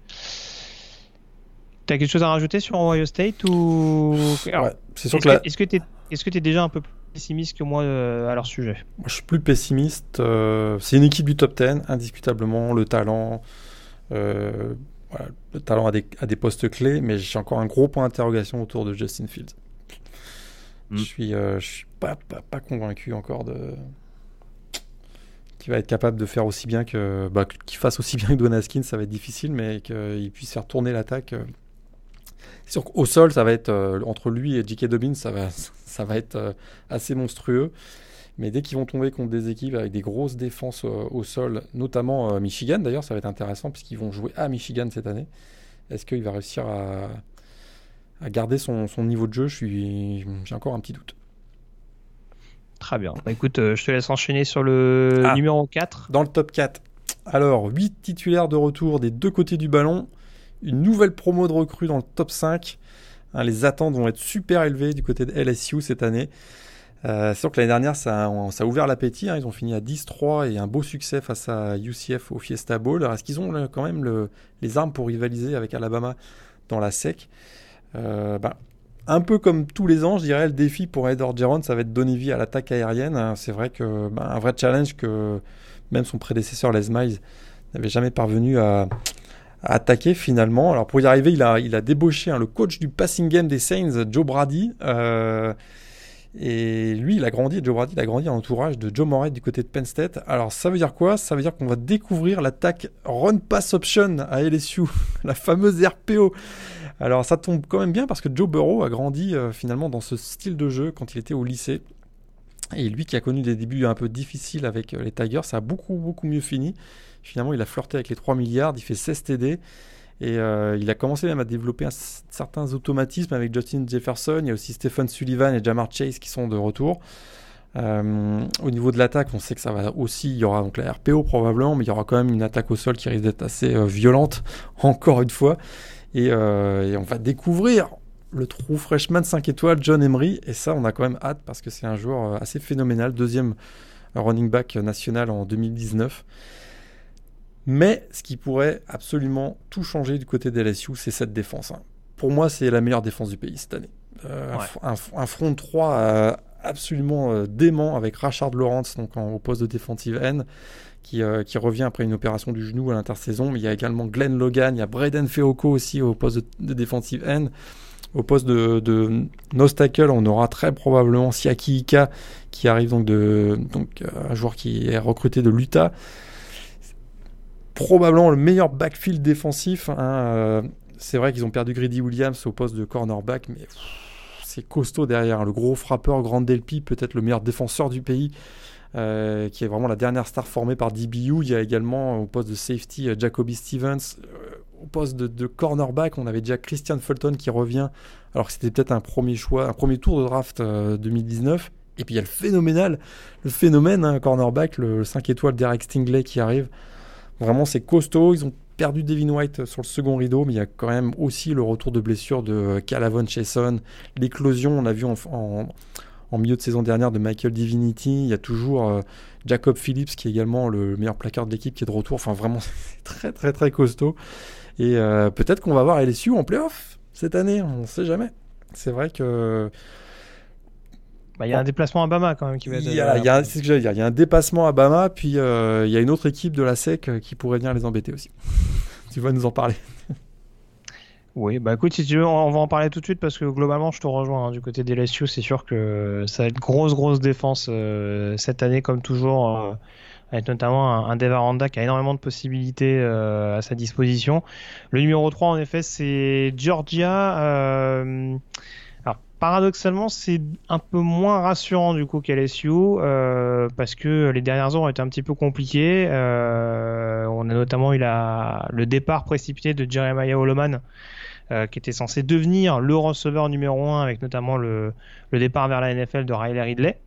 T'as quelque chose à rajouter sur Ohio State ou Alors, Ouais, c'est sûr Est-ce que là, que est-ce que t'es est-ce que t'es déjà un peu plus pessimiste que moi euh, à leur sujet? Moi, je suis plus pessimiste. euh, c'est une équipe du top 10, indiscutablement. Le talent, euh, voilà, le talent à des, postes clés, mais j'ai encore un gros point d'interrogation autour de Justin Fields. Mm. Je suis, euh, je suis pas, pas, pas convaincu encore de qu'il va être capable de faire aussi bien que bah, qu'il fasse aussi bien que Dwayne Haskins, ça va être difficile, mais qu'il puisse faire tourner l'attaque. Sûr qu'au sol, ça va être euh, entre lui et J.K. Dobbins, ça va, ça va être euh, assez monstrueux. Mais dès qu'ils vont tomber contre des équipes avec des grosses défenses euh, au sol, notamment Michigan d'ailleurs, ça va être intéressant puisqu'ils vont jouer à Michigan cette année. Est-ce qu'il va réussir à, à garder son, son niveau de jeu? J'ai encore un petit doute. Très bien. Bah, écoute, je te laisse enchaîner sur le Ah. numéro 4. Dans le top 4, alors 8 titulaires de retour des deux côtés du ballon, une nouvelle promo de recrues dans le top 5. Hein, les attentes vont être super élevées du côté de LSU cette année. Euh, c'est sûr que l'année dernière, ça, a- ouvert l'appétit. hein. Ils ont fini à 10-3 et un beau succès face à UCF au Fiesta Bowl. Alors, est-ce qu'ils ont quand même le- les armes pour rivaliser avec Alabama dans la SEC? Euh, ben, Un peu comme tous les ans, je dirais, le défi pour Ed Orgeron, ça va être donner vie à l'attaque aérienne. hein. C'est vrai que ben, un vrai challenge que même son prédécesseur Les Miles n'avait jamais parvenu à attaquer finalement. Alors pour y arriver, il a, débauché hein, le coach du passing game des Saints, Joe Brady. Euh, et lui, il a grandi, Joe Brady, il a grandi en entourage de Joe Moret du côté de Penn State. Alors ça veut dire quoi? Ça veut dire qu'on va découvrir l'attaque Run Pass Option à LSU, la fameuse RPO. Alors ça tombe quand même bien parce que Joe Burrow a grandi euh, finalement dans ce style de jeu quand il était au lycée. Et lui qui a connu des débuts un peu difficiles avec euh, les Tigers, ça a beaucoup beaucoup mieux fini. Finalement, il a flirté avec les 3 milliards, il fait 16 TD. Et euh, il a commencé même à développer certains automatismes avec Justin Jefferson. Il y a aussi Stephen Sullivan et Jamar Chase qui sont de retour. Euh, au niveau de l'attaque, on sait que ça va aussi. Il y aura donc la RPO probablement, mais il y aura quand même une attaque au sol qui risque d'être assez euh, violente, encore une fois. Et, et on va découvrir le trou freshman 5 étoiles, John Emery. Et ça, on a quand même hâte parce que c'est un joueur assez phénoménal. Deuxième running back national en 2019. Mais ce qui pourrait absolument tout changer du côté des LSU, c'est cette défense. hein. Pour moi, c'est la meilleure défense du pays cette année. Euh, un Ouais. fr- un, fr- un front 3 euh, absolument euh, dément avec Rashard Lawrence donc en- au poste de defensive end qui, qui revient après une opération du genou à l'intersaison. Mais il y a également Glenn Logan, il y a Braden Feoko aussi au poste de, de defensive end. Au poste de, de nose tackle, on aura très probablement Siaki Ika qui arrive donc de donc un joueur qui est recruté de l'Utah. Probablement le meilleur backfield défensif. Hein, c'est vrai qu'ils ont perdu Grady Williams au poste de cornerback, mais c'est costaud derrière. Le gros frappeur, Grand Delpi, peut-être le meilleur défenseur du pays. Euh, qui est vraiment la dernière star formée par DBU. Il y a également au poste de safety euh, Jacoby Stevens. Euh, au poste de, cornerback, on avait déjà Christian Fulton qui revient, alors que c'était peut-être un premier choix, un premier tour de draft 2019. Et puis il y a le phénoménal, le phénomène, hein, cornerback, le, 5 étoiles Derek Stingley qui arrive. Vraiment, c'est costaud. Ils ont perdu Devin White sur le second rideau, mais il y a quand même aussi le retour de blessure de Calavon Chason, l'éclosion, on a vu en, milieu de saison dernière de Michael Divinity. Il y a toujours euh, Jacob Phillips qui est également le meilleur placard de l'équipe qui est de retour. Enfin, vraiment, c'est très, très, très costaud. Et euh, peut-être qu'on va voir LSU en playoff cette année. On ne sait jamais. C'est vrai que. Bah, il y a un déplacement à Bama quand même qui va être. Il y a, y a ce que dire. Il y a un dépassement à Bama, puis euh, il y a une autre équipe de la SEC qui pourrait venir les embêter aussi. tu vas nous en parler. Oui, bah écoute, si tu veux, on va en parler tout de suite parce que globalement, je te rejoins. Hein, du côté des LSU, c'est sûr que ça va être grosse, grosse défense euh, cette année, comme toujours, euh, avec notamment un, un Dev qui a énormément de possibilités euh, à sa disposition. Le numéro 3, en effet, c'est Georgia. Paradoxalement, c'est un peu moins rassurant du coup qu'LSU parce que les dernières heures ont été un petit peu compliquées. on a notamment eu le départ précipité de Jeremiah Holoman. Euh, qui était censé devenir le receveur numéro 1 avec notamment le, le départ vers la NFL de Riley Ridley.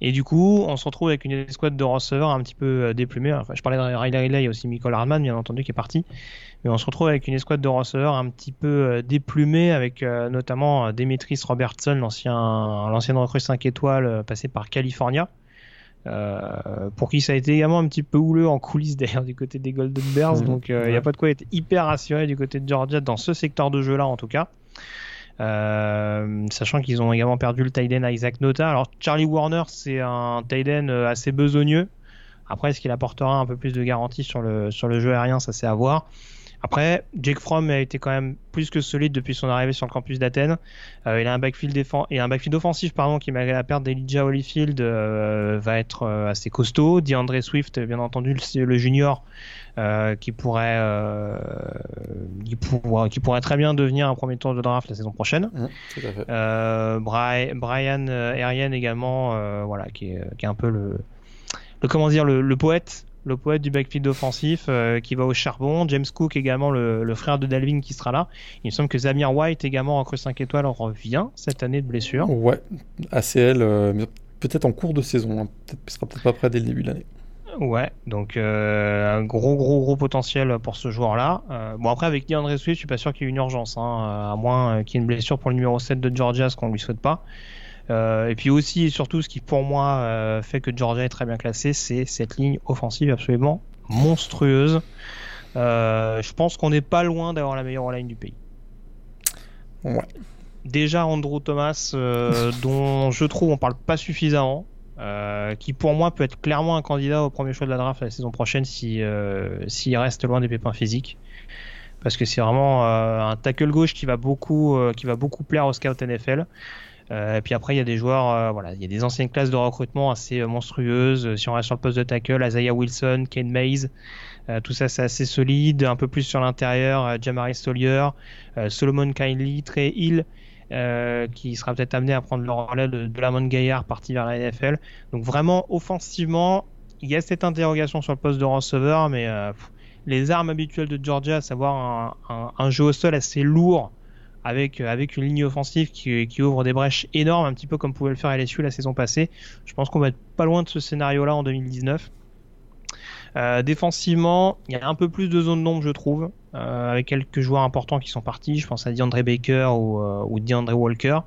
Et du coup, on se retrouve avec une escouade de receveurs un petit peu euh, déplumée. Enfin, je parlais de Riley Ridley, il y a aussi Michael Hardman, bien entendu, qui est parti. Mais on se retrouve avec une escouade de receveurs un petit peu euh, déplumée, avec notamment Demetris Robertson, l'ancien, l'ancienne recrue 5 étoiles passé par California, euh, pour qui ça a été également un petit peu houleux en coulisses d'ailleurs du côté des Golden Bears. Donc il euh, n'y a pas de quoi être hyper rassuré du côté de Georgia dans ce secteur de jeu là en tout cas. Euh, sachant qu'ils ont également perdu le Tiden Isaac Nota. Alors Charlie Warner c'est un Tiden assez besogneux. Après est-ce qu'il apportera un peu plus de garantie sur le, sur le jeu aérien? Ça c'est à voir. Après, Jake Fromm a été quand même plus que solide depuis son arrivée sur le campus d'Athènes. Euh, il a un backfield et un backfield offensif pardon qui malgré la perte d'Elijah Holyfield euh, va être euh, assez costaud. DeAndre Swift, bien entendu le, junior qui pourrait qui, qui, pourrait très bien devenir un premier tour de draft la saison prochaine. Brian, Brian Arian également voilà qui est, qui est un peu le, le comment dire le, le poète le poète du backfield offensif euh, qui va au charbon. James Cook également, le, frère de Dalvin qui sera là. Il me semble que Zamir White également en creux 5 étoiles revient cette année de blessure. Ouais, ACL, euh, peut-être en cours de saison. Hein. Peut-être, il sera peut-être pas prêt dès le début de l'année. Ouais, donc euh, un gros gros gros potentiel pour ce joueur-là. bon après avec DeAndre Swift, je suis pas sûr qu'il y ait une urgence, hein, à moins qu'il y ait une blessure pour le numéro 7 de Georgia, ce qu'on lui souhaite pas. Euh, et puis aussi et surtout, ce qui pour moi euh, fait que Georgia est très bien classé, c'est cette ligne offensive absolument monstrueuse. Euh, je pense qu'on n'est pas loin d'avoir la meilleure ligne du pays. Ouais. Déjà Andrew Thomas, dont je trouve on parle pas suffisamment, qui pour moi peut être clairement un candidat au premier choix de la draft la saison prochaine si s'il reste loin des pépins physiques parce que c'est vraiment un tackle gauche qui va beaucoup qui va beaucoup plaire aux scouts NFL et puis après, il y a des joueurs, euh, voilà, il y a des anciennes classes de recrutement assez euh, monstrueuses. Si on reste sur le poste de tackle, Isaiah Wilson, Ken Mays, tout ça c'est assez solide. Un peu plus sur l'intérieur, Jamari Stollier, Solomon Kindly, Trey Hill. qui sera peut-être amené à prendre le relais de, Lamont Gaillard parti vers la NFL. Donc vraiment offensivement, il y a cette interrogation sur le poste de receveur, mais les armes habituelles de Georgia, à savoir un, jeu au sol assez lourd, avec, euh, avec une ligne offensive qui, qui, ouvre des brèches énormes, un petit peu comme pouvait le faire LSU la saison passée. Je pense qu'on va être pas loin de ce scénario-là en 2019. Euh, défensivement, il y a un peu plus de zone d'ombre, je trouve, euh, avec quelques joueurs importants qui sont partis. Je pense à DeAndre Baker ou, euh, ou DeAndre Walker.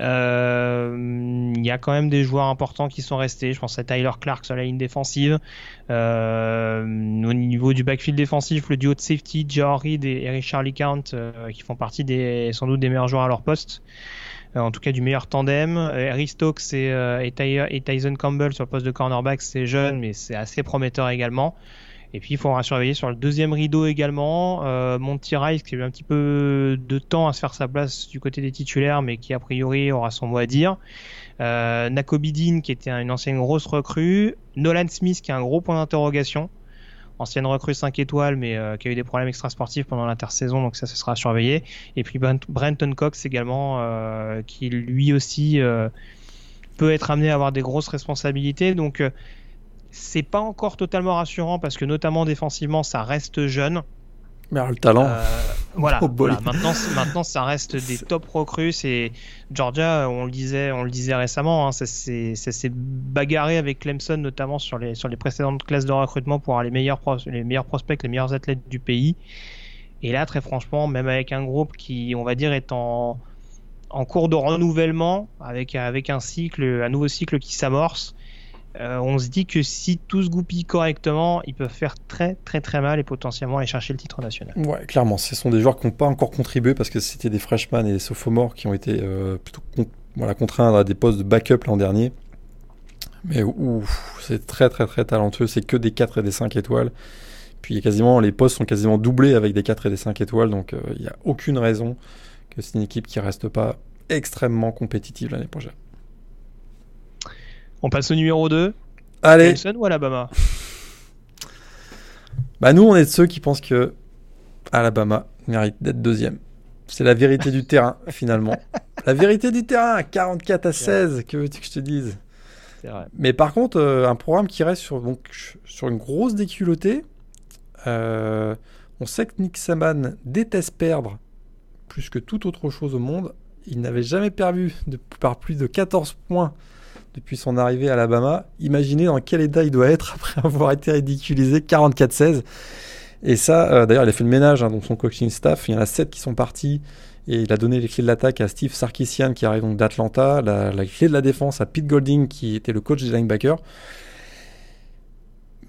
Euh, il y a quand même des joueurs importants qui sont restés. Je pense à Tyler Clark sur la ligne défensive. Euh, au niveau du backfield défensif, le duo de safety, Joe Reed et Richard Count, euh, qui font partie des sans doute des meilleurs joueurs à leur poste. en tout cas du meilleur tandem. Harry Stokes et, Tyson Campbell sur le poste de cornerback, c'est jeune mais c'est assez prometteur également. Et puis il faudra surveiller sur le deuxième rideau également. Euh, Monty Rice qui a eu un petit peu de temps à se faire sa place du côté des titulaires, mais qui a priori aura son mot à dire. Euh, Nakobidin qui était une ancienne grosse recrue. Nolan Smith qui a un gros point d'interrogation. ancienne recrue 5 étoiles, mais qui a eu des problèmes extrasportifs pendant l'intersaison, donc ça, ce sera surveillé. Et puis Brenton Cox également, qui lui aussi peut être amené à avoir des grosses responsabilités. Donc c'est pas encore totalement rassurant parce que notamment défensivement, ça reste jeune. Mais le talent. Euh, voilà, Maintenant, maintenant, ça reste des top recrues. C'est Georgia, on le disait, on le disait récemment. Hein, ça s'est bagarré avec Clemson, notamment sur les sur les précédentes classes de recrutement pour avoir les meilleurs les meilleurs prospects, les meilleurs athlètes du pays. Et là, très franchement, même avec un groupe qui, on va dire, est en en cours de renouvellement, avec avec un cycle, un nouveau cycle qui s'amorce euh, on se dit que si tout se goupille correctement, ils peuvent faire très très très mal et potentiellement aller chercher le titre national. Ouais, clairement, ce sont des joueurs qui n'ont pas encore contribué parce que c'était des freshmen et des sophomores qui ont été euh, plutôt contraints à des postes de backup l'an dernier. Mais c'est très très très talentueux, c'est que des 4 et des 5 étoiles. Puis quasiment, les postes sont quasiment doublés avec des 4 et des 5 étoiles, donc euh, il n'y a aucune raison que c'est une équipe qui reste pas extrêmement compétitive l'année prochaine. On passe au numéro 2. Allez. Clemson ou Alabama Bah nous, on est de ceux qui pensent que Alabama mérite d'être deuxième. C'est la vérité du terrain, finalement. La vérité du terrain, 44 à 16, que veux-tu que je te dise? Vrai. Mais par contre, euh, un programme qui reste sur, donc, sur une grosse déculottée. Euh, on sait que Nick Saban déteste perdre plus que toute autre chose au monde. Il n'avait jamais perdu de, par plus de 14 points depuis son arrivée à Alabama. Imaginez dans quel état il doit être après avoir été ridiculisé 44-16. Et ça, euh, d'ailleurs, il a fait le ménage hein, dans son coaching staff. Il y en a 7 qui sont partis. Et il a donné les clés de l'attaque à Steve Sarkisian qui arrive donc d'Atlanta, la, clé de la défense à Pete Golding qui était le coach des linebackers.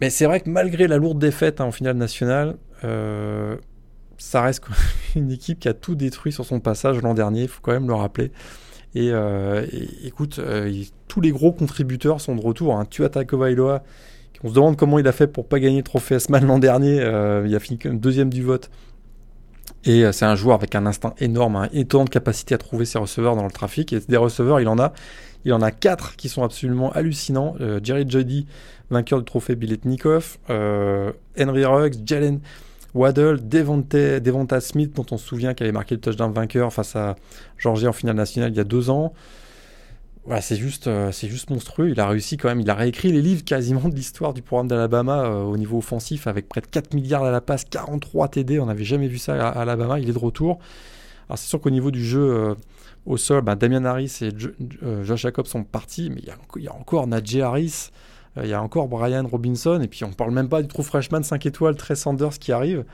Mais c'est vrai que malgré la lourde défaite hein, en finale nationale, euh, ça reste une équipe qui a tout détruit sur son passage l'an dernier, il faut quand même le rappeler. Euh, et, écoute, euh, tous les gros contributeurs sont de retour. Hein. Tua Tagovailoa, on se demande comment il a fait pour pas gagner le trophée S-Man l'an dernier. Euh, il a fini comme deuxième du vote. Et c'est un joueur avec un instinct énorme, une hein, étonnante capacité à trouver ses receveurs dans le trafic. Et des receveurs, il en a. Il en a quatre qui sont absolument hallucinants. Jerry Jody, vainqueur du trophée Biletnikov. Henry Ruggs, Jalen Waddle, Devonta, Smith, dont on se souvient qu'elle avait marqué le touchdown vainqueur face à Georgia en finale nationale il y a deux ans. Voilà, c'est juste, euh, c'est juste monstrueux. Il a réussi quand même, il a réécrit les livres quasiment de l'histoire du programme d'Alabama euh, au niveau offensif avec près de 4 milliards à la passe, 43 TD. On n'avait jamais vu ça à, Alabama. Il est de retour. Alors c'est sûr qu'au niveau du jeu euh, au sol, ben, Damian Harris et Josh Jacobs sont partis, mais il y a, il y a encore Najee Harris. Euh, il y a encore Brian Robinson, et puis on parle même pas du trou freshman 5 étoiles, Trey Sanders qui arrive.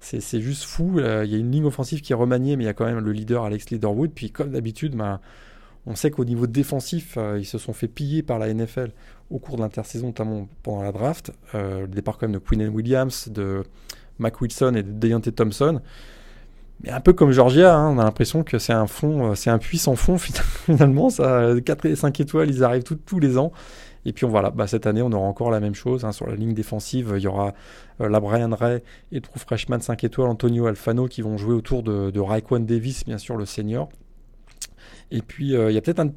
C'est juste fou. Euh, il y a une ligne offensive qui est remaniée, mais il y a quand même le leader Alex Leaderwood. Puis comme d'habitude, ben, on sait qu'au niveau défensif, euh, ils se sont fait piller par la NFL au cours de l'intersaison, notamment pendant la draft. le départ quand même de Quinnen Williams, de Mac Wilson et de Deontay Thompson. Mais un peu comme Georgia, hein, on a l'impression que c'est un fond, c'est un puissant fond finalement. Ça, 4 et 5 étoiles, ils arrivent tous les ans. Et puis voilà, bah, cette année, on aura encore la même chose. Hein, sur la ligne défensive, il y aura euh, la Brian Ray et le freshman 5 étoiles Antonio Alfano qui vont jouer autour de, de Raekwon Davis, bien sûr, le senior. Et puis, euh, il y a peut-être un,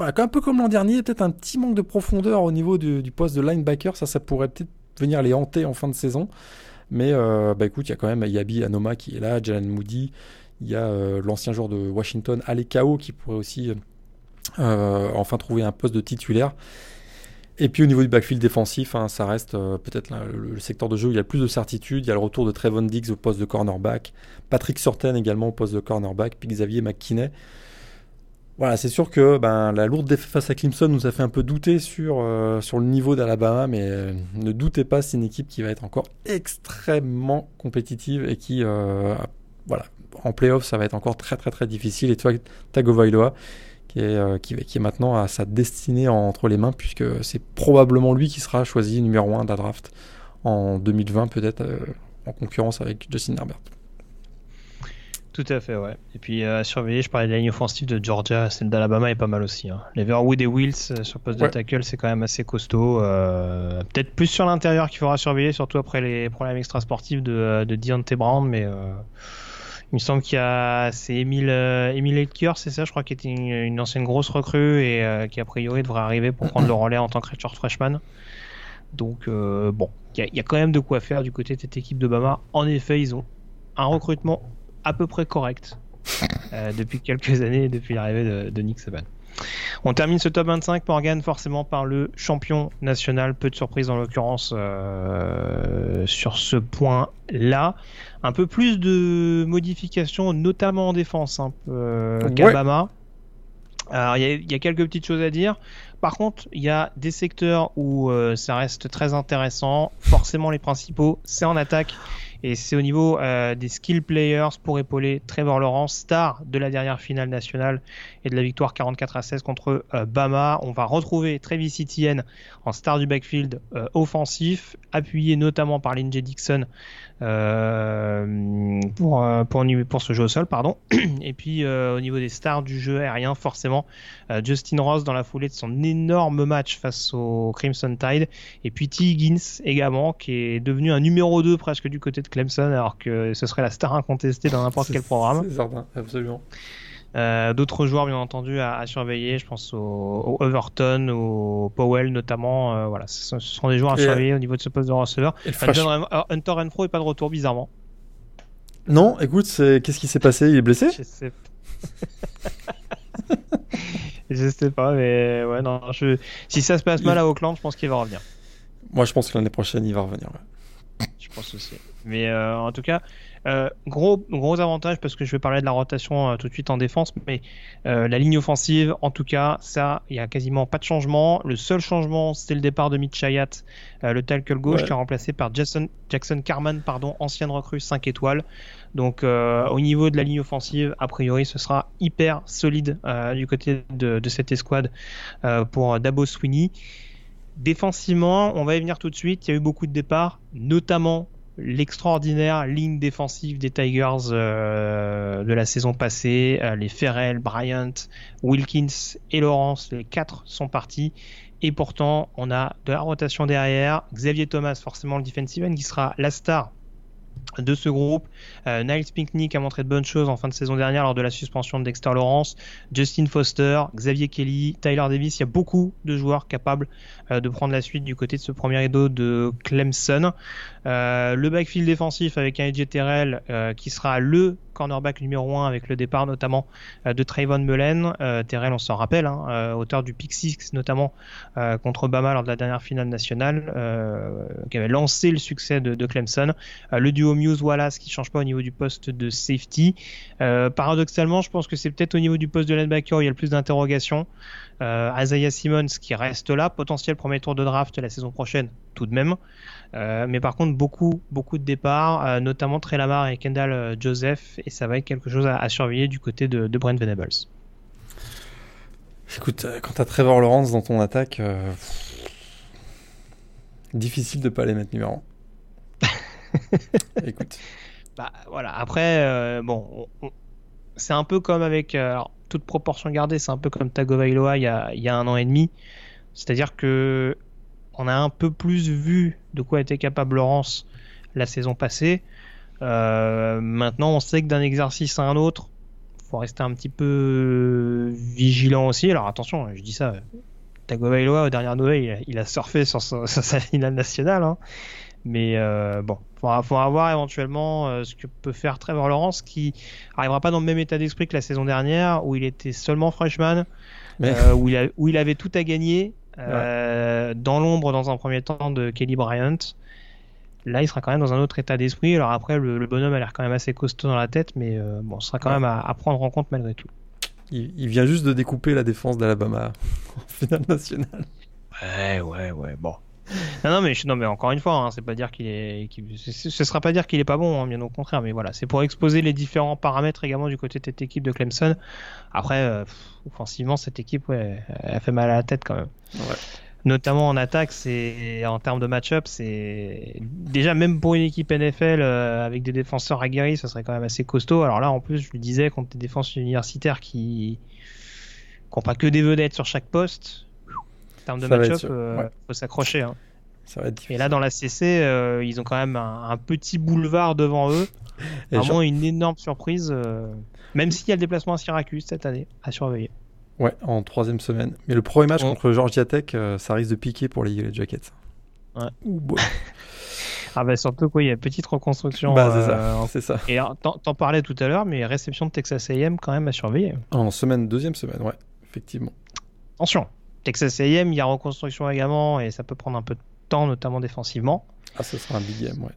un peu comme l'an dernier, peut-être un petit manque de profondeur au niveau du, poste de linebacker. Ça, ça pourrait peut-être venir les hanter en fin de saison. Mais euh, bah, écoute, il y a quand même Yabi Anoma qui est là, Jalen Moody. Il y a l'ancien joueur de Washington, Alekao, qui pourrait aussi enfin trouver un poste de titulaire. Et puis au niveau du backfield défensif, hein, ça reste euh, peut-être le, secteur de jeu où il y a plus de certitude. Il y a le retour de Trevon Diggs au poste de cornerback, Patrick Surtain également au poste de cornerback, puis Xavier McKinney. Voilà, c'est sûr que ben, la lourde défaite face à Clemson nous a fait un peu douter sur, euh, sur le niveau d'Alabama, mais euh, ne doutez pas, c'est une équipe qui va être encore extrêmement compétitive et qui, voilà, en playoff, ça va être encore très très très difficile. Et toi, Tagovailoa, qui est, qui, est maintenant à sa destinée entre les mains, puisque c'est probablement lui qui sera choisi numéro 1 de la draft en 2020, peut-être euh, en concurrence avec Justin Herbert. Tout à fait, ouais. Et puis euh, à surveiller, je parlais de la ligne offensive de Georgia, celle d'Alabama est pas mal aussi. Hein. Les Verwood et Wills sur poste de tackle, c'est quand même assez costaud. Peut-être plus sur l'intérieur qu'il faudra surveiller, surtout après les problèmes extrasportifs de, de Deontay Brown, mais il me semble qu'il y a c'est Emile euh, c'est ça, je crois, qui était une, ancienne grosse recrue et euh, qui a priori devrait arriver pour prendre le relais en tant que redshirt freshman. Donc bon, il y, a quand même de quoi faire du côté de cette équipe de Bama. En effet, ils ont un recrutement à peu près correct depuis quelques années, depuis l'arrivée de Nick Saban. On termine ce top 25, Morgan, forcément par le champion national. Peu de surprise en l'occurrence euh, sur ce point-là. Un peu plus de modifications, notamment en défense, hein, euh, Alors il y, a quelques petites choses à dire. Par contre, il y a des secteurs où euh, ça reste très intéressant. Forcément, les principaux, c'est en attaque. Et c'est au niveau euh, des skill players pour épauler Trevor Lawrence, star de la dernière finale nationale et de la victoire 44 à 16 contre euh, Bama. On va retrouver Travis Etienne en star du backfield euh, offensif, appuyé notamment par Lindsey Dixon pour, pour, pour, ce jeu au sol. Pardon. et puis au niveau des stars du jeu aérien, forcément, Justin Ross dans la foulée de son énorme match face au Crimson Tide. Et puis T. Higgins également, qui est devenu un numéro 2 presque du côté de Clemson, alors que ce serait la star incontestée dans n'importe quel programme. C'est certain, absolument. Euh, d'autres joueurs, bien entendu, à, surveiller. Je pense au, Overton, au Powell notamment. Euh, voilà, ce, sont des joueurs à surveiller au niveau de ce poste de receveur. Hunter, Hunter Renfro est pas de retour, bizarrement. Non, écoute, qu'est-ce qui s'est passé? Il est blessé? Je sais. je sais pas, mais ouais, non. Je... Si ça se passe mal à Auckland, je pense qu'il va revenir. Moi, je pense que l'année prochaine, il va revenir. Je pense aussi. Mais euh, en tout cas, euh, gros, gros avantage parce que je vais parler de la rotation euh, tout de suite en défense, mais la ligne offensive, en tout cas, ça, il y a quasiment pas de changement. Le seul changement, c'était le départ de Mitch Hayat, le tackle gauche, qui est remplacé par Jackson, Jackson Carman, pardon, ancienne recrue 5 étoiles. Donc au niveau de la ligne offensive, a priori, ce sera hyper solide du côté de, de cette escouade pour Dabo Sweeney. Défensivement, on va y venir tout de suite. Il y a eu beaucoup de départs, notamment l'extraordinaire ligne défensive des Tigers euh, de la saison passée. Euh, les Ferrell, Bryant, Wilkins et Lawrence, les quatre sont partis. Et pourtant, on a de la rotation derrière. Xavier Thomas, forcément le defensive end, qui sera la star de ce groupe. Euh, Niles Pinkney a montré de bonnes choses en fin de saison dernière lors de la suspension de Dexter Lawrence, Justin Foster, Xavier Kelly, Tyler Davis. Il y a beaucoup de joueurs capables de prendre la suite du côté de ce premier rideau de Clemson. Euh, le backfield défensif avec un AJ Terrell qui sera le cornerback numéro 1 avec le départ notamment euh, de Trayvon Mullen. Euh, Terrell, on s'en rappelle, hein, euh, auteur du pick 6 notamment contre Obama lors de la dernière finale nationale, qui avait lancé le succès de, Clemson. le duo Muse-Wallace qui change pas au niveau du poste de safety. paradoxalement, je pense que c'est peut-être au niveau du poste de linebacker où il y a le plus d'interrogations. Euh, Isaiah Simmons qui reste là, potentiel premier tour de draft la saison prochaine tout de même. Euh, mais par contre, beaucoup, beaucoup de départs, euh, notamment Trey Lamar et Kendall euh, Joseph, et ça va être quelque chose à, surveiller du côté de, Brent Venables. Écoute, quand t'as Trevor Lawrence dans ton attaque, difficile de pas les mettre numéro 1. Écoute. Bah voilà, après, bon, c'est un peu comme avec toute proportion gardée, c'est un peu comme Tagovailoa il y il y a un an et demi. C'est-à-dire que on a un peu plus vu de quoi était capable Laurence la saison passée. Euh, maintenant, on sait que d'un exercice à un autre, faut rester un petit peu vigilant aussi. Alors attention, je dis ça. Tagovailoa, aux dernières nouvelles, il a, surfé sur, sa finale nationale. Hein. Mais euh, bon, il faudra, voir éventuellement euh, ce que peut faire Trevor Lawrence qui arrivera pas dans le même état d'esprit que la saison dernière où il était seulement freshman, euh, où, il où, il avait tout à gagner dans l'ombre dans un premier temps de Kelly Bryant. Là, il sera quand même dans un autre état d'esprit. Alors après, le, bonhomme a l'air quand même assez costaud dans la tête, mais bon, ce sera quand même à, prendre en compte malgré tout. Il, il vient juste de découper la défense d'Alabama en finale nationale. Ouais, ouais, ouais. Bon, non, non, mais, non, mais encore une fois, hein, c'est pas dire qu'il est, ce sera pas dire qu'il est pas bon, hein, bien au contraire, mais voilà, c'est pour exposer les différents paramètres également du côté de cette équipe de Clemson. Après, euh, offensivement, cette équipe, ouais, elle fait mal à la tête quand même. Notamment en attaque, c'est en termes de match-up, c'est déjà même pour une équipe NFL euh, avec des défenseurs aguerris, ça serait quand même assez costaud. Alors là, en plus, je le disais, contre des défenses universitaires qui n'ont pas que des vedettes sur chaque poste, termes de match-up, euh, faut s'accrocher. Hein. Et là, dans la CC, euh, ils ont quand même un, petit boulevard devant eux. Vraiment une énorme surprise, euh, même s'il y a le déplacement à Syracuse cette année, à surveiller. Ouais, en troisième semaine. Mais le premier match contre Georgia Tech, ça risque de piquer pour les Yellow Jackets. Ouais. Ouh. Ah bah surtout quoi, il y a petite reconstruction. Bah, c'est euh, ça. en- C'est ça. Et t'en parlais tout à l'heure, mais réception de Texas A&M quand même à surveiller. En semaine, deuxième semaine, ouais, effectivement. Attention, Texas A&M, il y a reconstruction également et ça peut prendre un peu de temps, notamment défensivement. Ah, ce sera un big game, ouais.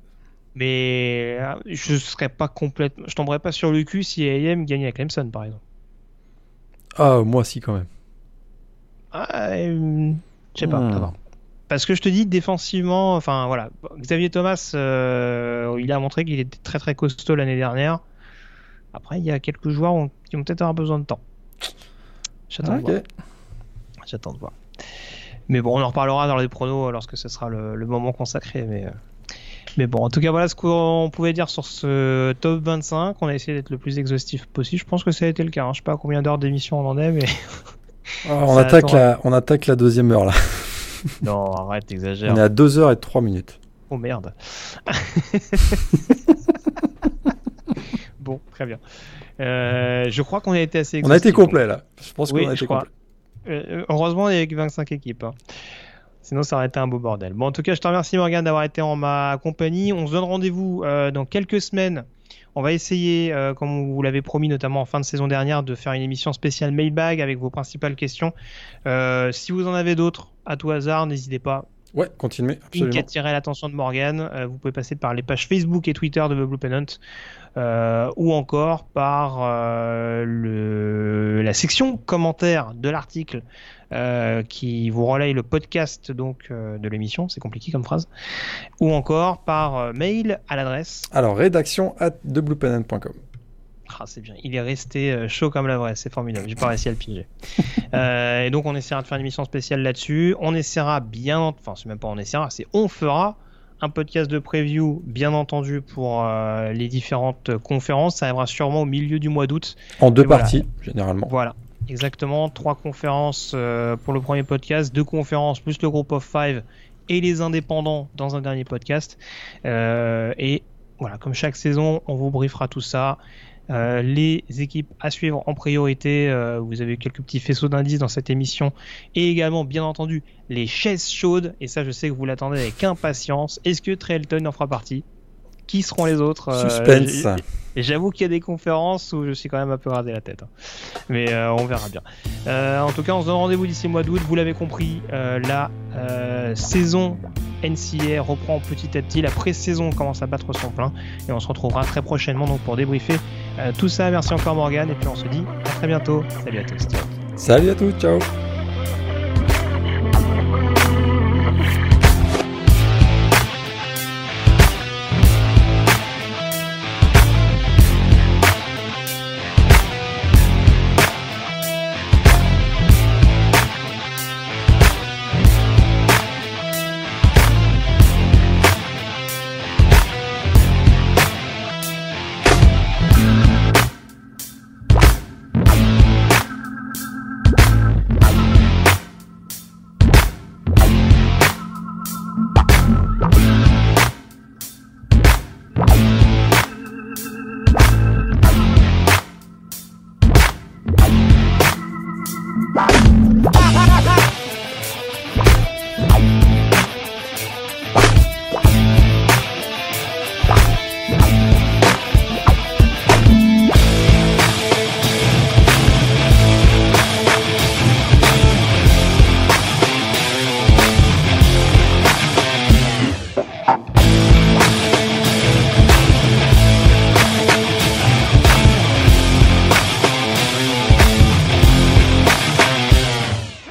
Mais euh, je serais pas complètement, je tomberais pas sur le cul si A&M gagnait à Clemson par exemple. Ah, moi aussi, quand même. Ah, euh, je sais pas, Hmm. Parce que je te dis défensivement, enfin voilà, Xavier Thomas, euh, il a montré qu'il était très très costaud l'année dernière. Après, il y a quelques joueurs ont- qui vont peut-être avoir besoin de temps. J'attends de Ok. voir. J'attends de voir. Mais bon, on en reparlera dans les pronos lorsque ce sera le, le moment consacré. Mais, euh, mais bon, en tout cas, voilà ce qu'on pouvait dire sur ce top 25. On a essayé d'être le plus exhaustif possible. Je pense que ça a été le cas. hein. Je sais pas combien d'heures d'émission on en est, mais Ah, on, attaque attend, la, on attaque la deuxième heure, là. non, arrête, t'exagères. On est à 2 heures et 3 minutes. Oh merde. bon, très bien. Euh, je crois qu'on a été assez On a été exhaustif. complet, là. Je pense Oui, qu'on a été crois. complet. Euh, heureusement, il y avait que 25 équipes. hein. Sinon, ça aurait été un beau bordel. Bon, en tout cas, je te remercie, Morgane, d'avoir été en ma compagnie. On se donne rendez-vous euh, dans quelques semaines. On va essayer, euh, comme on vous l'avait promis, notamment en fin de saison dernière, de faire une émission spéciale mailbag avec vos principales questions. Euh, si vous en avez d'autres, à tout hasard, n'hésitez pas. Ouais, continuez, Une qui absolument. attirait l'attention de Morgan. Euh, vous pouvez passer par les pages Facebook et Twitter de The Blue Pennant euh, ou encore par euh, le, la section commentaires de l'article euh, qui vous relaye le podcast donc de l'émission. C'est compliqué comme phrase. Ou encore par mail à l'adresse. Alors, rédaction at thebluepennon.com. Ah, c'est bien. Il est resté chaud comme la vraie. C'est formidable. J'ai pas réussi à le piger. Et donc, on essaiera de faire une émission spéciale là-dessus. On essaiera bien, enfin, c'est même pas on essaiera, c'est on fera un podcast de preview, bien entendu, pour euh, les différentes conférences. Ça arrivera sûrement au milieu du mois d'août. En deux voilà. parties, généralement. Voilà. Exactement. Trois conférences euh, pour le premier podcast, deux conférences plus le groupe of five et les indépendants dans un dernier podcast. Euh, et voilà, comme chaque saison, on vous briefera tout ça. Euh, les équipes à suivre en priorité, euh, vous avez quelques petits faisceaux d'indices dans cette émission. Et également bien entendu les chaises chaudes. Et ça je sais que vous l'attendez avec impatience. Est-ce que Trailton en fera partie? Qui seront les autres Euh, Suspense. et j'avoue qu'il y a des conférences où je suis quand même un peu gradé la tête. hein. Mais euh, on verra bien. Euh, en tout cas, on se donne rendez-vous d'ici le mois d'août. Vous l'avez compris, euh, la euh, saison NCA reprend petit à petit. La pré-saison commence à battre son plein. Et on se retrouvera très prochainement donc pour débriefer euh, tout ça. Merci encore Morgane. Et puis on se dit à très bientôt. Salut à tous. Ciao. Salut à tous, ciao